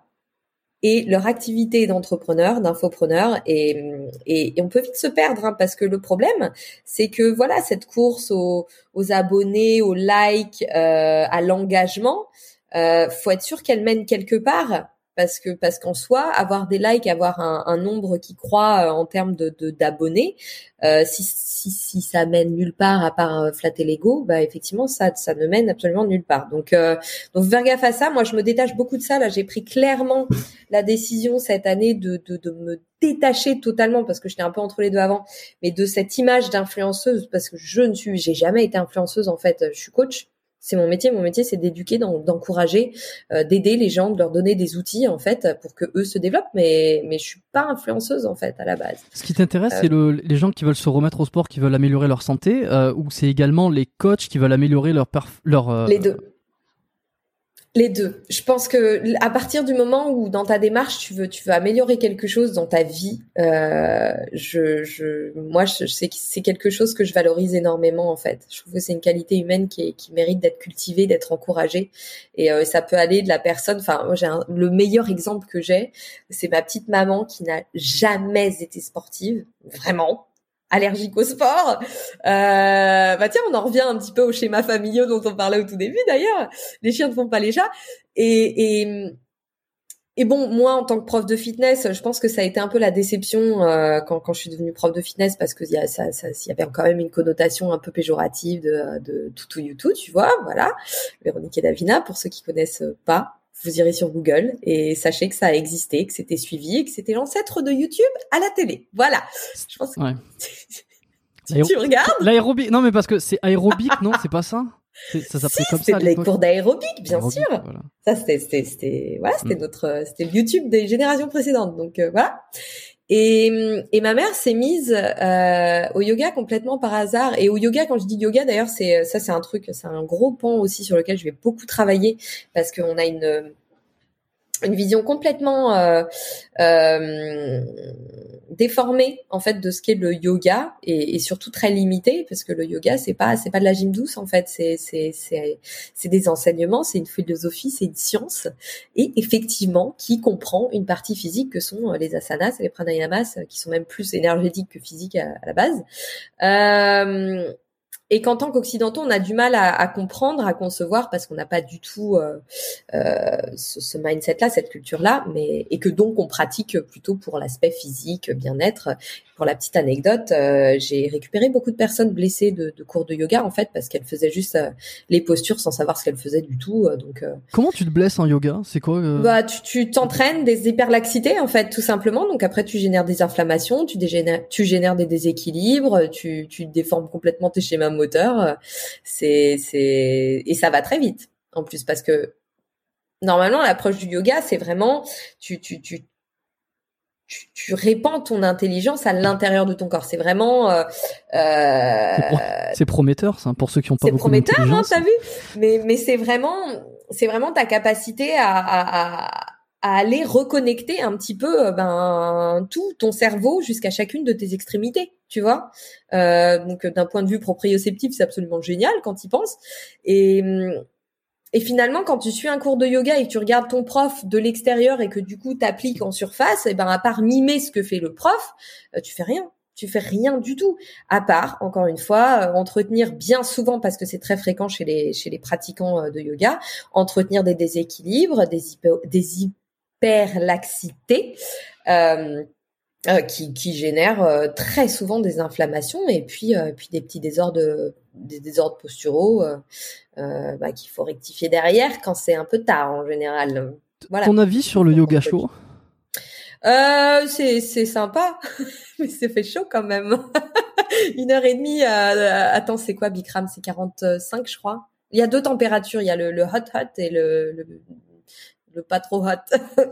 et leur activité d'entrepreneur, d'infopreneur, et, et, on peut vite se perdre hein, parce que le problème, c'est que voilà cette course aux, aux abonnés, aux likes, euh, à l'engagement, euh, faut être sûr qu'elle mène quelque part parce que parce qu'en soi, avoir des likes, avoir un, un nombre qui croît euh, en termes de d'abonnés, euh, si, si, si ça mène nulle part à part euh, flatter l'ego, bah effectivement ça ça ne mène absolument nulle part. Donc euh, donc faire gaffe à ça. Moi, je me détache beaucoup de ça. Là, j'ai pris clairement la décision cette année de, de de me détacher totalement parce que j'étais un peu entre les deux avant, mais de cette image d'influenceuse parce que je ne suis, j'ai jamais été influenceuse en fait. Je suis coach c'est mon métier. Mon métier, c'est d'éduquer, d'encourager, euh, d'aider les gens, de leur donner des outils en fait pour que eux se développent. Mais mais je suis pas influenceuse en fait à la base. Ce qui t'intéresse, c'est le, les gens qui veulent se remettre au sport, qui veulent améliorer leur santé, euh, ou c'est également les coachs qui veulent améliorer leur leur. Euh, les deux. Les deux. Je pense que à partir du moment où dans ta démarche tu veux tu veux améliorer quelque chose dans ta vie, euh, je, je moi je, sais que c'est quelque chose que je valorise énormément en fait. Je trouve que c'est une qualité humaine qui, qui mérite d'être cultivée, d'être encouragée et euh, ça peut aller de la personne. Enfin moi j'ai le meilleur exemple que j'ai, c'est ma petite maman qui n'a jamais été sportive, vraiment allergique au sport. Euh, bah tiens, on en revient un petit peu au schéma familial dont on parlait au tout début d'ailleurs. Les chiens ne font pas les chats. Et, et, et bon, moi en tant que prof de fitness, je pense que ça a été un peu la déception euh, quand, quand je suis devenue prof de fitness parce qu'il y a ça, ça, y avait quand même une connotation un peu péjorative de, de tout YouTube, tu vois, voilà. Véronique et Davina, pour ceux qui connaissent pas, vous irez sur Google et sachez que ça a existé, que c'était suivi et que c'était l'ancêtre de YouTube à la télé. Voilà. Je pense que... tu regardes L'aérobic. Non, mais parce que c'est aérobic, non C'est pas ça? Ça s'appelait comme ça. C'était les cours d'aérobic, bien sûr. Ça, c'était, c'était, voilà, c'était mm. notre, c'était le YouTube des générations précédentes. Donc euh, voilà. Et, et ma mère s'est mise euh, au yoga complètement par hasard. Et au yoga, quand je dis yoga, d'ailleurs, c'est ça, c'est un truc, c'est un gros pan aussi sur lequel je vais beaucoup travailler parce qu'on a une une vision complètement euh, euh, déformée en fait de ce qu'est le yoga et, et, surtout très limitée parce que le yoga c'est pas c'est pas de la gym douce en fait. C'est c'est c'est c'est des enseignements c'est une philosophie c'est une science et effectivement qui comprend une partie physique que sont les asanas et les pranayamas qui sont même plus énergétiques que physiques à, à la base. Euh, et qu'en tant qu'occidentaux, on a du mal à, à comprendre, à concevoir, parce qu'on n'a pas du tout euh, euh, ce, ce mindset-là, cette culture-là, mais et que donc on pratique plutôt pour l'aspect physique, bien-être. Pour la petite anecdote, euh, j'ai récupéré beaucoup de personnes blessées de, de, cours de yoga en fait parce qu'elles faisaient juste euh, les postures sans savoir ce qu'elles faisaient du tout. Euh, donc comment tu te blesses en yoga? C'est quoi Bah tu t'entraînes des hyperlaxités en fait tout simplement. Donc après tu génères des inflammations, tu, dégénères, tu génères des déséquilibres, tu, tu déformes complètement tes schémas moteur, c'est c'est et ça va très vite. en plus parce que normalement l'approche du yoga c'est vraiment tu tu tu tu, répands ton intelligence à l'intérieur de ton corps. C'est vraiment. Euh, c'est prometteur, ça, pour ceux qui ont pas beaucoup d'intelligence. C'est prometteur, hein, t'as vu? Mais mais c'est vraiment c'est vraiment ta capacité à, à, à aller reconnecter un petit peu euh, ben tout ton cerveau jusqu'à chacune de tes extrémités, tu vois. Euh, donc d'un point de vue proprioceptif, c'est absolument génial quand tu penses. Et et finalement, quand tu suis un cours de yoga et que tu regardes ton prof de l'extérieur et que du coup t'appliques en surface, et eh ben à part mimer ce que fait le prof, euh, tu fais rien tu fais rien du tout, à part, encore une fois, euh, entretenir bien souvent, parce que c'est très fréquent chez les, chez les pratiquants de yoga, entretenir des déséquilibres, des, des hyperlaxité euh, euh, qui, qui génère euh, très souvent des inflammations et puis puis des petits désordres des désordres posturaux bah, qu'il faut rectifier derrière quand c'est un peu tard en général. Voilà. Ton avis sur le yoga chaud? Euh, c'est c'est sympa, mais c'est fait chaud quand même. Une heure et demie. attends, c'est quoi Bikram? C'est 45, je crois. Il y a deux températures. Il y a le, le hot hot et le, le le pas trop hot.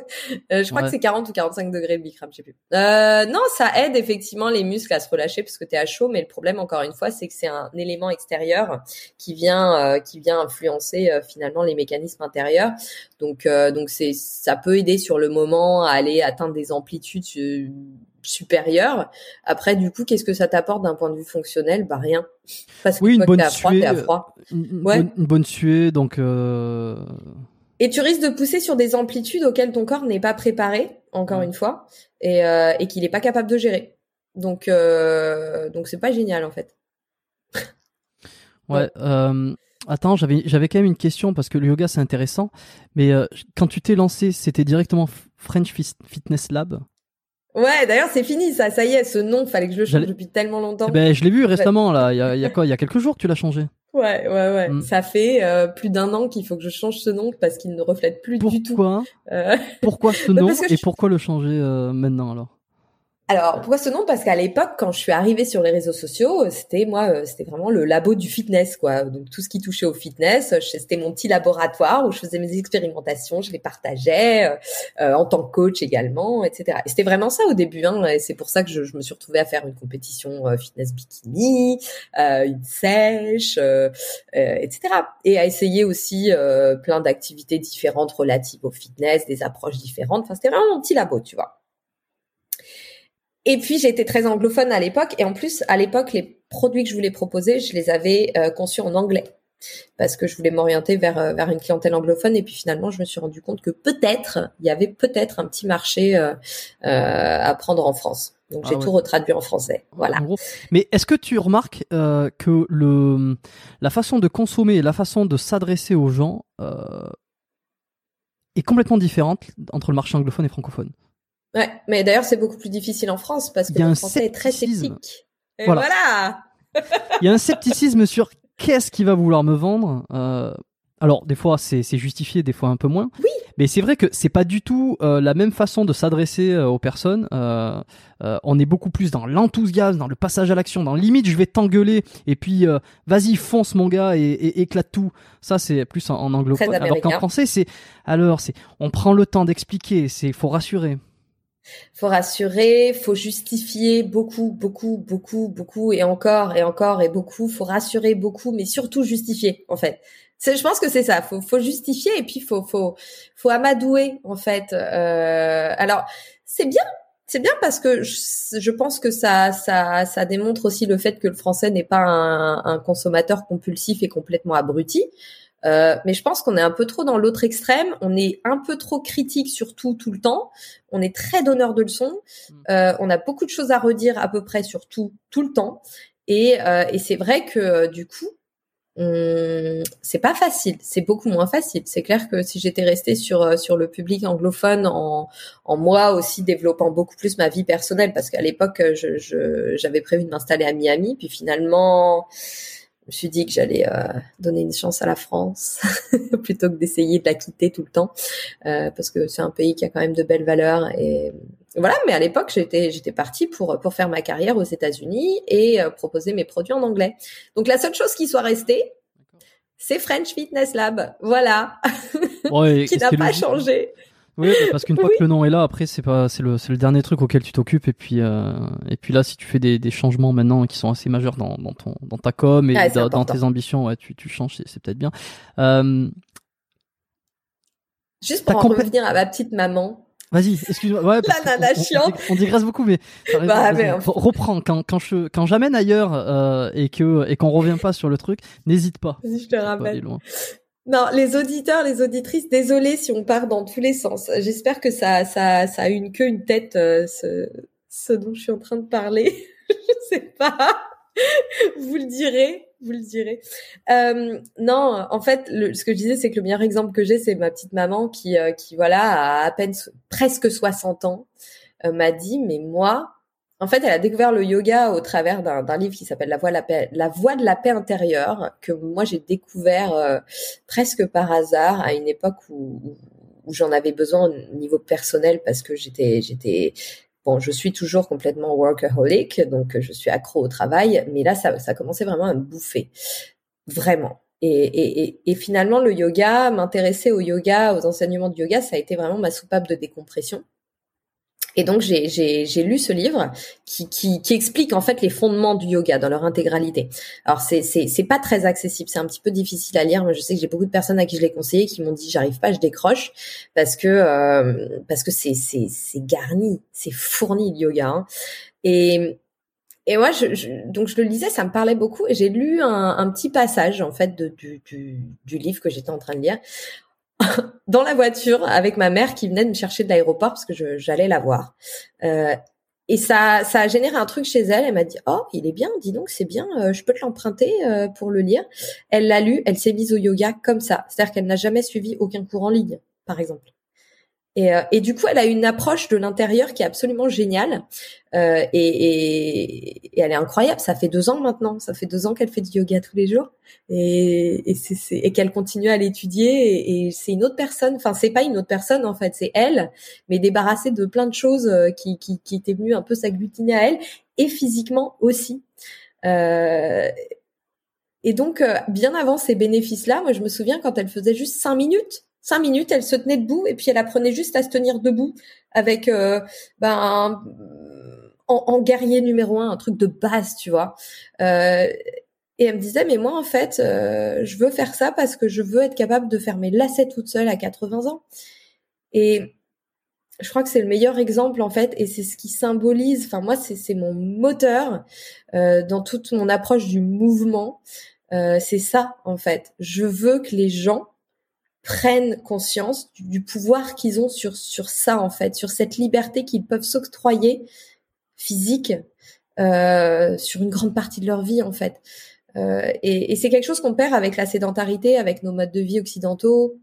Euh, je crois que c'est 40 ou 45 degrés le Bikram, je sais plus. Euh, non, ça aide effectivement les muscles à se relâcher parce que tu es à chaud, mais le problème encore une fois, c'est que c'est un élément extérieur qui vient euh, qui vient influencer euh, finalement les mécanismes intérieurs. Donc euh, donc c'est ça peut aider sur le moment à aller atteindre des amplitudes supérieures. Après, du coup, qu'est-ce que ça t'apporte d'un point de vue fonctionnel? Bah rien. Parce que oui, une bonne suée, à froid, une, ouais. bonne, une bonne suée, donc. Et tu risques de pousser sur des amplitudes auxquelles ton corps n'est pas préparé, encore une fois, et, euh, et qu'il n'est pas capable de gérer. Donc, euh, donc c'est pas génial en fait. ouais. Euh, attends, j'avais j'avais quand même une question parce que le yoga c'est intéressant, mais quand tu t'es lancé, c'était directement French Fitness Lab? Ouais, d'ailleurs c'est fini ça, ça y est, ce nom, fallait que je le change depuis tellement longtemps. Eh ben, je l'ai vu récemment là, il y a, y a quoi, il y a quelques jours que tu l'as changé? Ouais, ouais, ouais. Mm. Ça fait euh, plus d'un an qu'il faut que je change ce nom parce qu'il ne reflète plus du tout. Euh... Pourquoi ce nom et pourquoi le changer euh, maintenant alors? Alors pourquoi ce nom? Parce qu'à l'époque, quand je suis arrivée sur les réseaux sociaux, c'était moi, euh, c'était vraiment le labo du fitness, quoi. Donc tout ce qui touchait au fitness, c'était mon petit laboratoire où je faisais mes expérimentations, je les partageais euh, euh, en tant que coach également, etc. Et c'était vraiment ça au début, hein, et c'est pour ça que je, je, me suis retrouvée à faire une compétition fitness bikini, une sèche, etc. Et à essayer aussi plein d'activités différentes relatives au fitness, des approches différentes. Enfin, c'était vraiment mon petit labo, tu vois. Et puis j'étais très anglophone à l'époque et en plus à l'époque les produits que je voulais proposer, je les avais euh, conçus en anglais parce que je voulais m'orienter vers euh, vers une clientèle anglophone et puis finalement je me suis rendu compte que peut-être il y avait peut-être un petit marché euh, à prendre en France. Donc j'ai ah tout retraduit en français. Voilà. Mais est-ce que tu remarques que le la façon de consommer, la façon de s'adresser aux gens est complètement différente entre le marché anglophone et francophone? Ouais, mais d'ailleurs c'est beaucoup plus difficile en France parce que le français est très sceptique. Et voilà. Il y a un scepticisme sur qu'est-ce qu'il va vouloir me vendre. Euh, alors des fois c'est justifié, des fois un peu moins. Oui. Mais c'est vrai que c'est pas du tout euh, la même façon de s'adresser euh, aux personnes. Euh, on est beaucoup plus dans l'enthousiasme, dans le passage à l'action, dans limite je vais t'engueuler et puis vas-y fonce mon gars et, éclate tout. Ça c'est plus en, en anglophone. Alors qu'en français c'est alors c'est on prend le temps d'expliquer, c'est faut rassurer faut rassurer, faut justifier beaucoup, beaucoup, beaucoup, beaucoup, et encore, et encore, et beaucoup. Faut rassurer beaucoup, mais surtout justifier, en fait. Je pense que c'est ça. Faut, faut justifier et puis faut, faut, faut amadouer, en fait. Euh, alors, c'est bien, c'est bien parce que je, pense que ça, ça, ça démontre aussi le fait que le français n'est pas un, un consommateur compulsif et complètement abruti. Euh, mais je pense qu'on est un peu trop dans l'autre extrême. On est un peu trop critique sur tout tout le temps. On est très donneur de leçons. Mm. Euh, on a beaucoup de choses à redire à peu près sur tout tout le temps. Et, euh, et c'est vrai que du coup, c'est pas facile. C'est beaucoup moins facile. C'est clair que si j'étais restée sur sur le public anglophone en, en moi aussi développant beaucoup plus ma vie personnelle, parce qu'à l'époque, je, j'avais prévu de m'installer à Miami, puis finalement je me suis dit que j'allais euh, donner une chance à la France plutôt que d'essayer de la quitter tout le temps euh, parce que c'est un pays qui a quand même de belles valeurs et voilà mais à l'époque j'étais j'étais partie pour pour faire ma carrière aux États-Unis et euh, proposer mes produits en anglais donc la seule chose qui soit restée c'est French Fitness Lab. Voilà. Ouais, qui n'a pas changé. Oui, parce qu'une fois que le nom est là, après c'est pas c'est le c'est le dernier truc auquel tu t'occupes et puis euh, et puis là si tu fais des, des changements maintenant qui sont assez majeurs dans dans ton dans ta com et dans, tes ambitions, ouais, tu tu changes, c'est peut-être bien. Euh, Juste pour en revenir à ma petite maman. Vas-y, excuse-moi. Ouais, la nana chiante. On, digresse beaucoup, mais, bah, reprends quand quand je quand j'amène ailleurs euh, et que et qu'on revient pas sur le truc, n'hésite pas. Je te rappelle. Non, les auditeurs, les auditrices, désolé si on part dans tous les sens. J'espère que ça, ça, ça a une queue, une tête, euh, ce, dont je suis en train de parler. je sais pas. vous le direz, vous le direz. Euh, non, en fait, ce que je disais, c'est que le meilleur exemple que j'ai, c'est ma petite maman qui, euh, qui voilà, a à peine presque 60 ans, euh, m'a dit, mais moi, en fait, elle a découvert le yoga au travers d'un livre qui s'appelle La la de la paix intérieure, que moi j'ai découvert euh, presque par hasard à une époque où, où j'en avais besoin au niveau personnel parce que j'étais j'étais bon, je suis toujours complètement workaholic, donc je suis accro au travail, mais là ça ça commençait vraiment à me bouffer, vraiment. Et, et, et finalement, le yoga, m'intéresser au yoga, aux enseignements de yoga, ça a été vraiment ma soupape de décompression. Et donc j'ai lu ce livre qui, qui, qui, explique en fait les fondements du yoga dans leur intégralité. Alors c'est c'est pas très accessible, c'est un petit peu difficile à lire. mais je sais que j'ai beaucoup de personnes à qui je l'ai conseillé qui m'ont dit j'arrive pas, je décroche parce que euh, parce que c'est c'est garni, c'est fourni le yoga. Hein. Et et moi, je, donc je le lisais, ça me parlait beaucoup, et j'ai lu un, petit passage en fait du, du, du livre que j'étais en train de lire, dans la voiture avec ma mère qui venait de me chercher de l'aéroport parce que j'allais la voir. Euh, et ça, ça a généré un truc chez elle. Elle m'a dit, oh, il est bien, dis donc, c'est bien, euh, je peux te l'emprunter euh, pour le lire. Elle l'a lu, elle s'est mise au yoga comme ça. C'est-à-dire qu'elle n'a jamais suivi aucun cours en ligne, par exemple. Et, euh, et, du coup, elle a une approche de l'intérieur qui est absolument géniale. Euh, et, et, et, elle est incroyable. Ça fait deux ans maintenant. Ça fait deux ans qu'elle fait du yoga tous les jours. Et, et qu'elle continue à l'étudier. Et, c'est une autre personne. Enfin, c'est pas une autre personne en fait. C'est elle, mais débarrassée de plein de choses euh, qui, qui, qui étaient venues un peu s'agglutiner à elle. Et physiquement aussi. Euh, et donc, euh, bien avant ces bénéfices-là, moi, je me souviens quand elle faisait juste cinq minutes cinq minutes, elle se tenait debout et puis elle apprenait juste à se tenir debout avec euh, ben en, guerrier numéro un, un truc de base, tu vois. Euh, et elle me disait, mais moi, en fait, euh, je veux faire ça parce que je veux être capable de faire mes lacets toute seule à 80 ans. Et je crois que c'est le meilleur exemple, en fait, et c'est ce qui symbolise, enfin, moi, c'est mon moteur dans toute mon approche du mouvement. c'est ça, en fait. Je veux que les gens prennent conscience du, pouvoir qu'ils ont sur sur ça en fait, sur cette liberté qu'ils peuvent s'octroyer physique euh, sur une grande partie de leur vie en fait. Euh, et, et c'est quelque chose qu'on perd avec la sédentarité, avec nos modes de vie occidentaux,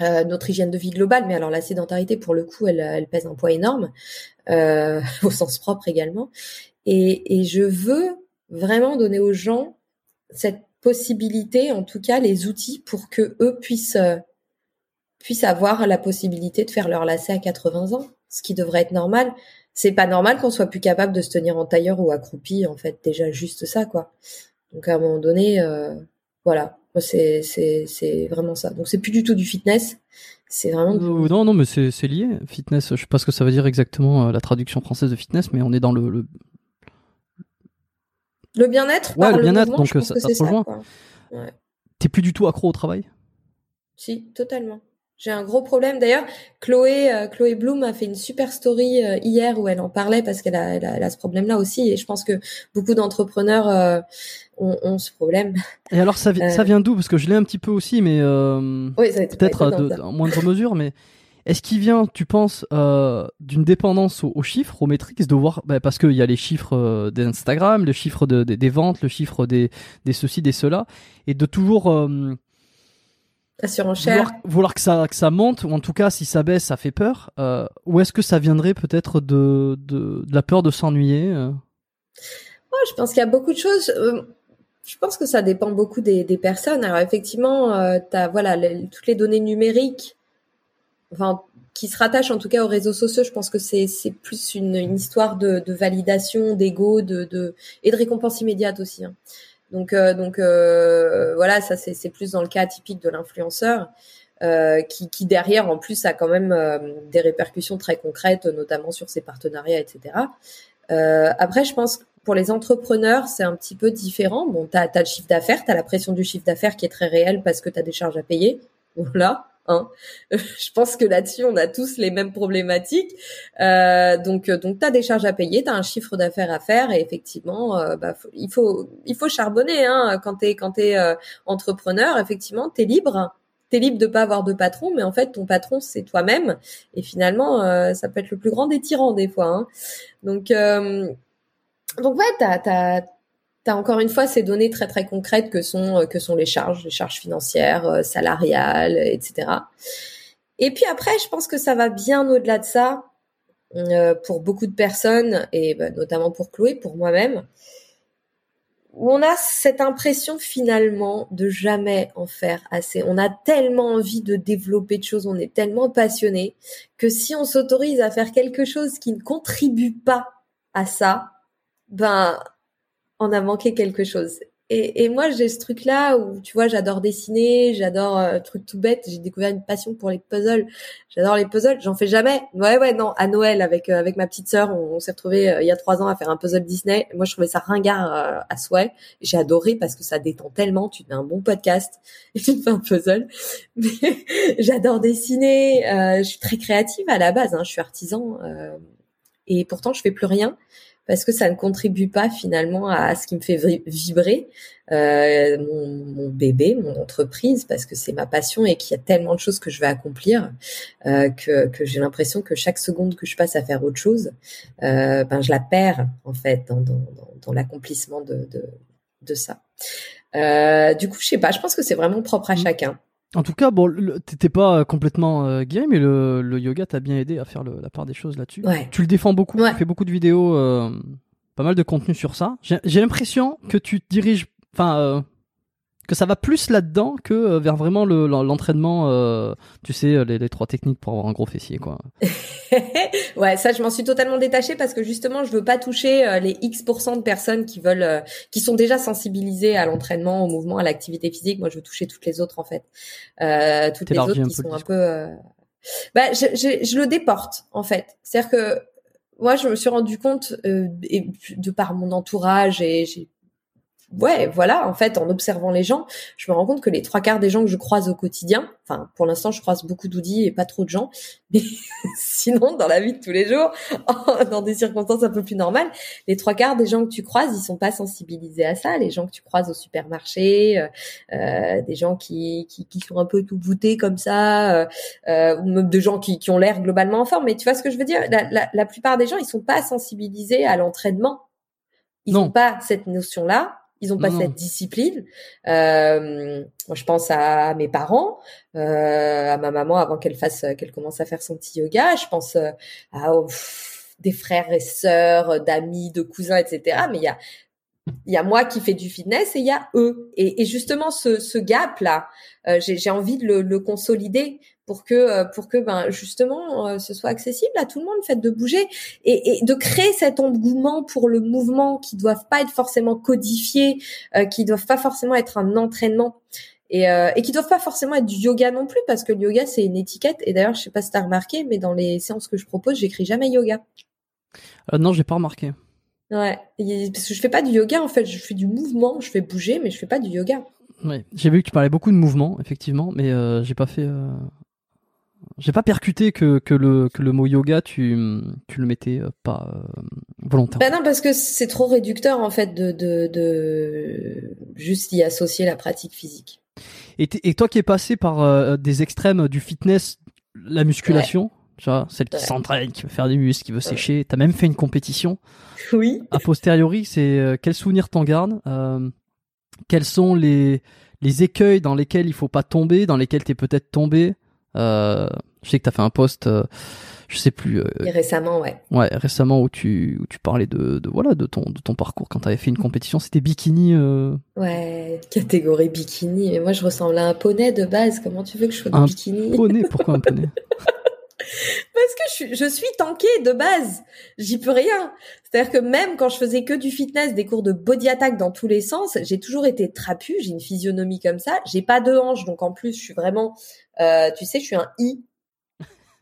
euh, notre hygiène de vie globale. Mais alors la sédentarité, pour le coup, elle, elle pèse un poids énorme, euh, au sens propre également. Et, et je veux vraiment donner aux gens cette possibilités, en tout cas les outils pour que eux puissent euh, puissent avoir la possibilité de faire leur lacet à 80 ans, ce qui devrait être normal. C'est pas normal qu'on soit plus capable de se tenir en tailleur ou accroupi, en fait, déjà juste ça, quoi. Donc à un moment donné, euh, voilà, c'est c'est c'est vraiment ça. Donc c'est plus du tout du fitness, c'est vraiment. Non non mais c'est c'est lié. Fitness, je sais pas ce que ça veut dire exactement euh, la traduction française de fitness, mais on est dans le, le le bien-être Ouais, le bien-être, donc ça, ça te rejoint. T'es plus du tout accro au travail? Si, totalement. J'ai un gros problème. D'ailleurs, Chloé, euh, Chloé Bloom a fait une super story euh, hier où elle en parlait parce qu'elle a, elle a, ce problème-là aussi. Et je pense que beaucoup d'entrepreneurs euh, ont, ont, ce problème. Et alors, ça, ça vient d'où? Parce que je l'ai un petit peu aussi, mais oui, peut-être en moindre mesure. Mais est-ce qu'il vient, tu penses, euh, d'une dépendance aux, chiffres, aux métriques, de voir, bah, parce qu'il y a les chiffres euh, d'Instagram, le chiffre des ventes, le chiffre des, des ceci, des cela, et de toujours euh, vouloir, vouloir, que ça que ça monte, ou en tout cas si ça baisse, ça fait peur. Euh, ou est-ce que ça viendrait peut-être de, de, de, la peur de s'ennuyer euh? Je pense qu'il y a beaucoup de choses. Je pense que ça dépend beaucoup des, des personnes. Alors effectivement, tu as voilà toutes les données numériques enfin, qui se rattache en tout cas aux réseaux sociaux. Je pense que c'est plus une, une histoire de, de validation, d'ego, de, de et de récompense immédiate aussi. Hein. Donc, donc voilà, ça c'est plus dans le cas typique de l'influenceur. qui, qui, derrière en plus a quand même des répercussions très concrètes, notamment sur ses partenariats, etc. après, je pense pour les entrepreneurs, c'est un petit peu différent. Bon, tu as, le chiffre d'affaires, tu as la pression du chiffre d'affaires qui est très réelle parce que tu as des charges à payer. Voilà. Hein. Je pense que là-dessus, on a tous les mêmes problématiques. Euh, donc, donc tu as des charges à payer, tu as un chiffre d'affaires à faire et effectivement, euh, bah, il, faut, il faut charbonner. Hein. Quand tu es, quand es, euh, entrepreneur, effectivement, tu es libre. Tu es libre de pas avoir de patron, mais en fait, ton patron, c'est toi-même. Et finalement, euh, ça peut être le plus grand des tyrans des fois. Hein. Donc, donc ouais, t'as, t'as, t'as encore une fois ces données très très concrètes que sont euh, que sont les charges, les charges financières, euh, salariales, etc. Et puis après, je pense que ça va bien au-delà de ça euh, pour beaucoup de personnes et bah, notamment pour Chloé, pour moi-même, où on a cette impression finalement de jamais en faire assez. On a tellement envie de développer de choses, on est tellement passionné que si on s'autorise à faire quelque chose qui ne contribue pas à ça, ben, on a manqué quelque chose. Et, et moi, j'ai ce truc-là où, tu vois, j'adore dessiner, j'adore euh, truc tout bête. J'ai découvert une passion pour les puzzles. J'adore les puzzles. J'en fais jamais. Ouais, ouais, non. À Noël, avec euh, avec ma petite sœur, on, s'est retrouvés euh, il y a trois ans à faire un puzzle Disney. Moi, je trouvais ça ringard à souhait. J'ai adoré parce que ça détend tellement. Tu fais un bon podcast et tu fais un puzzle. Mais j'adore dessiner. je suis très créative à la base. Hein. Je suis artisan et pourtant, je fais plus rien parce que ça ne contribue pas finalement à ce qui me fait vibrer euh, mon, bébé, mon entreprise, parce que c'est ma passion et qu'il y a tellement de choses que je vais accomplir euh, que, que j'ai l'impression que chaque seconde que je passe à faire autre chose, euh, ben je la perds en fait dans, dans, dans, l'accomplissement de, de, de, ça. Du coup, je sais pas, je pense que c'est vraiment propre à mmh. chacun. En tout cas, bon, t'étais pas complètement euh, gay, mais le, le yoga t'a bien aidé à faire la part des choses là-dessus. Tu le défends beaucoup, tu fais beaucoup de vidéos, euh, pas mal de contenu sur ça. J'ai l'impression que tu te diriges, enfin, euh, que ça va plus là-dedans que euh, vers vraiment l'entraînement, euh, tu sais, les, trois techniques pour avoir un gros fessier, quoi. ouais, ça, je m'en suis totalement détachée parce que justement, je veux pas toucher euh, les X de personnes qui veulent, qui sont déjà sensibilisées à l'entraînement, au mouvement, à l'activité physique. Moi, je veux toucher toutes les autres, en fait. toutes les autres qui sont un peu. Bah, je, je, je, le déporte, en fait. C'est-à-dire que moi, je me suis rendu compte, et de par mon entourage, et j'ai ouais, voilà, en fait, en observant les gens, je me rends compte que les trois quarts des gens que je croise au quotidien, enfin, pour l'instant, je croise beaucoup d'oudis et pas trop de gens, mais sinon, dans la vie de tous les jours, dans des circonstances un peu plus normales, les trois quarts des gens que tu croises, ils sont pas sensibilisés à ça. Les gens que tu croises au supermarché, euh, euh des gens qui, qui, qui, sont un peu tout boutés comme ça, euh, euh, ou même de gens qui, qui ont l'air globalement en forme. Mais tu vois ce que je veux dire? La, la, la plupart des gens, ils sont pas sensibilisés à l'entraînement. Ils n'ont pas cette notion-là ils n'ont pas cette discipline. Euh, moi, je pense à mes parents, euh, à ma maman avant qu'elle fasse, qu'elle commence à faire son petit yoga. Je pense euh, à des frères et sœurs, d'amis, de cousins, etc. Mais il y a il y a moi qui fais du fitness et il y a eux. Et, et justement, ce, ce gap là, euh, j'ai envie de le, le, consolider pour que euh, pour que ben justement euh, ce soit accessible à tout le monde, fait de bouger et, et, de créer cet engouement pour le mouvement qui doivent pas être forcément codifiés, euh, qui doivent pas forcément être un entraînement. Et, euh, et qui doivent pas forcément être du yoga non plus parce que le yoga c'est une étiquette et d'ailleurs je sais pas si t'as remarqué mais dans les séances que je propose j'écris jamais yoga euh, non j'ai pas remarqué ouais. Parce que je fais pas du yoga en fait. Je fais du mouvement. Je fais bouger mais je fais pas du yoga. Ouais. J'ai vu que tu parlais beaucoup de mouvement effectivement mais euh, j'ai pas fait j'ai pas percuté que, que, le, que le mot yoga, tu, tu le mettais euh, pas euh, volontairement. Bah non, parce que c'est trop réducteur en fait de, de, de juste y associer la pratique physique. Et, et toi qui es passé par euh, des extrêmes du fitness, la musculation, tu vois, celle qui s'entraîne, qui veut faire des muscles, qui veut sécher, t'as même fait une compétition. Oui. A posteriori, c'est quel souvenir t'en gardes Quels sont les, les écueils dans lesquels il faut pas tomber, dans lesquels t'es peut-être tombé euh, je sais que tu as fait un post, euh, je sais plus. Euh, récemment, ouais. Ouais, récemment où tu, où tu parlais de, de, voilà, de, ton, de ton parcours quand tu avais fait une compétition. C'était bikini. Ouais, catégorie bikini. Mais moi, je ressemble à un poney de base. Comment tu veux que je sois de bikini? Un poney? Pourquoi un poney? Parce que je suis, je suis tankée de base. J'y peux rien. C'est-à-dire que même quand je faisais que du fitness, des cours de body attack dans tous les sens, j'ai toujours été trapue. J'ai une physionomie comme ça. J'ai pas de hanches, donc en plus, je suis vraiment, euh, tu sais, je suis un i.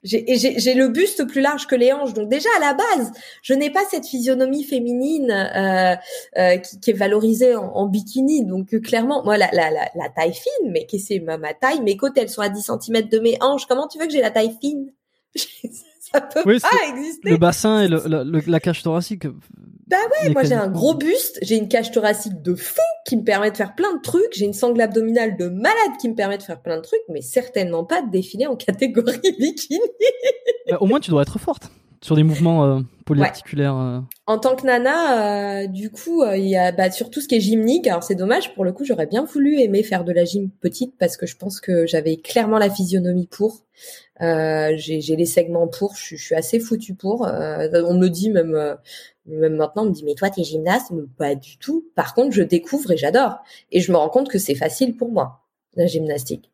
J'ai le buste plus large que les hanches, donc déjà à la base, je n'ai pas cette physionomie féminine euh, euh, qui, qui, est valorisée en, en bikini. Donc euh, clairement, moi la, la, la, taille fine, mais qu'est-ce que c'est ma, ma taille? Mes côtes, elles sont à 10 cm de mes hanches. Comment tu veux que j'ai la taille fine? ça peut pas exister. Le bassin et le, la cage thoracique. Bah ouais, moi j'ai un gros buste, j'ai une cage thoracique de fou qui me permet de faire plein de trucs, j'ai une sangle abdominale de malade qui me permet de faire plein de trucs, mais certainement pas de défiler en catégorie bikini. bah, au moins tu dois être forte sur des mouvements euh, polyarticulaires. Euh. En tant que nana, euh, du coup, il y a bah, sur tout ce qui est gymnique. Alors c'est dommage, pour le coup, j'aurais bien voulu aimer faire de la gym petite parce que je pense que j'avais clairement la physionomie pour. J'ai les segments pour, je, je suis assez foutue pour. on me dit même même maintenant, on me dit, mais toi, t'es gymnaste? Pas du tout. Par contre, je découvre et j'adore. Et je me rends compte que c'est facile pour moi, la gymnastique.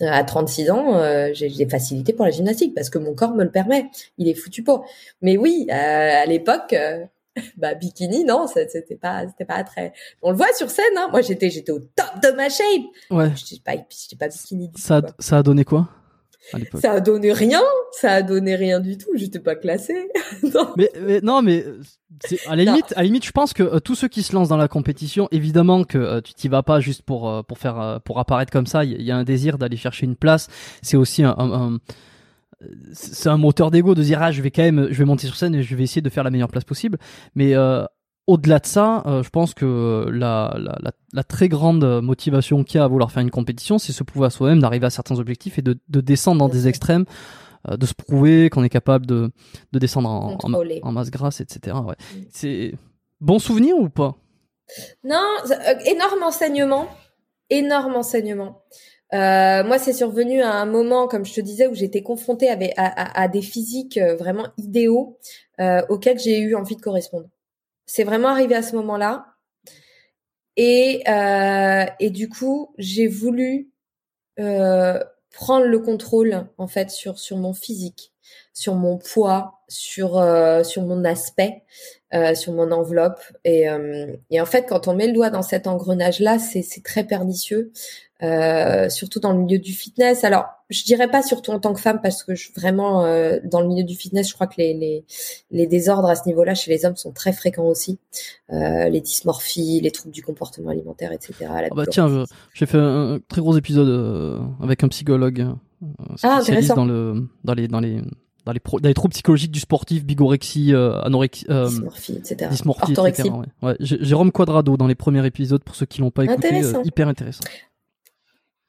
À 36 ans, euh, j'ai des facilités pour la gymnastique parce que mon corps me le permet. Il est foutu pour. Mais oui, euh, à l'époque, euh, bah bikini, non, c'était pas, c'était pas très. On le voit sur scène. Hein. Moi, j'étais, j'étais au top de ma shape. Ouais. J'étais pas, j'étais pas bikini. ça, ça a donné quoi? Ça a donné rien, ça a donné rien du tout. J'étais pas classée. non. Mais, non, mais à la limite, à la limite, je pense que euh, tous ceux qui se lancent dans la compétition, évidemment que euh, tu t'y vas pas juste pour euh, pour faire pour apparaître comme ça. Il y, a un désir d'aller chercher une place. C'est aussi un, un, c'est un moteur d'ego de dire ah je vais quand même je vais monter sur scène et je vais essayer de faire la meilleure place possible. Mais au-delà de ça, euh, je pense que la, la, la, la très grande motivation qu'il y a à vouloir faire une compétition, c'est se prouver à soi-même, d'arriver à certains objectifs et de, de descendre dans des extrêmes, euh, de se prouver qu'on est capable de, de descendre en, en, masse grasse, etc. Ouais. Mm. C'est bon souvenir ou pas? Non, euh, énorme enseignement, énorme enseignement. Euh, moi, c'est survenu à un moment, comme je te disais, où j'étais confrontée à, à, à, des physiques vraiment idéaux auxquels j'ai eu envie de correspondre. C'est vraiment arrivé à ce moment-là. Et, euh, et du coup, j'ai voulu euh, prendre le contrôle en fait sur sur mon physique, sur mon poids, sur euh, sur mon aspect, euh, sur mon enveloppe. Et, euh, et en fait, quand on met le doigt dans cet engrenage là, c'est c'est très pernicieux. Euh, surtout dans le milieu du fitness. Alors, je dirais pas surtout en tant que femme parce que je, vraiment euh, dans le milieu du fitness, je crois que les, les, les désordres à ce niveau-là chez les hommes sont très fréquents aussi. Euh, les dysmorphies, les troubles du comportement alimentaire, etc. Ah bah tiens, j'ai fait un, très gros épisode euh, avec un psychologue ah, dans le dans les dans les dans les, pro, dans les troubles psychologiques du sportif, bigorexie, anorexie, dysmorphie, etc. Dysmorphie, etc. Ouais. Ouais. Jérôme Quadrado dans les premiers épisodes pour ceux qui l'ont pas écouté, hyper intéressant.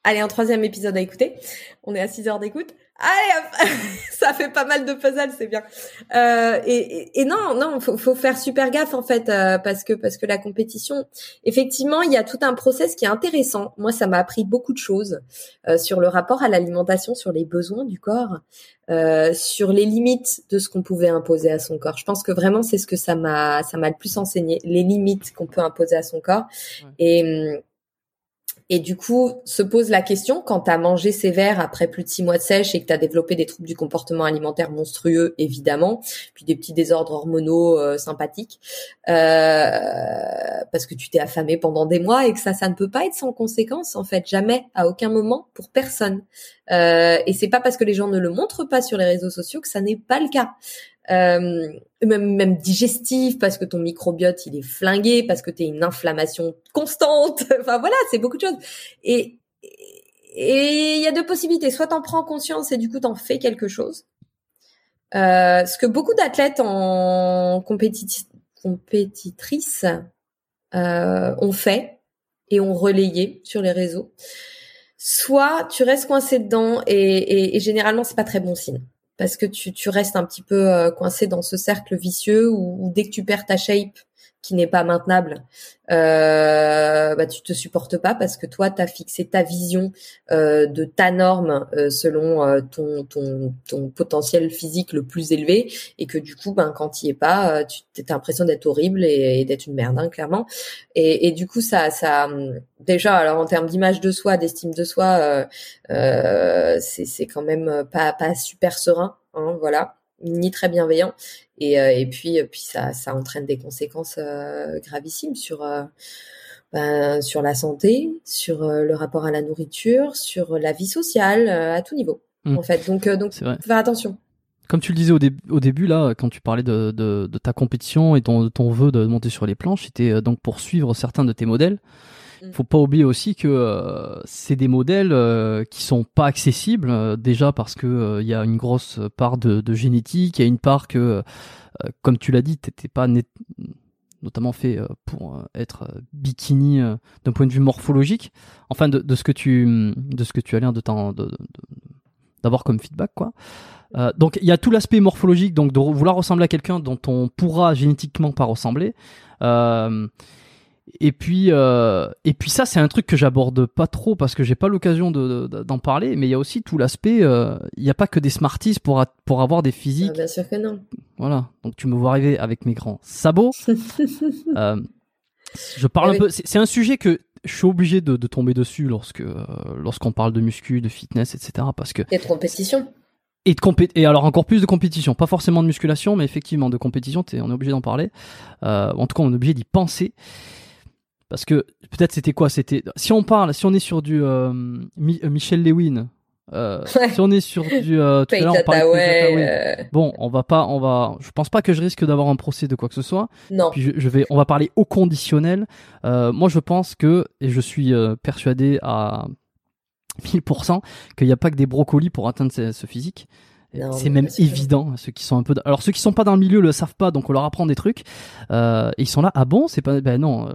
Allez, un troisième épisode à écouter. On est à 6 heures d'écoute. Allez, ça fait pas mal de puzzles, c'est bien. Euh, et, et, non, non, faut, faut faire super gaffe en fait, euh, parce que parce que la compétition, effectivement, il y a tout un process qui est intéressant. Moi, ça m'a appris beaucoup de choses euh, sur le rapport à l'alimentation, sur les besoins du corps, euh, sur les limites de ce qu'on pouvait imposer à son corps. Je pense que vraiment, c'est ce que ça m'a ça m'a le plus enseigné, les limites qu'on peut imposer à son corps. Et hum, et du coup, se pose la question, quand tu as mangé sévère après plus de six mois de sèche et que tu as développé des troubles du comportement alimentaire monstrueux, évidemment, puis des petits désordres hormonaux euh, sympathiques, euh, parce que tu t'es affamé pendant des mois et que ça, ça ne peut pas être sans conséquence, en fait, jamais, à aucun moment, pour personne. Euh, et c'est pas parce que les gens ne le montrent pas sur les réseaux sociaux que ça n'est pas le cas euh, même, même digestif parce que ton microbiote il est flingué, parce que tu es une inflammation constante. enfin voilà, c'est beaucoup de choses. Et et il y a deux possibilités. Soit t'en prends conscience et du coup t'en fais quelque chose. Euh, ce que beaucoup d'athlètes en compétitrices euh, ont fait et ont relayé sur les réseaux. Soit tu restes coincé dedans et, et, et généralement c'est pas très bon signe parce que tu, tu restes un petit peu euh, coincé dans ce cercle vicieux où, dès que tu perds ta shape qui n'est pas maintenable, euh, bah, tu te supportes pas parce que toi, tu as fixé ta vision euh, de ta norme euh, selon euh, ton, ton, potentiel physique le plus élevé et que du coup, ben, quand tu es pas, tu as l'impression d'être horrible et, d'être une merde, hein, clairement. Et, et, du coup, ça, ça, déjà, alors en termes d'image de soi, d'estime de soi, c'est quand même pas, pas super serein hein, voilà, ni très bienveillant. Et, et puis, puis ça, ça entraîne des conséquences gravissimes sur ben, sur la santé, sur le rapport à la nourriture, sur la vie sociale, à tout niveau. Mmh. En fait, donc donc faire attention comme tu le disais au, au, début là, quand tu parlais de, de, de ta compétition et ton, de ton vœu de monter sur les planches, c'était euh, donc pour suivre certains de tes modèles. Mm. faut pas oublier aussi que euh, c'est des modèles euh, qui sont pas accessibles euh, déjà parce que il y a une grosse part de, de génétique, il y a une part que, comme tu l'as dit, t'étais pas net, notamment fait pour être bikini d'un point de vue morphologique. Enfin, de, de, ce que tu de ce que tu as l'air de, d'avoir comme feedback quoi. Euh, donc il y a tout l'aspect morphologique, donc de vouloir ressembler à quelqu'un dont on pourra génétiquement pas ressembler. Euh, et puis euh, et puis ça c'est un truc que j'aborde pas trop parce que j'ai pas l'occasion d'en de, parler. Mais il y a aussi tout l'aspect. Euh, il n'y a pas que des smarties pour pour avoir des physiques. Ah, bien sûr que non. Voilà. Donc tu me vois arriver avec mes grands sabots. euh, je parle un peu. C'est un sujet que je suis obligé de, de tomber dessus lorsque lorsqu'on parle de muscu, de fitness, etc. Parce que. Et de compétition. Et, de compé et alors encore plus de compétition, pas forcément de musculation, mais effectivement de compétition, on est obligé d'en parler. Euh, en tout cas, on est obligé d'y penser. Parce que peut-être c'était quoi C'était si on parle, si on est sur du euh, euh Michel Lewin, euh, si on est sur du euh, tout à l'heure, on euh. bon, on va pas, on va, je pense pas que je risque d'avoir un procès de quoi que ce soit. Non. Puis je, vais, on va parler au conditionnel. moi, je pense que et je suis persuadé à 1000% qu'il n'y a pas que des brocolis pour atteindre ce, physique. C'est même évident, ceux qui sont un peu. Alors ceux qui sont pas dans le milieu le savent pas, donc on leur apprend des trucs. Euh, et ils sont là, ah bon, c'est pas, ben non.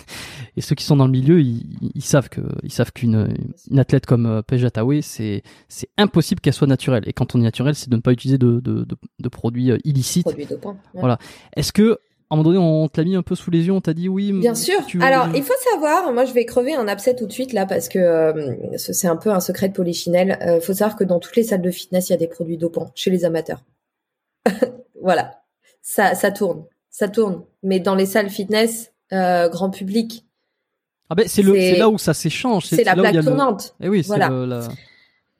et ceux qui sont dans le milieu, ils, ils savent que, ils savent qu'une une athlète comme euh, Pejat c'est c'est impossible qu'elle soit naturelle. Et quand on est naturel, c'est de ne pas utiliser de de, de, de produits euh, illicites. Produits dopants. Voilà. Est-ce que un moment donné, on te l'a mis un peu sous les yeux, on t'a dit oui. Bien sûr. Alors, il faut savoir, moi je vais crever un abcès tout de suite là parce que euh, c'est un peu un secret de polichinelle. Il euh, faut savoir que dans toutes les salles de fitness, il y a des produits dopants chez les amateurs. voilà, ça, ça tourne, ça tourne. Mais dans les salles fitness, euh, grand public. Ah ben c'est le, c'est là où ça s'échange. C'est la plaque tournante. Eh oui, c'est voilà. le,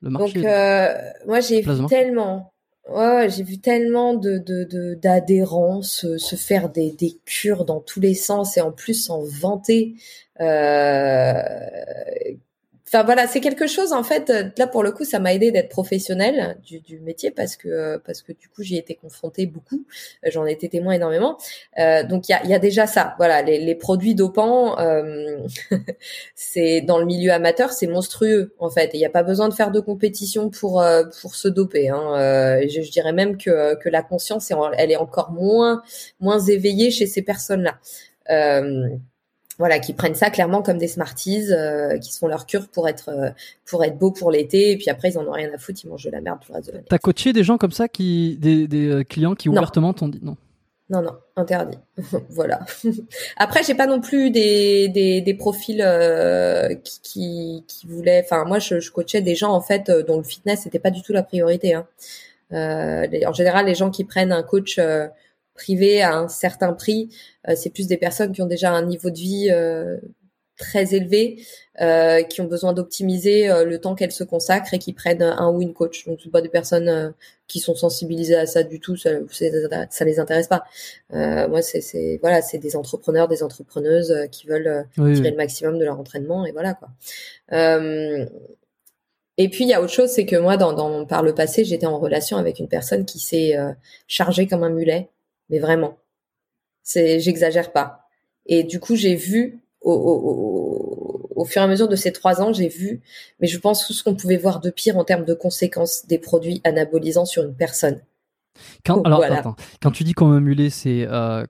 le, marché. Donc moi j'ai vu tellement Ouais, j'ai vu tellement de d'adhérents se, se, faire des, des cures dans tous les sens et en plus s'en vanter. Euh, Enfin voilà, c'est quelque chose en fait. Là pour le coup, ça m'a aidé d'être professionnel du, métier parce que parce que du coup j'y été confrontée beaucoup. J'en ai été témoin énormément. Euh, donc il y a, déjà ça. Voilà, les, produits dopants, euh, c'est dans le milieu amateur, c'est monstrueux en fait. Il n'y a pas besoin de faire de compétition pour euh, pour se doper. Hein. Euh, je, dirais même que que la conscience, elle est encore moins moins éveillée chez ces personnes-là. Euh, voilà, qui prennent ça clairement comme des smarties, euh, qui se font leur cure pour être euh, pour être beau pour l'été, et puis après ils en ont rien à foutre, ils mangent de la merde tout le reste de l'année. T'as coaché des gens comme ça, qui des, des euh, clients qui ouvertement t'ont dit non? Non, non, interdit. voilà. Après, j'ai pas non plus des, des, des profils qui, qui, qui, voulaient. Enfin, moi, je, je, coachais des gens en fait dont le fitness n'était pas du tout la priorité. Hein. en général, les gens qui prennent un coach privé à un certain prix, euh, c'est plus des personnes qui ont déjà un niveau de vie euh, très élevé, euh, qui ont besoin d'optimiser le temps qu'elles se consacrent et qui prennent un ou une coach. Donc, c'est pas des personnes qui sont sensibilisées à ça du tout, ça, ça les intéresse pas. moi, c'est voilà, c'est des entrepreneurs, des entrepreneuses qui veulent tirer le maximum de leur entraînement et voilà quoi. Et puis il y a autre chose, c'est que moi, dans, dans, par le passé, j'étais en relation avec une personne qui s'est chargée comme un mulet mais vraiment. C'est, j'exagère pas. Et du coup, j'ai vu au, au, au, fur et à mesure de ces trois ans, j'ai vu, mais je pense tout ce qu'on pouvait voir de pire en termes de conséquences des produits anabolisants sur une personne. Quand, alors, attends, quand tu dis mulet, c'est euh,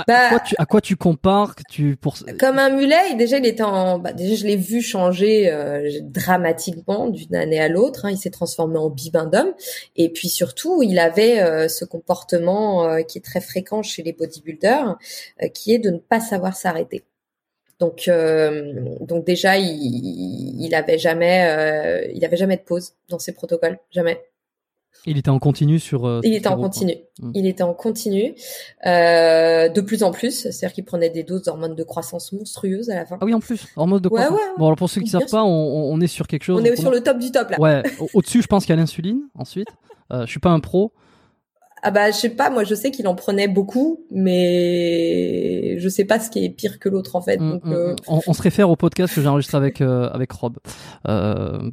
à, bah, quoi tu, à, quoi tu, compares que tu pour Comme un mulet, déjà il était en bah, déjà je l'ai vu changer euh, dramatiquement d'une année à l'autre, hein, il s'est transformé en bibendum et puis surtout, il avait euh, ce comportement euh, qui est très fréquent chez les bodybuilders qui est de ne pas savoir s'arrêter. Donc, donc déjà, il, il avait jamais, il avait jamais de pause dans ses protocoles, jamais. Il était en continu sur. Euh, il était en continu. Il était en continu, de plus en plus. C'est-à-dire qu'il prenait des doses d'hormones de croissance monstrueuses à la fin. Ah oui, en plus, hormones de croissance. Bon, alors pour ceux qui savent pas, on, on, est sur quelque chose. On est sur le top du top là. Ouais. Au-dessus, je pense qu'il y a l'insuline. Ensuite. Euh, je suis pas un pro. Ah bah je sais pas, moi je sais qu'il en prenait beaucoup, mais je sais pas ce qui est pire que l'autre en fait. Mm, donc, mm, euh, mm. On, on se réfère au podcast que j'ai enregistré avec euh, avec Rob. Euh,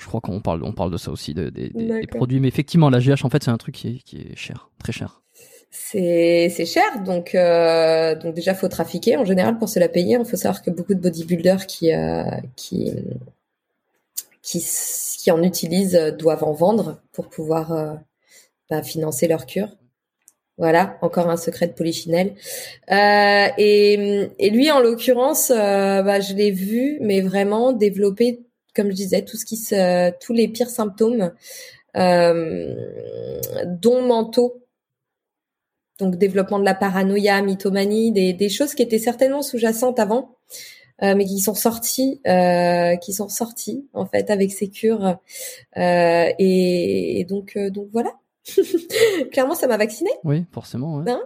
je crois qu'on parle on parle de ça aussi, de- des- des- des D'accord. produits. Mais effectivement, la GH en fait c'est un truc qui est, qui est cher, très cher. c'est cher, donc euh, donc déjà faut trafiquer en général pour se la payer. Il faut savoir que beaucoup de bodybuilders qui euh, qui qui s- qui en utilisent euh, doivent en vendre pour pouvoir euh, bah, financer leur cure. Voilà, encore un secret de Polichinelle. Euh, et, et lui, en l'occurrence, bah, je l'ai vu, mais vraiment développer, comme je disais, tout ce qui se, tous les pires symptômes, euh, dont mentaux. Donc développement de la paranoïa, mythomanie, des, des choses qui étaient certainement sous-jacentes avant, euh, mais qui sont sorties, euh, qui sont sorties en fait avec ces cures. Euh, et, et donc, euh, donc voilà. Clairement, ça m'a vaccinée. Oui, forcément. ouais. Hein?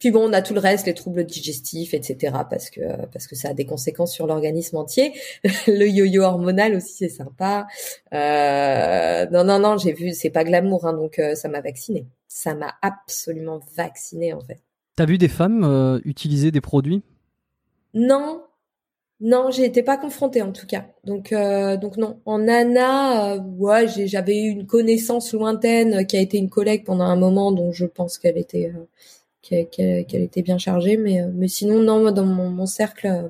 Puis bon, on a tout le reste, les troubles digestifs, etc. Parce que parce que ça a des conséquences sur l'organisme entier. le yo-yo hormonal aussi, c'est sympa. Euh, non, non, non, j'ai vu, c'est pas glamour, hein, donc euh, ça m'a vacciné. Ça m'a absolument vacciné en fait. T'as vu des femmes euh, utiliser des produits? Non, non, j'ai été pas confrontée en tout cas. Donc euh, donc non. En Nana, euh, ouais, j'ai- j'avais eu une connaissance lointaine qui a été une collègue pendant un moment, dont je pense qu'elle était euh, qu'elle était bien chargée, mais euh, mais sinon non, moi dans mon, mon cercle, euh,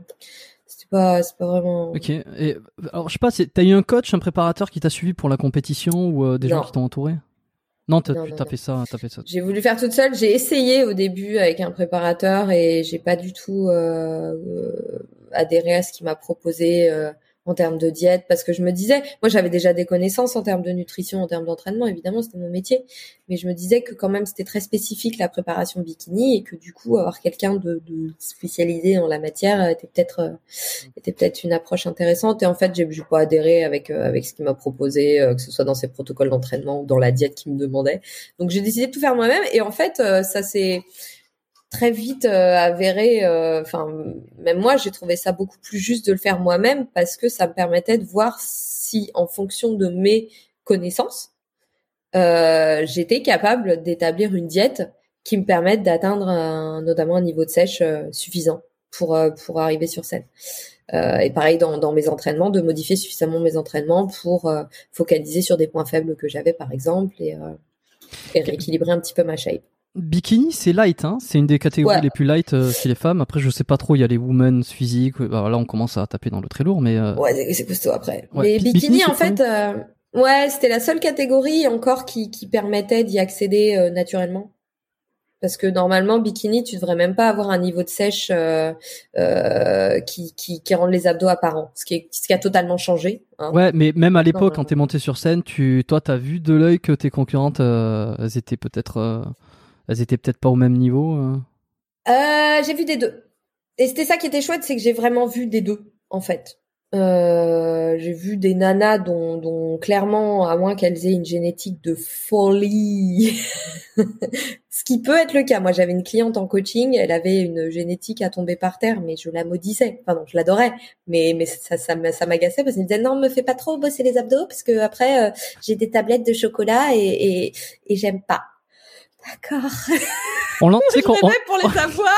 c'était pas c'est pas vraiment. Ok. Et alors je sais pas, c'est- t'as eu un coach, un préparateur qui t'a suivi pour la compétition ou euh, des gens qui t'ont entouré? Non, t'as fait ça, t'as fait ça. J'ai voulu faire toute seule. J'ai essayé au début avec un préparateur et j'ai pas du tout euh, adhéré à ce qu'il m'a proposé euh, en termes de diète parce que je me disais, moi j'avais déjà des connaissances en termes de nutrition, en termes d'entraînement, évidemment c'était mon métier, mais je me disais que quand même c'était très spécifique la préparation bikini et que du coup avoir quelqu'un de, de spécialisé en la matière était peut-être euh, était peut-être une approche intéressante et en fait j'ai j'ai pas adhéré avec euh, avec ce qu'il m'a proposé, euh, que ce soit dans ses protocoles d'entraînement ou dans la diète qu'il me demandait. Donc j'ai décidé de tout faire moi-même et en fait euh, ça s'est très vite euh, avéré. euh, Enfin même moi j'ai trouvé ça beaucoup plus juste de le faire moi-même parce que ça me permettait de voir si en fonction de mes connaissances euh, j'étais capable d'établir une diète qui me permette d'atteindre un- notamment un niveau de sèche euh, suffisant pour euh, pour arriver sur scène. Euh, et pareil dans, dans mes entraînements, de modifier suffisamment mes entraînements pour euh, focaliser sur des points faibles que j'avais par exemple et, euh, et rééquilibrer un petit peu ma shape. Bikini, c'est light, hein c'est une des catégories Ouais. les plus light euh, chez les femmes. Après, je sais pas trop, il y a les women's physiques. Bah, là, on commence à taper dans le très lourd, mais euh, Ouais, c'est- costaud après. Ouais, Mais bi- bikini, bikini, en fait, euh, ouais, c'était la seule catégorie encore qui, qui permettait d'y accéder naturellement. Parce que normalement, bikini, tu devrais même pas avoir un niveau de sèche qui, qui, qui rende les abdos apparents, ce qui, est, ce qui a totalement changé. hein. ouais, mais même à l'époque, quand t'es monté sur scène, tu, toi, t'as vu de l'œil que tes concurrentes, elles étaient peut-être, elles étaient peut-être pas au même niveau. euh. Euh, j'ai vu des deux. Et c'était ça qui était chouette, c'est que j'ai vraiment vu des deux, en fait. Euh, j'ai vu des nanas dont, clairement, à moins qu'elles aient une génétique de folie, ce qui peut être le cas. Moi, j'avais une cliente en coaching, elle avait une génétique à tomber par terre, mais je la maudissais. Enfin non, je l'adorais, mais mais ça ça m'a- ça m'agaçait parce qu'elle me disait non, me fais pas trop bosser les abdos parce que après j'ai des tablettes de chocolat et, et j'aime pas. D'accord. On l'en- tu sais qu'on- on- Rêvais pour les avoir.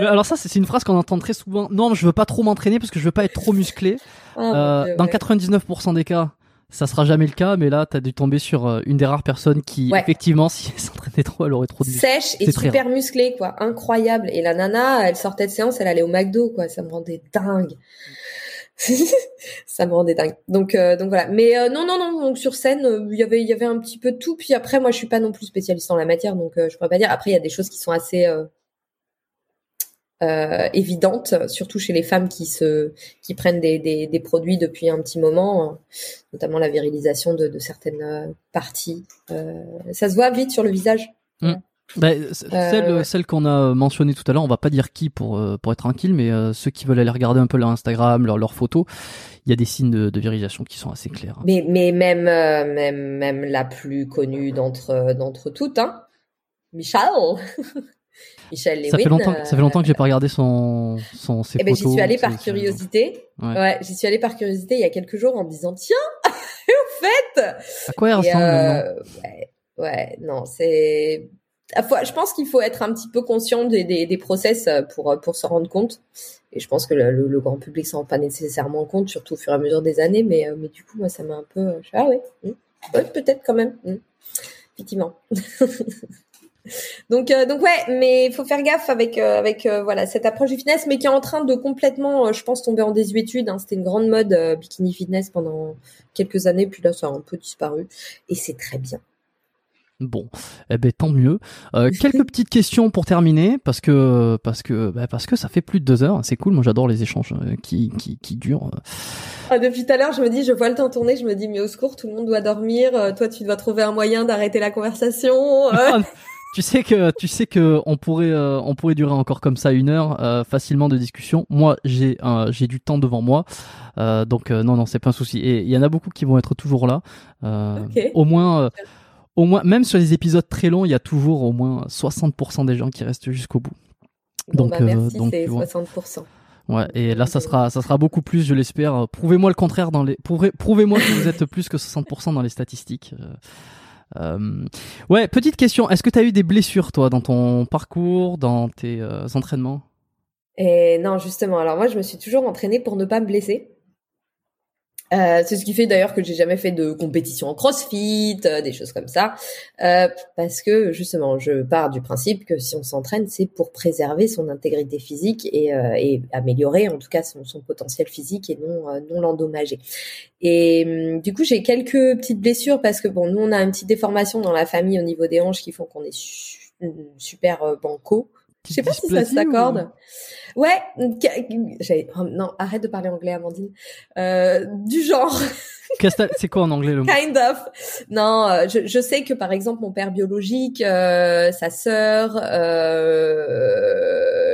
Alors ça, c'est une phrase qu'on entend très souvent. Non, je veux pas trop m'entraîner parce que je veux pas être trop musclé. Oh, mon Euh, Dieu, dans ouais. 99% des cas, ça sera jamais le cas, mais là, t'as dû tomber sur euh, une des rares personnes qui, Ouais. effectivement, si elle s'entraînait trop, elle aurait trop de sèche et super musclée quoi incroyable et la nana elle sortait de séance elle allait au McDo quoi ça me rendait dingue ça me rendait dingue. Donc euh, voilà. Mais euh, non non non donc sur scène euh, il y avait un petit peu de tout. Puis après moi je suis pas non plus spécialiste en la matière donc je pourrais pas dire. Après il y a des choses qui sont assez évidentes surtout chez les femmes qui prennent des, produits depuis un petit moment euh, notamment la virilisation de, certaines parties. Ça se voit vite sur le visage Bah, c- celle, qu'on a mentionnée tout à l'heure, on va pas dire qui pour euh, pour être tranquille, mais euh, ceux qui veulent aller regarder un peu leur Instagram, leur leurs photos, il y a des signes de, de virilisation qui sont assez clairs. Mais, mais même, euh, même, même la plus connue d'entre, d'entre toutes, hein. Michel. Michel Lewin. Ça fait longtemps, euh, ça fait longtemps que j'ai pas regardé son son ses Eh ben, j'y suis allée par curiosité. Ouais. Ouais, j'y suis allée par curiosité il y a quelques jours en me disant, tiens, au fait. À quoi elle ressemble euh, ouais, non, c'est. Je pense qu'il faut être un petit peu conscient des, process pour pour s'en rendre compte. Et je pense que le, grand public s'en rend pas nécessairement compte, surtout au fur et à mesure des années. Mais mais du coup, moi, ça m'a un peu. ah oui, hmm. ouais, peut-être quand même. Hmm. Effectivement. donc euh, donc ouais, mais il faut faire gaffe avec euh, avec euh, voilà cette approche du fitness, mais qui est en train de complètement, je pense, tomber en désuétude. Hein. C'était une grande mode bikini fitness pendant quelques années, puis là ça a un peu disparu, et c'est très bien. Bon, eh ben tant mieux. quelques petites questions pour terminer, parce que parce que bah, parce que ça fait plus de deux heures. C'est cool. Moi, j'adore les échanges qui qui, qui durent. Ah, depuis tout à l'heure, je me dis, je vois le temps tourner, je me dis, mais au secours, tout le monde doit dormir. toi, tu dois trouver un moyen d'arrêter la conversation. tu sais que tu sais que on pourrait euh, on pourrait durer encore comme ça une heure euh, facilement de discussion. Moi j'ai euh, j'ai du temps devant moi, donc non non c'est pas un souci. Et il y en a beaucoup qui vont être toujours là. Au moins au moins même sur les épisodes très longs, il y a toujours au moins 60% des gens qui restent jusqu'au bout. donc bah merci, c'est 60%. Ouais, et là ça sera ça sera beaucoup plus, je l'espère. Prouvez-moi le contraire dans les prouvez-moi que vous êtes plus que 60% dans les statistiques. Euh, ouais, petite question. Est-ce que tu as eu des blessures, toi, dans ton parcours, dans tes euh, entraînements? Et Non, justement. Alors moi, je me suis toujours entraînée pour ne pas me blesser. Euh, c'est ce qui fait d'ailleurs que j'ai jamais fait de compétition en CrossFit, euh, des choses comme ça, euh, parce que justement, je pars du principe que si on s'entraîne, c'est pour préserver son intégrité physique et, euh, et améliorer en tout cas son, son potentiel physique et non non l'endommager. Et hum, du coup, j'ai quelques petites blessures parce que bon, nous on a une petite déformation dans la famille au niveau des hanches qui font qu'on est super banco. Je sais pas si ça s'accorde. Ouais, oh, non, arrête de parler anglais, Amandine. Euh, du genre. C'est quoi en anglais le mot? Kind of. Non, euh, je, je, sais que par exemple mon père biologique, euh, sa sœur, euh,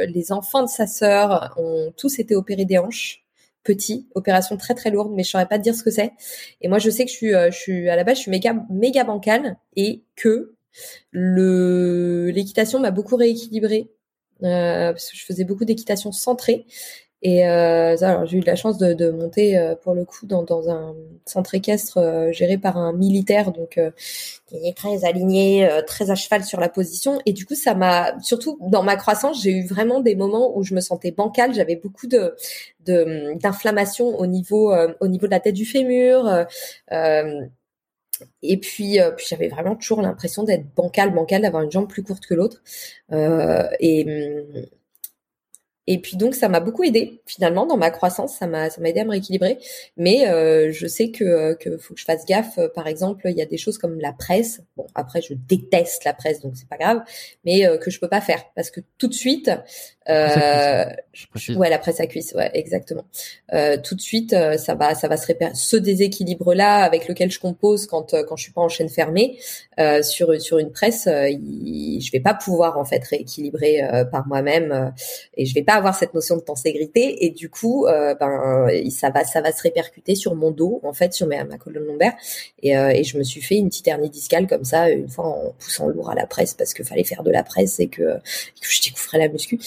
les enfants de sa sœur ont tous été opérés des hanches petits, opération très très lourde, mais je saurais pas te dire ce que c'est. Et moi je sais que je suis, euh, je suis à la base je suis méga méga bancale et que le l'équitation m'a beaucoup rééquilibré parce que je faisais beaucoup d'équitation centrée. Et euh, alors j'ai eu la chance de, de monter euh, pour le coup dans, dans un centre équestre euh, géré par un militaire, donc qui est très aligné, très à cheval sur la position. Et du coup, ça m'a surtout dans ma croissance, j'ai eu vraiment des moments où je me sentais bancale. J'avais beaucoup de d'inflammation au niveau au niveau de la tête du fémur. Et puis, euh, puis j'avais vraiment toujours l'impression d'être bancal, bancal, d'avoir une jambe plus courte que l'autre. Euh, hum, et puis donc ça m'a beaucoup aidé finalement dans ma croissance, ça m'a ça m'a aidé à me rééquilibrer. Mais euh, je sais que que faut que je fasse gaffe. Par exemple, il y a des choses comme la presse. Bon après je déteste la presse donc c'est pas grave, mais euh, que je peux pas faire parce que tout de suite, euh, ouais la presse à cuisse, ouais exactement. Euh, tout de suite euh, ça va ça va se répéter. Ce déséquilibre là avec lequel je compose quand quand je suis pas en chaîne fermée sur sur une presse, je vais pas pouvoir en fait rééquilibrer par moi-même et je vais pas avoir cette notion de tenségrité et du coup euh, ben ça va ça va se répercuter sur mon dos en fait sur ma, ma colonne lombaire. Et, euh, et je me suis fait une petite hernie discale comme ça une fois en poussant lourd à la presse parce que fallait faire de la presse et que, je découvrais la muscu.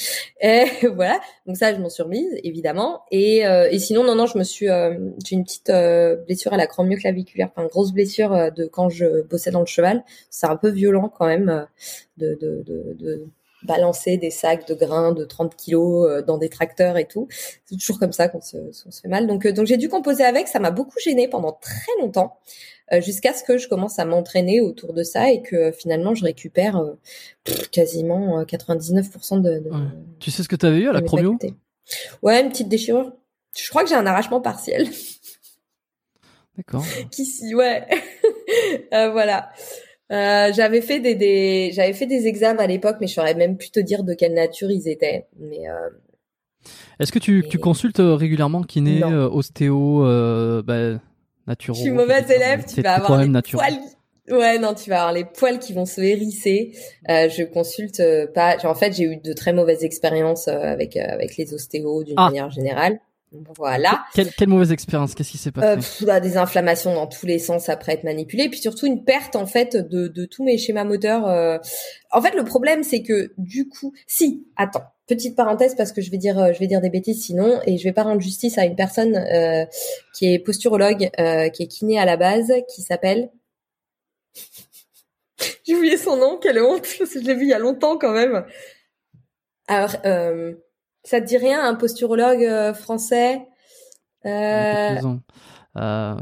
Et voilà. Donc ça je m'en suis remise évidemment. Et, euh, et sinon non non je me suis j'ai une petite blessure à la crâne claviculaire enfin grosse blessure de quand je bossais dans le cheval. C'est un peu violent quand même de balancer des sacs de grains de 30 kilos euh, dans des tracteurs et tout. C'est toujours comme ça qu'on se, se, fait mal. Donc, euh, donc j'ai dû composer avec. Ça m'a beaucoup gêné pendant très longtemps, euh, jusqu'à ce que je commence à m'entraîner autour de ça et que finalement je récupère quasiment 99% de, de, Tu sais ce que tu avais eu à la chromio Ouais, une petite déchirure. Je crois que j'ai un arrachement partiel. D'accord. Qui ouais. voilà. Euh, j'avais fait des, des j'avais fait des examens à l'époque, mais je saurais même plus te dire de quelle nature ils étaient. Mais euh... est-ce que tu, tu consultes euh, régulièrement kiné, euh, ostéo, euh, bah, naturo Je suis mauvaise élève, tu vas avoir les poils. Ouais, non, tu vas avoir les poils qui vont se hérisser. Euh, je consulte pas. En fait, j'ai eu de très mauvaises expériences avec avec les ostéos d'une ah. manière générale. Voilà. Quelle, quelle mauvaise expérience. Qu'est-ce qui s'est passé euh, Des inflammations dans tous les sens après être manipulé, puis surtout une perte en fait de, de tous mes schémas moteurs. Euh. En fait, le problème c'est que du coup, si, attends, petite parenthèse parce que je vais dire, euh, je vais dire des bêtises sinon, et je vais pas rendre justice à une personne euh, qui est posturologue, qui est kiné à la base, qui s'appelle J'ai oublié son nom, quelle honte, je l'ai vu il y a longtemps quand même. Alors, euh, ça te dit rien, un posturologue euh, français euh... euh...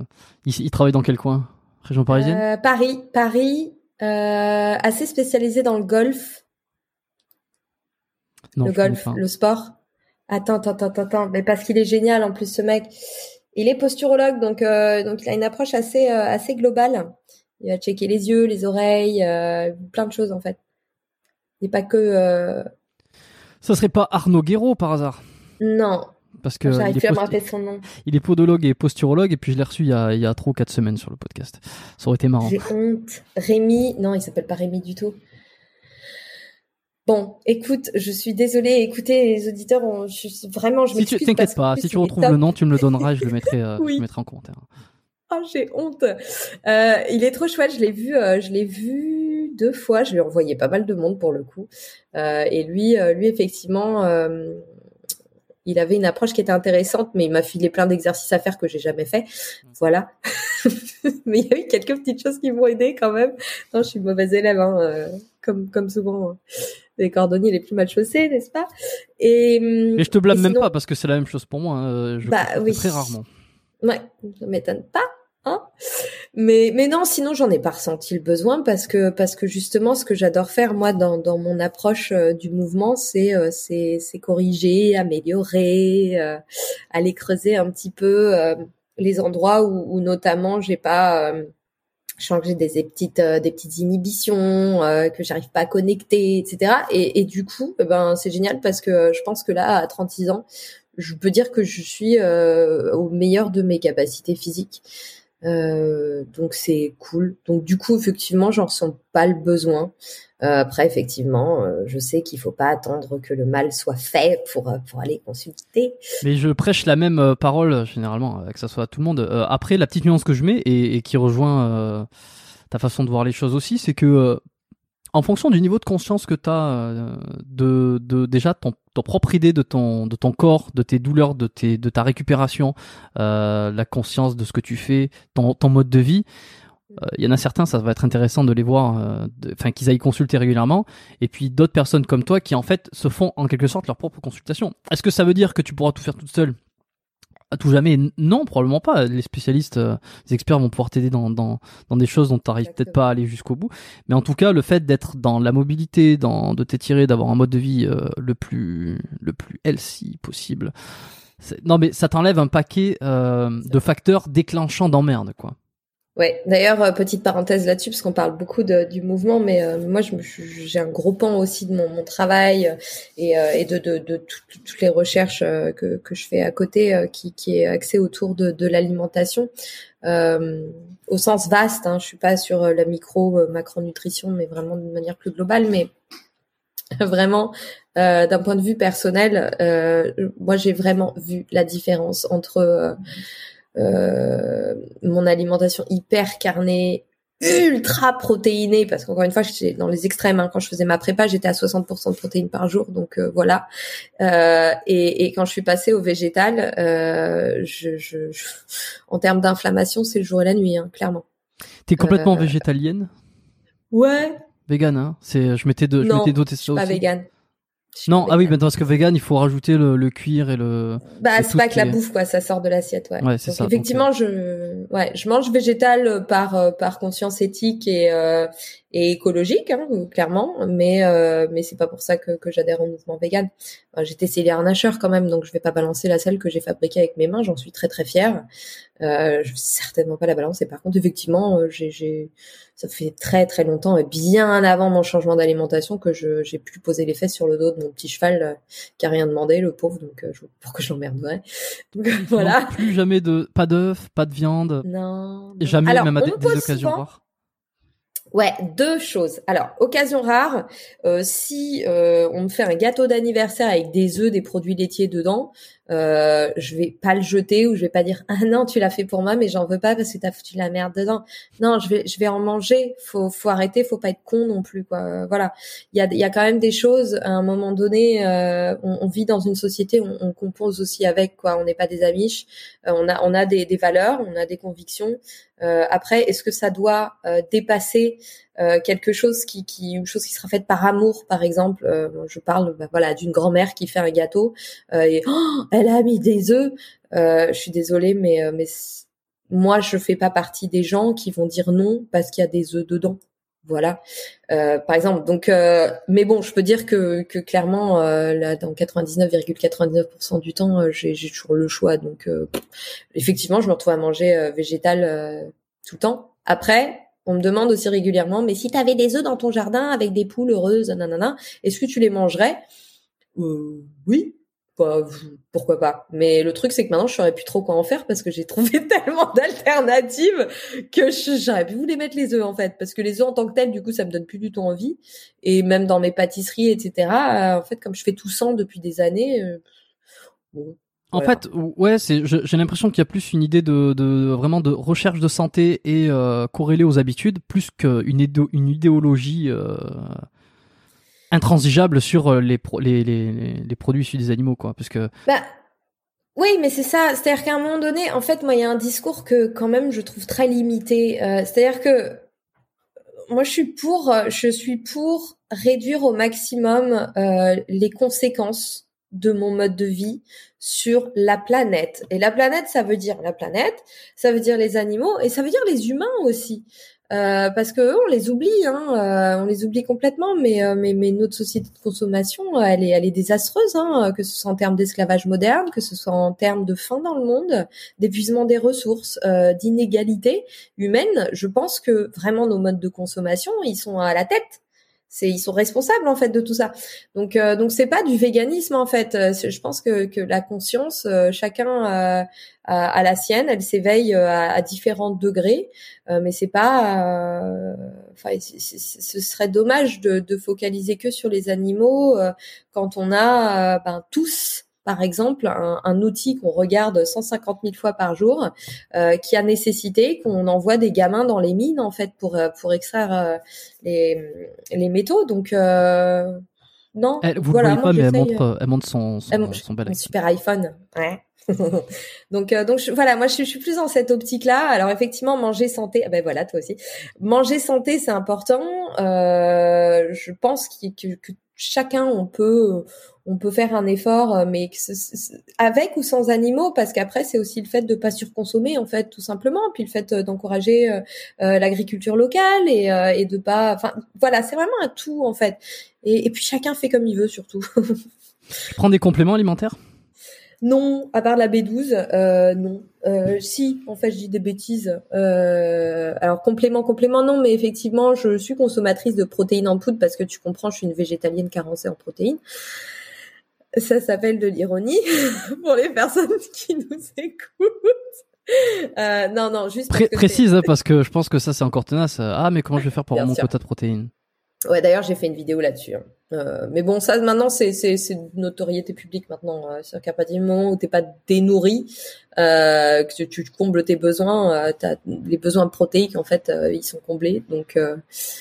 il, il, travaille dans quel coin? Région parisienne? Euh, Paris, Paris, assez spécialisé dans le golf. Non, le golf, le sport. Attends, attends, attends, attends, mais parce qu'il est génial en plus ce mec. Il est posturologue, donc donc il a une approche assez assez globale. Il va checker les yeux, les oreilles, plein de choses en fait. Il n'est pas que ça serait pas Arnaud Guéraud par hasard? Non. Parce que il est, post... son nom. il est podologue et posturologue et puis je l'ai reçu il y, a, il y a 3 ou 4 semaines sur le podcast. Ça aurait été marrant. J'ai honte. Rémi, non, il s'appelle pas Rémi du tout. Bon, écoute, je suis désolée. Écoutez, les auditeurs, je, vraiment, je si tu t'inquiète pas, si tu retrouves le nom, tu me le donneras, et je le mettrai, euh, je le mettrai en commentaire. Oh, j'ai honte. Euh, il est trop chouette. Je l'ai vu, euh, je l'ai vu deux fois. Je lui ai envoyé pas mal de monde pour le coup. Euh, et lui, euh, lui effectivement, euh, il avait une approche qui était intéressante, mais il m'a filé plein d'exercices à faire que j'ai jamais fait. Voilà. mais il y a eu quelques petites choses qui m'ont aidé quand même. Non, je suis mauvaise élève, hein, comme comme souvent. Hein. Les cordonniers les plus mal chaussés, n'est-ce pas? Et mais je te blâme même pas parce que c'est la même chose pour moi. Hein. Je bah oui. Très rarement. Ouais, ça m'étonne pas. Hein mais mais non, sinon j'en ai pas ressenti le besoin parce que parce que justement ce que j'adore faire moi dans dans mon approche euh, du mouvement, c'est euh, c'est c'est corriger, améliorer, euh, aller creuser un petit peu les endroits où, où notamment j'ai pas sens que j'ai des, petites des petites inhibitions que j'arrive pas à connecter etc et, et du coup eh ben c'est génial parce que je pense que là à 36 ans je peux dire que je suis au meilleur de mes capacités physiques euh, donc c'est cool. Donc du coup, effectivement, j'en ressens pas le besoin. Euh, après, effectivement, euh, je sais qu'il faut pas attendre que le mal soit fait pour pour aller consulter. Mais je prêche la même parole généralement, que ça soit à tout le monde. après, la petite nuance que je mets et, et qui rejoint ta façon de voir les choses aussi, c'est que en fonction du niveau de conscience que tu as de, de déjà ton propre idée de ton corps, de tes douleurs, de ta récupération, euh, la conscience de ce que tu fais, ton, mode de vie. Il euh, y en a certains, ça va être intéressant de les voir, euh, enfin qu'ils aillent consulter régulièrement, et puis d'autres personnes comme toi qui en fait se font en quelque sorte leur propre consultation. Est-ce que ça veut dire que tu pourras tout faire toute seule? À tout jamais Non, probablement pas. Les spécialistes, euh, les experts vont pouvoir t'aider dans, dans, dans, des choses dont tu n'arrives peut-être pas à aller jusqu'au bout. Mais en tout cas, le fait d'être dans la mobilité, dans, de t'étirer, d'avoir un mode de vie euh, le plus le plus healthy possible. Non, mais ça t'enlève un paquet euh, de facteurs déclenchants d'emmerde, quoi. Ouais. D'ailleurs, euh, petite parenthèse là-dessus, parce qu'on parle beaucoup de, du mouvement, mais euh, moi, j'ai un gros pan aussi de mon, mon travail euh, et, et, de, de, de toutes les recherches que, que je fais à côté, qui, qui est axé autour de, l'alimentation, au sens vaste. Hein, je suis pas sur la micro macronutrition, mais vraiment d'une manière plus globale. Mais vraiment, d'un point de vue personnel, moi, j'ai vraiment vu la différence entre euh, mon alimentation hyper carnée, ultra protéinée, parce qu'encore une fois, j'étais dans les extrêmes. Hein. Quand je faisais ma prépa, j'étais à 60% de protéines par jour, donc euh, voilà. Euh, et, et, quand je suis passée au végétal, euh, je, je, en termes d'inflammation, c'est le jour et la nuit, hein, clairement. T'es complètement végétalienne? Ouais. Vegan, hein. C'est, je mettais de, je d'autres. Je suis pas vegan non, ah oui, mais parce que vegan, il faut rajouter le, le cuir et le. Bah, c'est pas que la bouffe, quoi, ça sort de l'assiette, ouais. ouais c'est ça, effectivement, je, ouais, je mange végétal par euh, par conscience éthique et euh, et écologique, hein, clairement, mais euh, mais c'est pas pour ça que, que j'adhère au mouvement vegan. J'étais célière nageur quand même, donc je vais pas balancer la selle que j'ai fabriquée avec mes mains. J'en suis très très fière. Euh, je vais certainement pas la balancer. Par contre, effectivement, euh, j'ai, ça fait très très longtemps et bien avant mon changement d'alimentation que je, j'ai pu poser les fesses sur le dos de mon petit cheval euh, qui a rien demandé, le pauvre. Donc, euh, je, pourquoi je l'emmerderais? Voilà. Plus jamais de, pas d'œufs, pas de viande. Non. Jamais, même à des, occasions rares. Ouais, deux choses. Alors, occasion rare, euh, si euh, on me fait un gâteau d'anniversaire avec des œufs, des produits laitiers dedans, euh, je vais pas le jeter ou je vais pas dire ah non tu l'as fait pour moi mais j'en veux pas parce que t'as foutu la merde dedans. Non, je vais je vais en manger. Faut faut arrêter, faut pas être con non plus quoi. Voilà, il y a il y a quand même des choses à un moment donné. Euh, on, on, vit dans une société, on, on compose aussi avec quoi. On n'est pas des amiches. Euh, on a on a des, des valeurs, on a des convictions. Euh, après, est-ce que ça doit dépasser euh, quelque chose qui, qui, une chose qui sera faite par amour, par exemple. Euh, je parle, bah, voilà, d'une grand-mère qui fait un gâteau et oh, elle a mis des œufs. je suis désolée, mais mais moi, je fais pas partie des gens qui vont dire non parce qu'il y a des œufs dedans. Voilà, euh, par exemple. Donc, euh, mais bon, je peux dire que, que clairement, euh, là, dans 99,99% du temps, euh, j'ai toujours le choix. Donc, effectivement, je me retrouve à manger végétal tout le temps. Après, on me demande aussi régulièrement, mais si tu avais des œufs dans ton jardin avec des poules heureuses, nanana, est-ce que tu les mangerais? Oui, pourquoi pas. Mais le truc, c'est que maintenant, je saurais plus trop quoi en faire parce que j'ai trouvé tellement d'alternatives que j'aurais pu vous mettre les œufs, en fait. Parce que les œufs en tant que tels, du coup, ça me donne plus du tout envie. Et même dans mes pâtisseries, etc., euh, en fait, comme je fais tout sans depuis des années, euh, En fait, ouais, c'est, j'ai l'impression qu'il y a plus une idée de, de, vraiment de recherche de santé et euh, corrélée aux habitudes, plus qu'une une idéologie euh, intransigeable sur euh, les, les, les, les, produits issus des animaux, quoi. Parce que. Bah, oui, mais c'est ça. C'est-à-dire qu'à un moment donné, en fait, moi, il y a un discours que quand même je trouve très limité. Euh, c'est-à-dire que moi, je suis pour, je suis pour réduire au maximum euh, les conséquences de mon mode de vie sur la planète. Et la planète, ça veut dire la planète, ça veut dire les animaux et ça veut dire les humains aussi. Euh, parce que on les oublie, hein, euh, on les oublie complètement, mais, euh, mais, mais notre société de consommation, elle est, elle est désastreuse, hein, que ce soit en termes d'esclavage moderne, que ce soit en termes de faim dans le monde, d'épuisement des ressources, d'inégalité humaine. Je pense que vraiment nos modes de consommation, ils sont à la tête c'est ils sont responsables en fait de tout ça. Donc euh, donc c'est pas du véganisme en fait. Euh, je pense que que la conscience, euh, chacun a, a, la sienne, elle s'éveille à, à, différents degrés, mais c'est pas. Enfin, ce serait dommage de, de, focaliser que sur les animaux quand on a ben, tous par exemple, un, outil qu'on regarde 150 000 fois par jour, euh, qui a nécessité qu'on envoie des gamins dans les mines en fait pour euh, pour extraire euh, les, les métaux. Donc non, elle, vous voilà, voyez pas, mais elle montre, elle montre son son, son super iPhone. Ouais. donc donc voilà, moi je, suis plus dans cette optique-là. Alors effectivement, manger santé, ah ben voilà, toi aussi. Manger santé, c'est important. je pense que, que chacun on peut on peut faire un effort, euh, mais avec ou sans animaux, parce qu'après c'est aussi le fait de pas surconsommer en fait tout simplement, puis le fait euh, d'encourager euh, l'agriculture locale et, et de pas, enfin voilà, c'est vraiment un tout en fait. Et, et, puis chacun fait comme il veut surtout. tu prends des compléments alimentaires? Non, à part la B12, euh, non. Euh, si, en fait, je dis des bêtises. Euh, alors complément, complément, non, mais effectivement, je suis consommatrice de protéines en poudre parce que tu comprends, je suis une végétalienne carencée en protéines. Ça s'appelle de l'ironie pour les personnes qui nous écoutent. Euh, non, non, juste précise hein, parce que je pense que ça c'est encore tenace. Ah, mais comment je vais faire pour avoir mon quota de protéines? Ouais, d'ailleurs, j'ai fait une vidéo là-dessus. Hein. Euh, mais bon, ça maintenant, c'est c'est c'est notoriété publique maintenant. Euh, C'est-à-dire qu'à partir du moment où t'es pas dénourri, euh, que tu, combles tes besoins, euh, t'as les besoins protéiques en fait, euh, ils sont comblés. Donc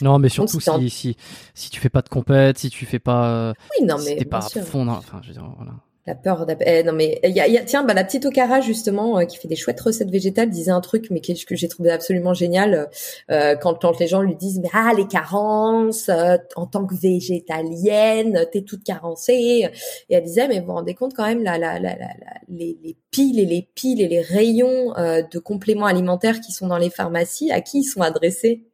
non, mais surtout si, si si tu fais pas de compète, si tu fais pas, oui, non, mais t'es pas à fond, enfin, je veux dire, voilà. La peur eh, non mais il y a, y a, tiens bah la petite Okara justement euh, qui fait des chouettes recettes végétales disait un truc mais que, que j'ai trouvé absolument génial euh, quand quand les gens lui disent mais ah les carences euh, en tant que végétalienne t'es toute carencée. Et elle disait mais vous vous rendez compte quand même la, la, la, la les, les, piles et les piles et les rayons euh, de compléments alimentaires qui sont dans les pharmacies à qui ils sont adressés?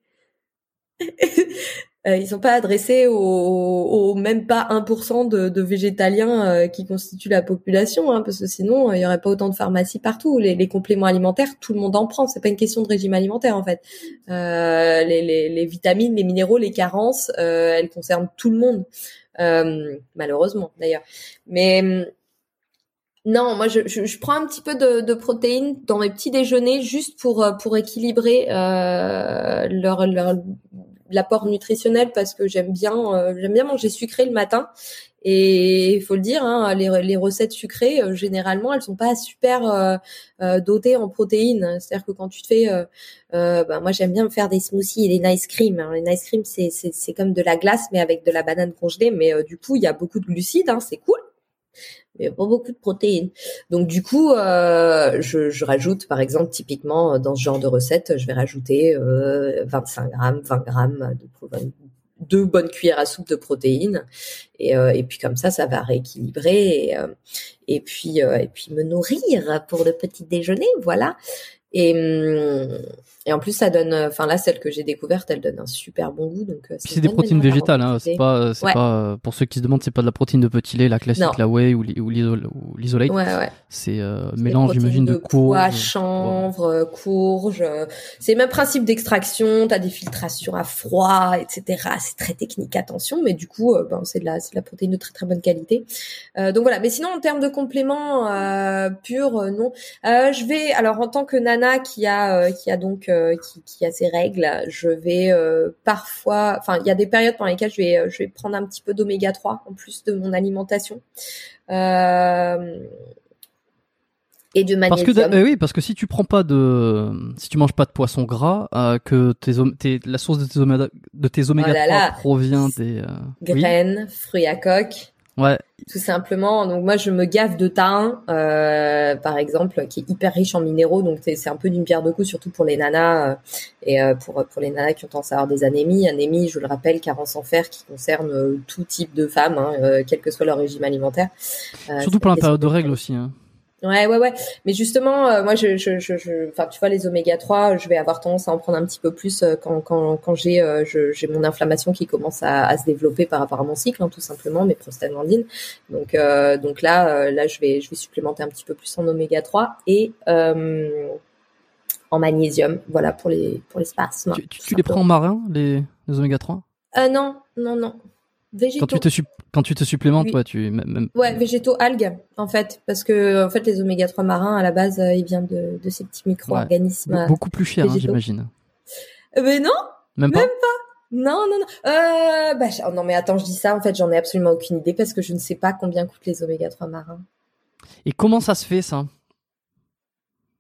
euh, ils sont pas adressés aux, même pas 1% de, de végétaliens euh, qui constituent la population, hein, parce que sinon il y aurait pas autant de pharmacies partout. Les, compléments alimentaires, tout le monde en prend. C'est pas une question de régime alimentaire en fait. Euh, les, les, les, vitamines, les minéraux, les carences, euh, elles concernent tout le monde, malheureusement d'ailleurs. Mais non, moi je, je, je, prends un petit peu de, de, protéines dans mes petits déjeuners juste pour pour équilibrer euh, leur, leur l'apport nutritionnel parce que j'aime bien euh, j'aime bien manger sucré le matin. Et il faut le dire hein, les, les, recettes sucrées euh, généralement elles sont pas super euh, dotées en protéines. C'est-à-dire que quand tu te fais bah, moi j'aime bien me faire des smoothies et les nice cream les nice cream c'est c'est comme de la glace mais avec de la banane congelée. Mais du coup il y a beaucoup de glucides hein, c'est cool mais pas beaucoup de protéines. Donc du coup, euh, je, rajoute, par exemple, typiquement dans ce genre de recette, je vais rajouter euh, 25 grammes, 20 grammes de deux bonnes cuillères à soupe de protéines et, euh, et puis comme ça ça va rééquilibrer et, euh, puis euh, et puis me nourrir pour le petit déjeuner voilà et, hum, et en plus, ça donne, enfin là, celle que j'ai découverte, elle donne un super bon goût. Donc, euh, c'est des protéines végétales, hein, c'est pas, c'est pas, pour ceux qui se demandent, c'est pas de la protéine de petit lait, la classique, la whey ou l'isolate. Ouais, ouais. C'est euh, mélange, j'imagine, de, de courge, chanvre, courge. C'est le même principe d'extraction. T'as des filtrations à froid, etc. C'est très technique, attention, mais du coup, euh, ben, c'est de la, c'est de la protéine de très très bonne qualité. Euh, donc voilà. Mais sinon, en termes de compléments euh, purs, non. je vais, alors en tant que nana qui a, qui a donc euh, qui, a ses règles, je vais euh, parfois, enfin, il y a des périodes pendant lesquelles je vais, euh, je vais prendre un petit peu d'oméga 3 en plus de mon alimentation. et de magnésium. Parce que oui, parce que si tu prends pas de, si tu manges pas de poisson gras, que tes, la source de tes oméga, de tes oméga 3 provient des graines, fruits à coque. Ouais. Tout simplement. Donc moi, je me gaffe de thym, euh, par exemple, qui est hyper riche en minéraux. Donc c'est un peu d'une pierre de coups, surtout pour les nanas euh, et euh, pour pour les nanas qui ont tendance à avoir des anémies. Anémie, je le rappelle, carence en fer, qui concerne tout type de femmes, hein, quel que soit leur régime alimentaire. surtout pour la période de règles aussi. Hein. Ouais, ouais, ouais. Mais justement, euh, moi, je, je, je, enfin, tu vois, les oméga 3, je vais avoir tendance à en prendre un petit peu plus euh, quand, quand, quand j'ai, euh, j'ai mon inflammation qui commence à, à, se développer par rapport à mon cycle, hein, tout simplement, mes prostaglandines. Donc, donc là, là, je vais, je vais supplémenter un petit peu plus en oméga 3 et en magnésium, voilà, pour les, pour les spasmes. Tu, tu, les prends en marin, les, les oméga 3 euh, Non, non, non. Végétaux. Quand tu te, quand tu te supplémentes, oui. tu même. Ouais, végétaux, algues, en fait, parce que en fait les oméga 3 marins à la base, euh, ils viennent de, de ces petits micro-organismes. Beaucoup plus cher, hein, j'imagine. Euh, mais non. Même pas. Même pas. Non, non, non. Euh, bah, non, mais attends, je dis ça. En fait, j'en ai absolument aucune idée parce que je ne sais pas combien coûtent les oméga 3 marins. Et comment ça se fait ça?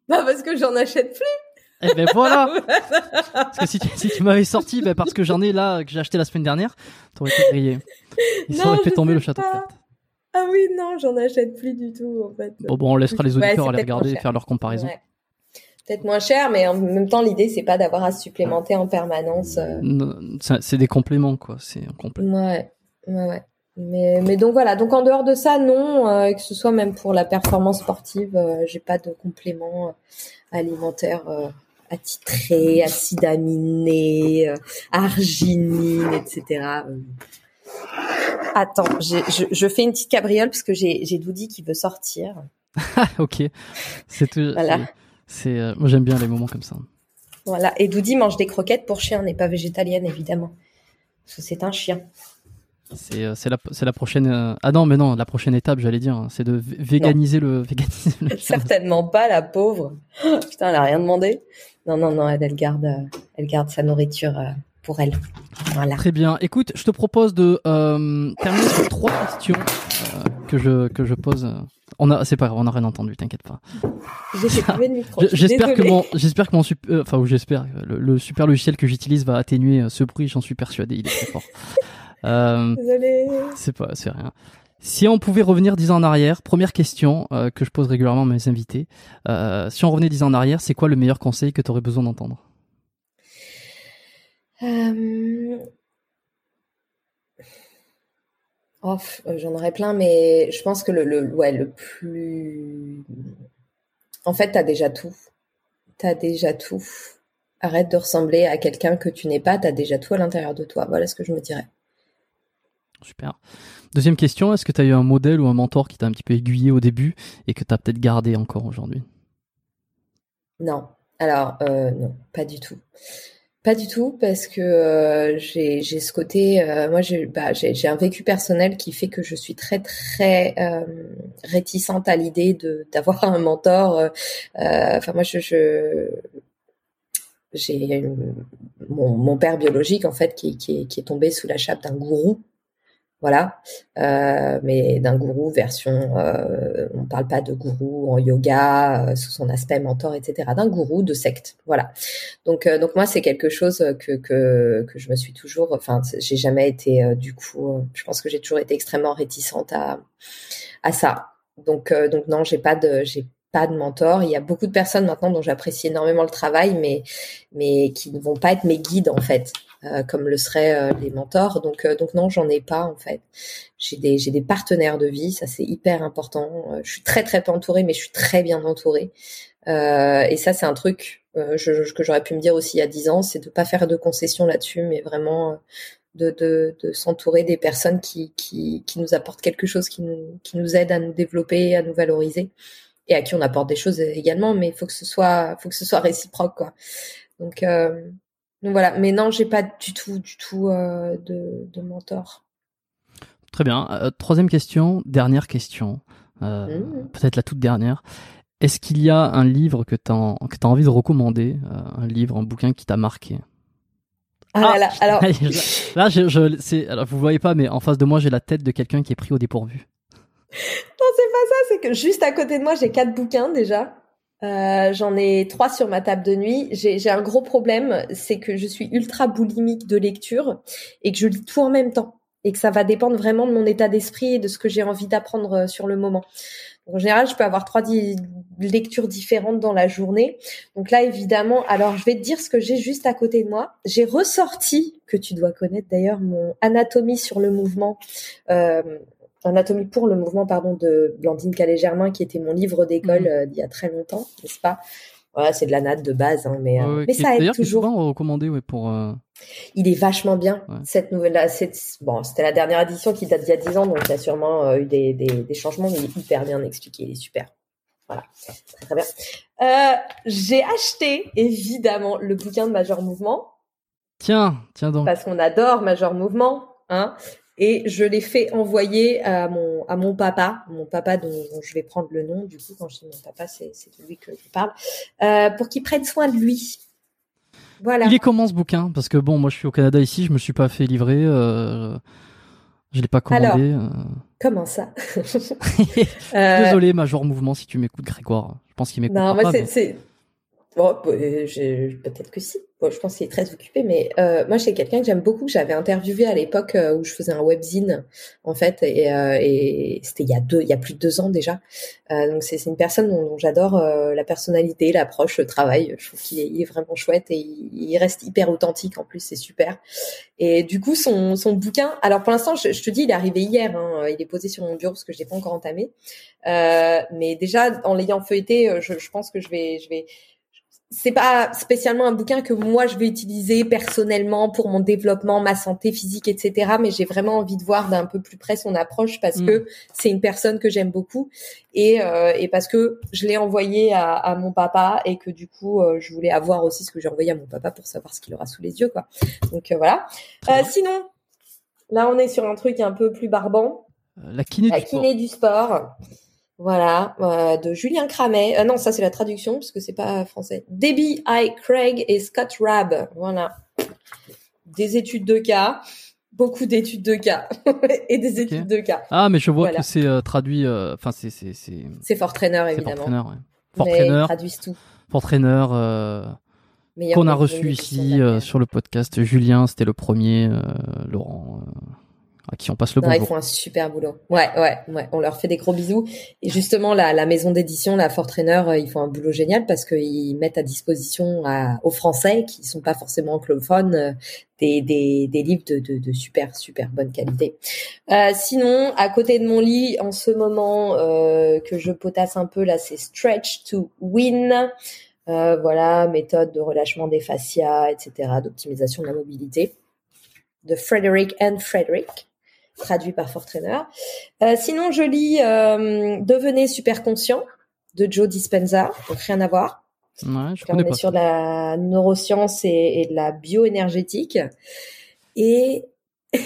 Bah parce que j'en achète plus. Eh ben voilà. parce que si tu, si tu m'avais sorti, ben parce que j'en ai là que j'ai acheté la semaine dernière, t'aurais été grillé. Il aurait fait tomber le château de cartes. Ah oui, non, j'en achète plus du tout en fait. Bon, bon on laissera les auditeurs aller regarder et faire leur comparaison. Peut-être moins cher, mais en même temps, l'idée c'est pas d'avoir à supplémenter en permanence. Euh. C'est des compléments quoi, c'est un complément. Ouais, ouais, ouais. Mais, mais donc voilà, donc en dehors de ça, non, euh, que ce soit même pour la performance sportive, euh, j'ai pas de complément alimentaire attitré, acide aminé, euh, arginine, etc. Attends, je, je, fais une petite cabriole parce que j'ai, Doudi qui veut sortir. ok, c'est tout. Voilà. C'est, euh, moi j'aime bien les moments comme ça. Voilà, et Doudi mange des croquettes pour chien, n'est pas végétalienne évidemment, parce que c'est un chien. C'est, euh, la, prochaine. ah non, mais non, la prochaine étape, j'allais dire, c'est de véganiser le, véganiser le Certainement pas, la pauvre. Putain, elle a rien demandé. Non, non, non, elle, garde, elle garde sa nourriture euh, pour elle. Voilà. Très bien. Écoute, je te propose de euh, terminer sur trois questions euh, que je que je pose. On a, c'est pas grave, on a rien entendu, t'inquiète pas. J'espère que mon, j'espère que mon super, enfin, j'espère le, super logiciel que j'utilise va atténuer ce bruit. J'en suis persuadé, il est très fort. Désolé. C'est pas, c'est rien. Si on pouvait revenir dix ans en arrière, première question euh, que je pose régulièrement à mes invités. Euh, si on revenait dix ans en arrière, c'est quoi le meilleur conseil que tu aurais besoin d'entendre? Euh... oh, J'en aurais plein, mais je pense que le, le, ouais, le plus... En fait, tu as déjà tout. Tu as déjà tout. Arrête de ressembler à quelqu'un que tu n'es pas, tu as déjà tout à l'intérieur de toi. Voilà ce que je me dirais. Super. Deuxième question, est-ce que tu as eu un modèle ou un mentor qui t'a un petit peu aiguillé au début et que tu as peut-être gardé encore aujourd'hui? Non. Alors, euh, non, pas du tout. Pas du tout parce que euh, j'ai ce côté, euh, moi bah, j'ai un vécu personnel qui fait que je suis très très réticente à l'idée d'avoir un mentor. Enfin moi je, j'ai mon, père biologique en fait qui, qui est tombé sous la chape d'un gourou voilà. Euh, mais d'un gourou version, euh, on parle pas de gourou en yoga sous son aspect mentor, etc. D'un gourou de secte, voilà. Donc, donc moi c'est quelque chose que que que je me suis toujours, enfin, j'ai jamais été du coup, je pense que j'ai toujours été extrêmement réticente à à ça. Donc donc non, j'ai pas de j'ai pas de mentor. Il y a beaucoup de personnes maintenant dont j'apprécie énormément le travail, mais mais qui ne vont pas être mes guides en fait, euh, comme le seraient euh, les mentors. Donc euh, donc non, j'en ai pas en fait. J'ai des j'ai des partenaires de vie, ça c'est hyper important. je suis très très peu entourée, mais je suis très bien entourée. et ça c'est un truc je, que j'aurais pu me dire aussi il y a dix ans, c'est de pas faire de concessions là-dessus, mais vraiment de, de, de s'entourer des personnes qui, qui, qui nous apportent quelque chose, qui nous, qui nous aident à nous développer, à nous valoriser et à qui on apporte des choses également, mais il faut que ce soit, faut que ce soit réciproque, quoi. Donc, euh, donc voilà. Mais non, j'ai pas du tout, du tout euh, de, de, mentor. Très bien. Euh, troisième question, dernière question, euh, mmh. peut-être la toute dernière. Est-ce qu'il y a un livre que tu as, envie de recommander, un livre, un bouquin qui t'a marqué? Ah, là là, alors là, je, je c'est, alors vous voyez pas, mais en face de moi, j'ai la tête de quelqu'un qui est pris au dépourvu. Non, c'est pas ça, c'est que juste à côté de moi, j'ai quatre bouquins déjà. Euh, J'en ai trois sur ma table de nuit. J'ai un gros problème, c'est que je suis ultra boulimique de lecture et que je lis tout en même temps et que ça va dépendre vraiment de mon état d'esprit et de ce que j'ai envie d'apprendre euh, sur le moment. en général, je peux avoir trois lectures différentes dans la journée. Donc là, évidemment, alors je vais te dire ce que j'ai juste à côté de moi. J'ai ressorti, que tu dois connaître d'ailleurs, mon Anatomie sur le mouvement. Euh, Anatomie pour le mouvement pardon de Blandine Calais-Germain qui était mon livre d'école euh, d'il y a très longtemps, n'est-ce pas? Voilà, c'est de la natte de base, hein, mais, euh, mais ça aide toujours. souvent recommandé ouais, pour. Euh, il est vachement bien cette nouvelle-là. Bon, c'était la dernière édition qui date d'il y a 10 ans, donc il y a sûrement eu des, des, des, changements, mais il est hyper bien expliqué, il est super. Voilà, très très bien. J'ai acheté évidemment le bouquin de Major Mouvement. Tiens, tiens donc. Parce qu'on adore Major Mouvement, hein et je l'ai fait envoyer à mon à mon papa, mon papa dont, je vais prendre le nom du coup quand je dis mon papa c'est c'est de lui que je parle, euh, pour qu'il prenne soin de lui. Voilà. Il est comment ce bouquin? Parce que bon, moi je suis au Canada ici, je me suis pas fait livrer, euh, je l'ai pas commandé. Alors, euh. Comment ça? Euh, Désolé, Major Mouvement, si tu m'écoutes, Grégoire. Je pense qu'il m'écoute. Non, moi c'est Bon, peut-être que si. Bon, je pense qu'il est très occupé, mais euh, moi, c'est quelqu'un que j'aime beaucoup, que j'avais interviewé à l'époque euh, où je faisais un webzine, en fait, et, euh, et c'était il y a deux, il y a plus de deux ans déjà. Euh, donc c'est une personne dont, j'adore euh, la personnalité, l'approche, le travail. Je trouve qu'il est, il vraiment chouette et il, reste hyper authentique. En plus, c'est super. Et du coup, son, son bouquin. Alors pour l'instant, je, je, te dis, il est arrivé hier. Hein, il est posé sur mon bureau parce que je l'ai pas encore entamé. mais déjà, en l'ayant feuilleté, je, je pense que je vais, je vais c'est pas spécialement un bouquin que moi je vais utiliser personnellement pour mon développement, ma santé physique, etc. Mais j'ai vraiment envie de voir d'un peu plus près son approche parce mm. que c'est une personne que j'aime beaucoup et, euh, et parce que je l'ai envoyé à, à, mon papa et que du coup euh, je voulais avoir aussi ce que j'ai envoyé à mon papa pour savoir ce qu'il aura sous les yeux, quoi. Donc euh, voilà. sinon, là on est sur un truc un peu plus barbant. La kiné, la kiné du sport. Voilà, euh, de Julien Cramet. Euh, non, ça c'est la traduction parce que c'est pas français. Debbie I. Craig et Scott Rabb. Voilà. Des études de cas, beaucoup d'études de cas et des études de cas. Ah, mais je vois que c'est euh, traduit. Enfin, c'est c'est c'est. C'est Fort Trainer évidemment. Fort Trainer, ouais. Fort Trainer. Traduisent tout. Fort Trainer. qu'on a reçu ici sur le podcast. Julien, c'était le premier. Laurent à qui on passe le bonjour. Ils font un super boulot. Ouais, ouais, ouais. On leur fait des gros bisous. Et justement, la, la maison d'édition, la Fort Trainer, euh, ils font un boulot génial parce qu'ils mettent à disposition à, aux Français qui sont pas forcément anglophones euh, des, des, des livres de, de, de, super, super bonne qualité. Euh, sinon, à côté de mon lit, en ce moment euh, que je potasse un peu là, c'est Stretch to Win. Euh, voilà, méthode de relâchement des fascias, etc., d'optimisation de la mobilité de Frederick and Frederick traduit par Fortrainer. Euh, sinon, je lis euh, Devenez super conscient de Joe Dispenza, donc rien à voir. Ouais, je on est sur la neuroscience et, de la bioénergétique. Et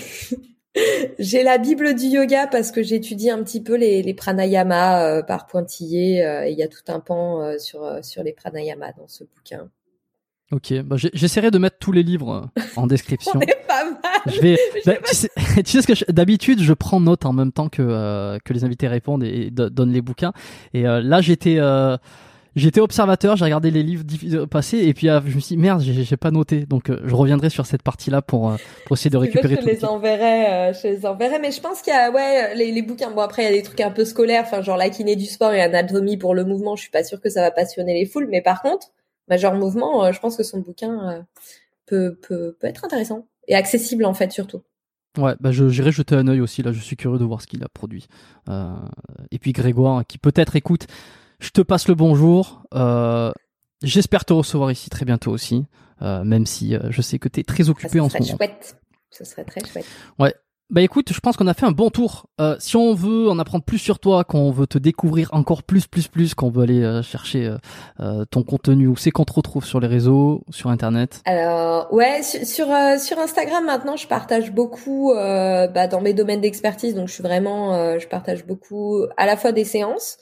j'ai la Bible du yoga parce que j'étudie un petit peu les, les pranayamas euh, par pointillé. Euh, il y a tout un pan sur, sur les pranayamas dans ce bouquin. Ok, bah j'essaierai de mettre tous les livres en description. On est pas mal je vais. Bah, tu, sais, tu, sais, ce que d'habitude je prends note en même temps que euh, que les invités répondent et, donnent les bouquins. Et euh, là j'étais euh, j'étais observateur, j'ai regardé les livres passer et puis je me suis dit, merde, j'ai pas noté. Donc je reviendrai sur cette partie-là pour, pour essayer de récupérer tout. Je les enverrai, je les enverrai, mais je pense qu'il y a ouais les, les bouquins. Bon après il y a des trucs un peu scolaires, enfin genre la kiné du sport et anatomie pour le mouvement. Je suis pas sûre que ça va passionner les foules, mais par contre Major Mouvement, je pense que son bouquin peut, peut peut être intéressant et accessible en fait surtout. Ouais, bah j'irai jeter un œil aussi. Là, je suis curieux de voir ce qu'il a produit. Euh, et puis Grégoire, qui peut-être écoute, je te passe le bonjour. Euh, J'espère te recevoir ici très bientôt aussi, euh, même si euh, je sais que tu es très occupé en ce moment. Chouette. Ce serait très chouette. Ouais, bah écoute, je pense qu'on a fait un bon tour. Euh, si on veut en apprendre plus sur toi, qu'on veut te découvrir encore plus, plus, plus, qu'on veut aller euh, chercher euh, euh, ton contenu, où c'est qu'on te retrouve sur les réseaux, sur Internet Alors ouais, sur sur, Instagram maintenant, je partage beaucoup bah, dans mes domaines d'expertise. Donc je suis vraiment, je partage beaucoup à la fois des séances.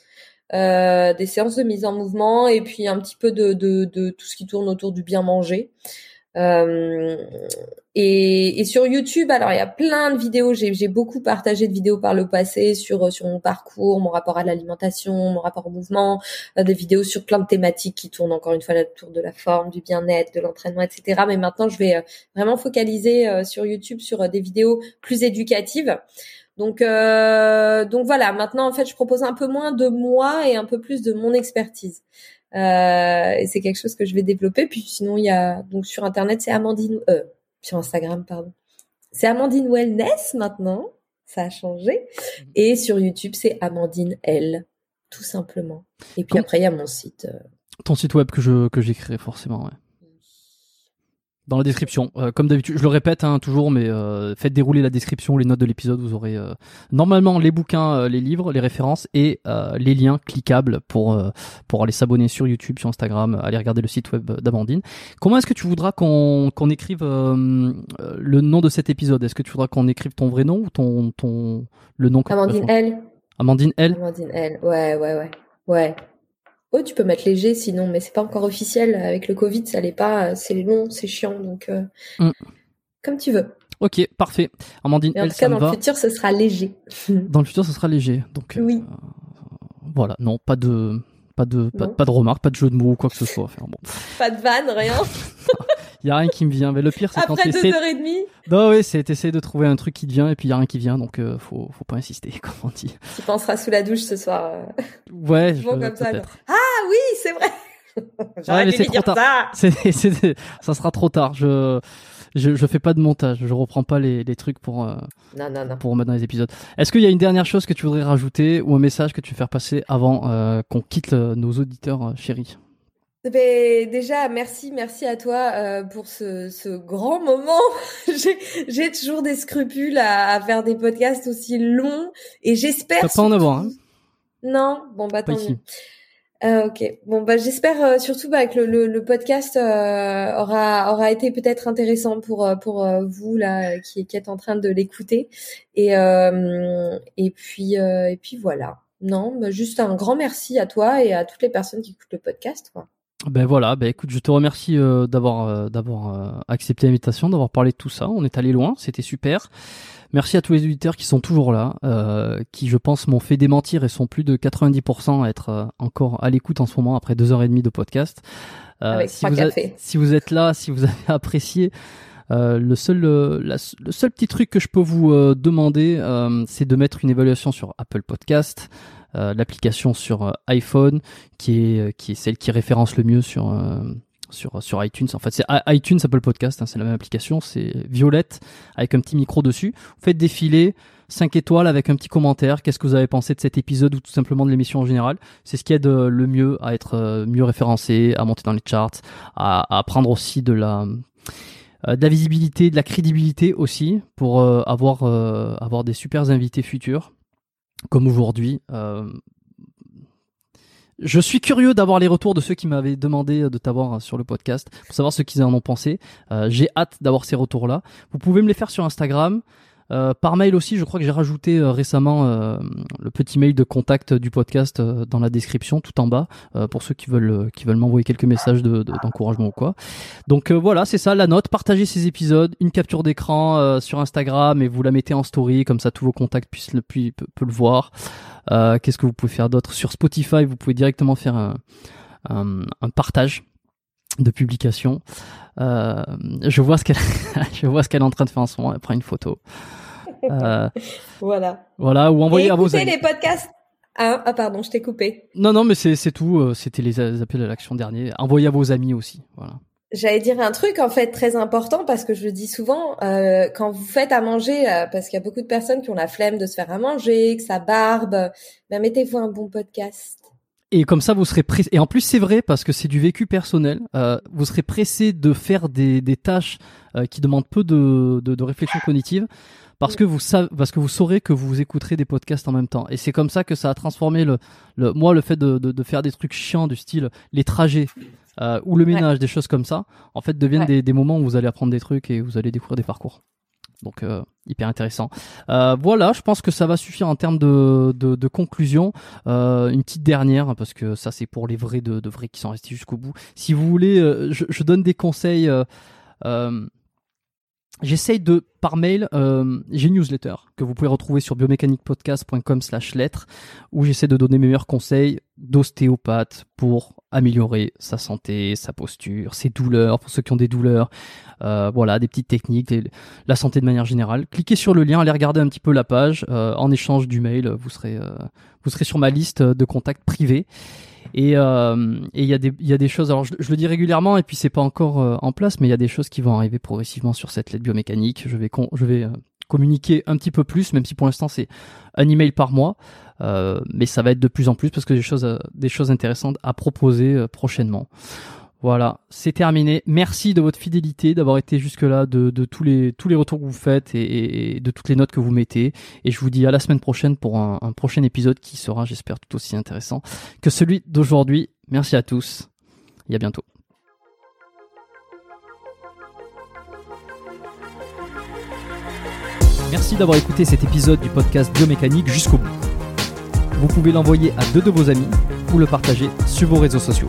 des séances de mise en mouvement et puis un petit peu de, de, de tout ce qui tourne autour du bien manger. Euh, et, et, sur YouTube, alors il y a plein de vidéos. J'ai beaucoup partagé de vidéos par le passé sur sur mon parcours, mon rapport à l'alimentation, mon rapport au mouvement, euh, des vidéos sur plein de thématiques qui tournent encore une fois autour de la forme, du bien-être, de l'entraînement, etc. Mais maintenant, je vais euh, vraiment focaliser sur YouTube sur des vidéos plus éducatives. Donc donc voilà. Maintenant, en fait, je propose un peu moins de moi et un peu plus de mon expertise. Euh, et c'est quelque chose que je vais développer. Puis sinon, il y a donc sur internet, c'est Amandine, euh, sur Instagram, pardon. C'est Amandine Wellness maintenant. Ça a changé. Mhm. Et sur YouTube, c'est Amandine L, tout simplement. Et puis après, il y a mon site. Euh. Ton site web que je que j'écrirai forcément. Ouais dans la description. Euh, comme d'habitude, je le répète hein, toujours, mais euh, faites dérouler la description, les notes de l'épisode, vous aurez euh, normalement les bouquins, les livres, les références et les liens cliquables pour pour aller s'abonner sur YouTube, sur Instagram, aller regarder le site web d'Amandine. Comment est-ce que tu voudras qu'on qu'on écrive le nom de cet épisode? Est-ce que tu voudras qu'on écrive ton vrai nom ou ton ton le nom Amandine L. Amandine L. Amandine L. Ouais, ouais, ouais, ouais. Oh, tu peux mettre léger sinon, mais c'est pas encore officiel. Avec le Covid, ça l'est pas. C'est long, c'est chiant, donc euh, mm. comme tu veux. Ok, parfait. Amandine, en tout cas, dans le futur, ce sera léger. dans le futur, ce sera léger. Donc oui. Euh, voilà, non, pas de, pas de, pas, de remarques, pas de jeu de mots ou quoi que ce soit. Enfin, bon. Pas de vanne, rien. Il y a rien qui me vient. Mais le pire, c'est quand Après deux heures et demie. Non, oui, c'est essayer de trouver un truc qui te vient et puis il y a rien qui vient, donc euh, faut, faut pas insister, comme on dit. Tu penseras sous la douche ce soir. Euh. Ouais, je comme ça. Ah oui, c'est vrai. c'est trop tard. Ça. ça sera trop tard. Je, je, je fais pas de montage. Je reprends pas les, les trucs pour, euh, non, non, non. pour remettre dans les épisodes. Est-ce qu'il y a une dernière chose que tu voudrais rajouter ou un message que tu veux faire passer avant euh, qu'on quitte nos auditeurs chéris? Ben, déjà, merci, merci à toi euh, pour ce, ce, grand moment. J'ai toujours des scrupules à, à, faire des podcasts aussi longs et j'espère. Pas en avoir. Hein non, bon bah tant mieux. Euh, ok, bon bah j'espère euh, surtout bah, que le, le, podcast euh, aura aura été peut-être intéressant pour euh, pour vous là qui, qui êtes en train de l'écouter et et puis et puis voilà. Non, bah, juste un grand merci à toi et à toutes les personnes qui écoutent le podcast. Quoi. Ben voilà, ben écoute, je te remercie euh, d'avoir euh, d'avoir euh, accepté l'invitation, d'avoir parlé de tout ça. On est allé loin, c'était super. Merci à tous les auditeurs qui sont toujours là, qui je pense m'ont fait démentir et sont plus de 90% à être encore à l'écoute en ce moment après deux heures et demie de podcast. si, vous si vous êtes là, si vous avez apprécié, le seul le seul petit truc que je peux vous demander, c'est de mettre une évaluation sur Apple Podcast. Euh, l'application sur euh, iPhone qui est euh, qui est celle qui référence le mieux sur sur sur iTunes. En fait, c'est iTunes Apple Podcast, hein, c'est la même application, c'est violette avec un petit micro dessus. Vous faites défiler 5 étoiles avec un petit commentaire. Qu'est-ce que vous avez pensé de cet épisode ou tout simplement de l'émission en général? C'est ce qui aide le mieux à être mieux référencé, à monter dans les charts, à, prendre aussi de la de la visibilité, de la crédibilité aussi pour avoir des super invités futurs comme aujourd'hui. Euh, je suis curieux d'avoir les retours de ceux qui m'avaient demandé de t'avoir sur le podcast pour savoir ce qu'ils en ont pensé. Euh, j'ai hâte d'avoir ces retours-là. Vous pouvez me les faire sur Instagram. Euh, par mail aussi, je crois que j'ai rajouté euh, récemment euh, le petit mail de contact du podcast dans la description, tout en bas, pour ceux qui veulent qui veulent m'envoyer quelques messages d'encouragement ou quoi. Donc voilà, c'est ça la note. Partagez ces épisodes, une capture d'écran sur Instagram et vous la mettez en story, comme ça tous vos contacts puissent le, puissent, peuvent le voir. Qu'est-ce que vous pouvez faire d'autre? Sur Spotify Vous pouvez directement faire un, un, un partage de publication. Euh, je vois ce qu'elle, je vois ce qu'elle est en train de faire en ce moment. Elle prend une photo. Euh, voilà. Voilà, ou envoyer à vos amis. les podcasts. Ah, ah, pardon, je t'ai coupé. Non, non, mais c'est, c'est tout. Euh, c'était les appels à l'action dernier. Envoyez à vos amis aussi. Voilà. J'allais dire un truc en fait très important parce que je le dis souvent euh, quand vous faites à manger parce qu'il y a beaucoup de personnes qui ont la flemme de se faire à manger, que ça barbe, ben mettez-vous un bon podcast. Et comme ça, vous serez pressé. Et en plus, c'est vrai parce que c'est du vécu personnel. Euh, vous serez pressé de faire des, des tâches euh, qui demandent peu de, de, de, réflexion cognitive parce que vous savez, parce que vous saurez que vous écouterez des podcasts en même temps. Et c'est comme ça que ça a transformé le, le moi le fait de, de, de faire des trucs chiants du style les trajets euh, ou le ménage, des choses comme ça, en fait, deviennent des, des moments où vous allez apprendre des trucs et vous allez découvrir des parcours. Donc euh, hyper intéressant. Euh, voilà, je pense que ça va suffire en termes de, de, de conclusion. Euh, une petite dernière parce que ça c'est pour les vrais de, de vrais qui sont restés jusqu'au bout. Si vous voulez, euh, je, je, donne des conseils. Euh, J'essaye de, par mail, euh, j'ai une newsletter que vous pouvez retrouver sur biomécaniquepodcast.com slash lettres où j'essaie de donner mes meilleurs conseils d'ostéopathe pour améliorer sa santé, sa posture, ses douleurs, pour ceux qui ont des douleurs, euh, voilà, des petites techniques, la santé de manière générale. Cliquez sur le lien, allez regarder un petit peu la page. Euh, en échange du mail, vous serez, euh, vous serez sur ma liste de contacts privés. Et euh, il y, a des, y a des choses, alors je, le dis régulièrement et puis c'est pas encore euh, en place, mais il y a des choses qui vont arriver progressivement sur cette lettre biomécanique. Je vais, con, je vais euh, communiquer un petit peu plus, même si pour l'instant c'est un email par mois, mais ça va être de plus en plus parce que des choses, des choses intéressantes à proposer prochainement. Voilà, c'est terminé. Merci de votre fidélité, d'avoir été jusque-là, de, de, tous, les, retours que vous faites et, et, de toutes les notes que vous mettez. Et je vous dis à la semaine prochaine pour un, un prochain épisode qui sera, j'espère, tout aussi intéressant que celui d'aujourd'hui. Merci à tous et à bientôt. Merci d'avoir écouté cet épisode du podcast Biomécanique jusqu'au bout. Vous pouvez l'envoyer à deux de vos amis ou le partager sur vos réseaux sociaux.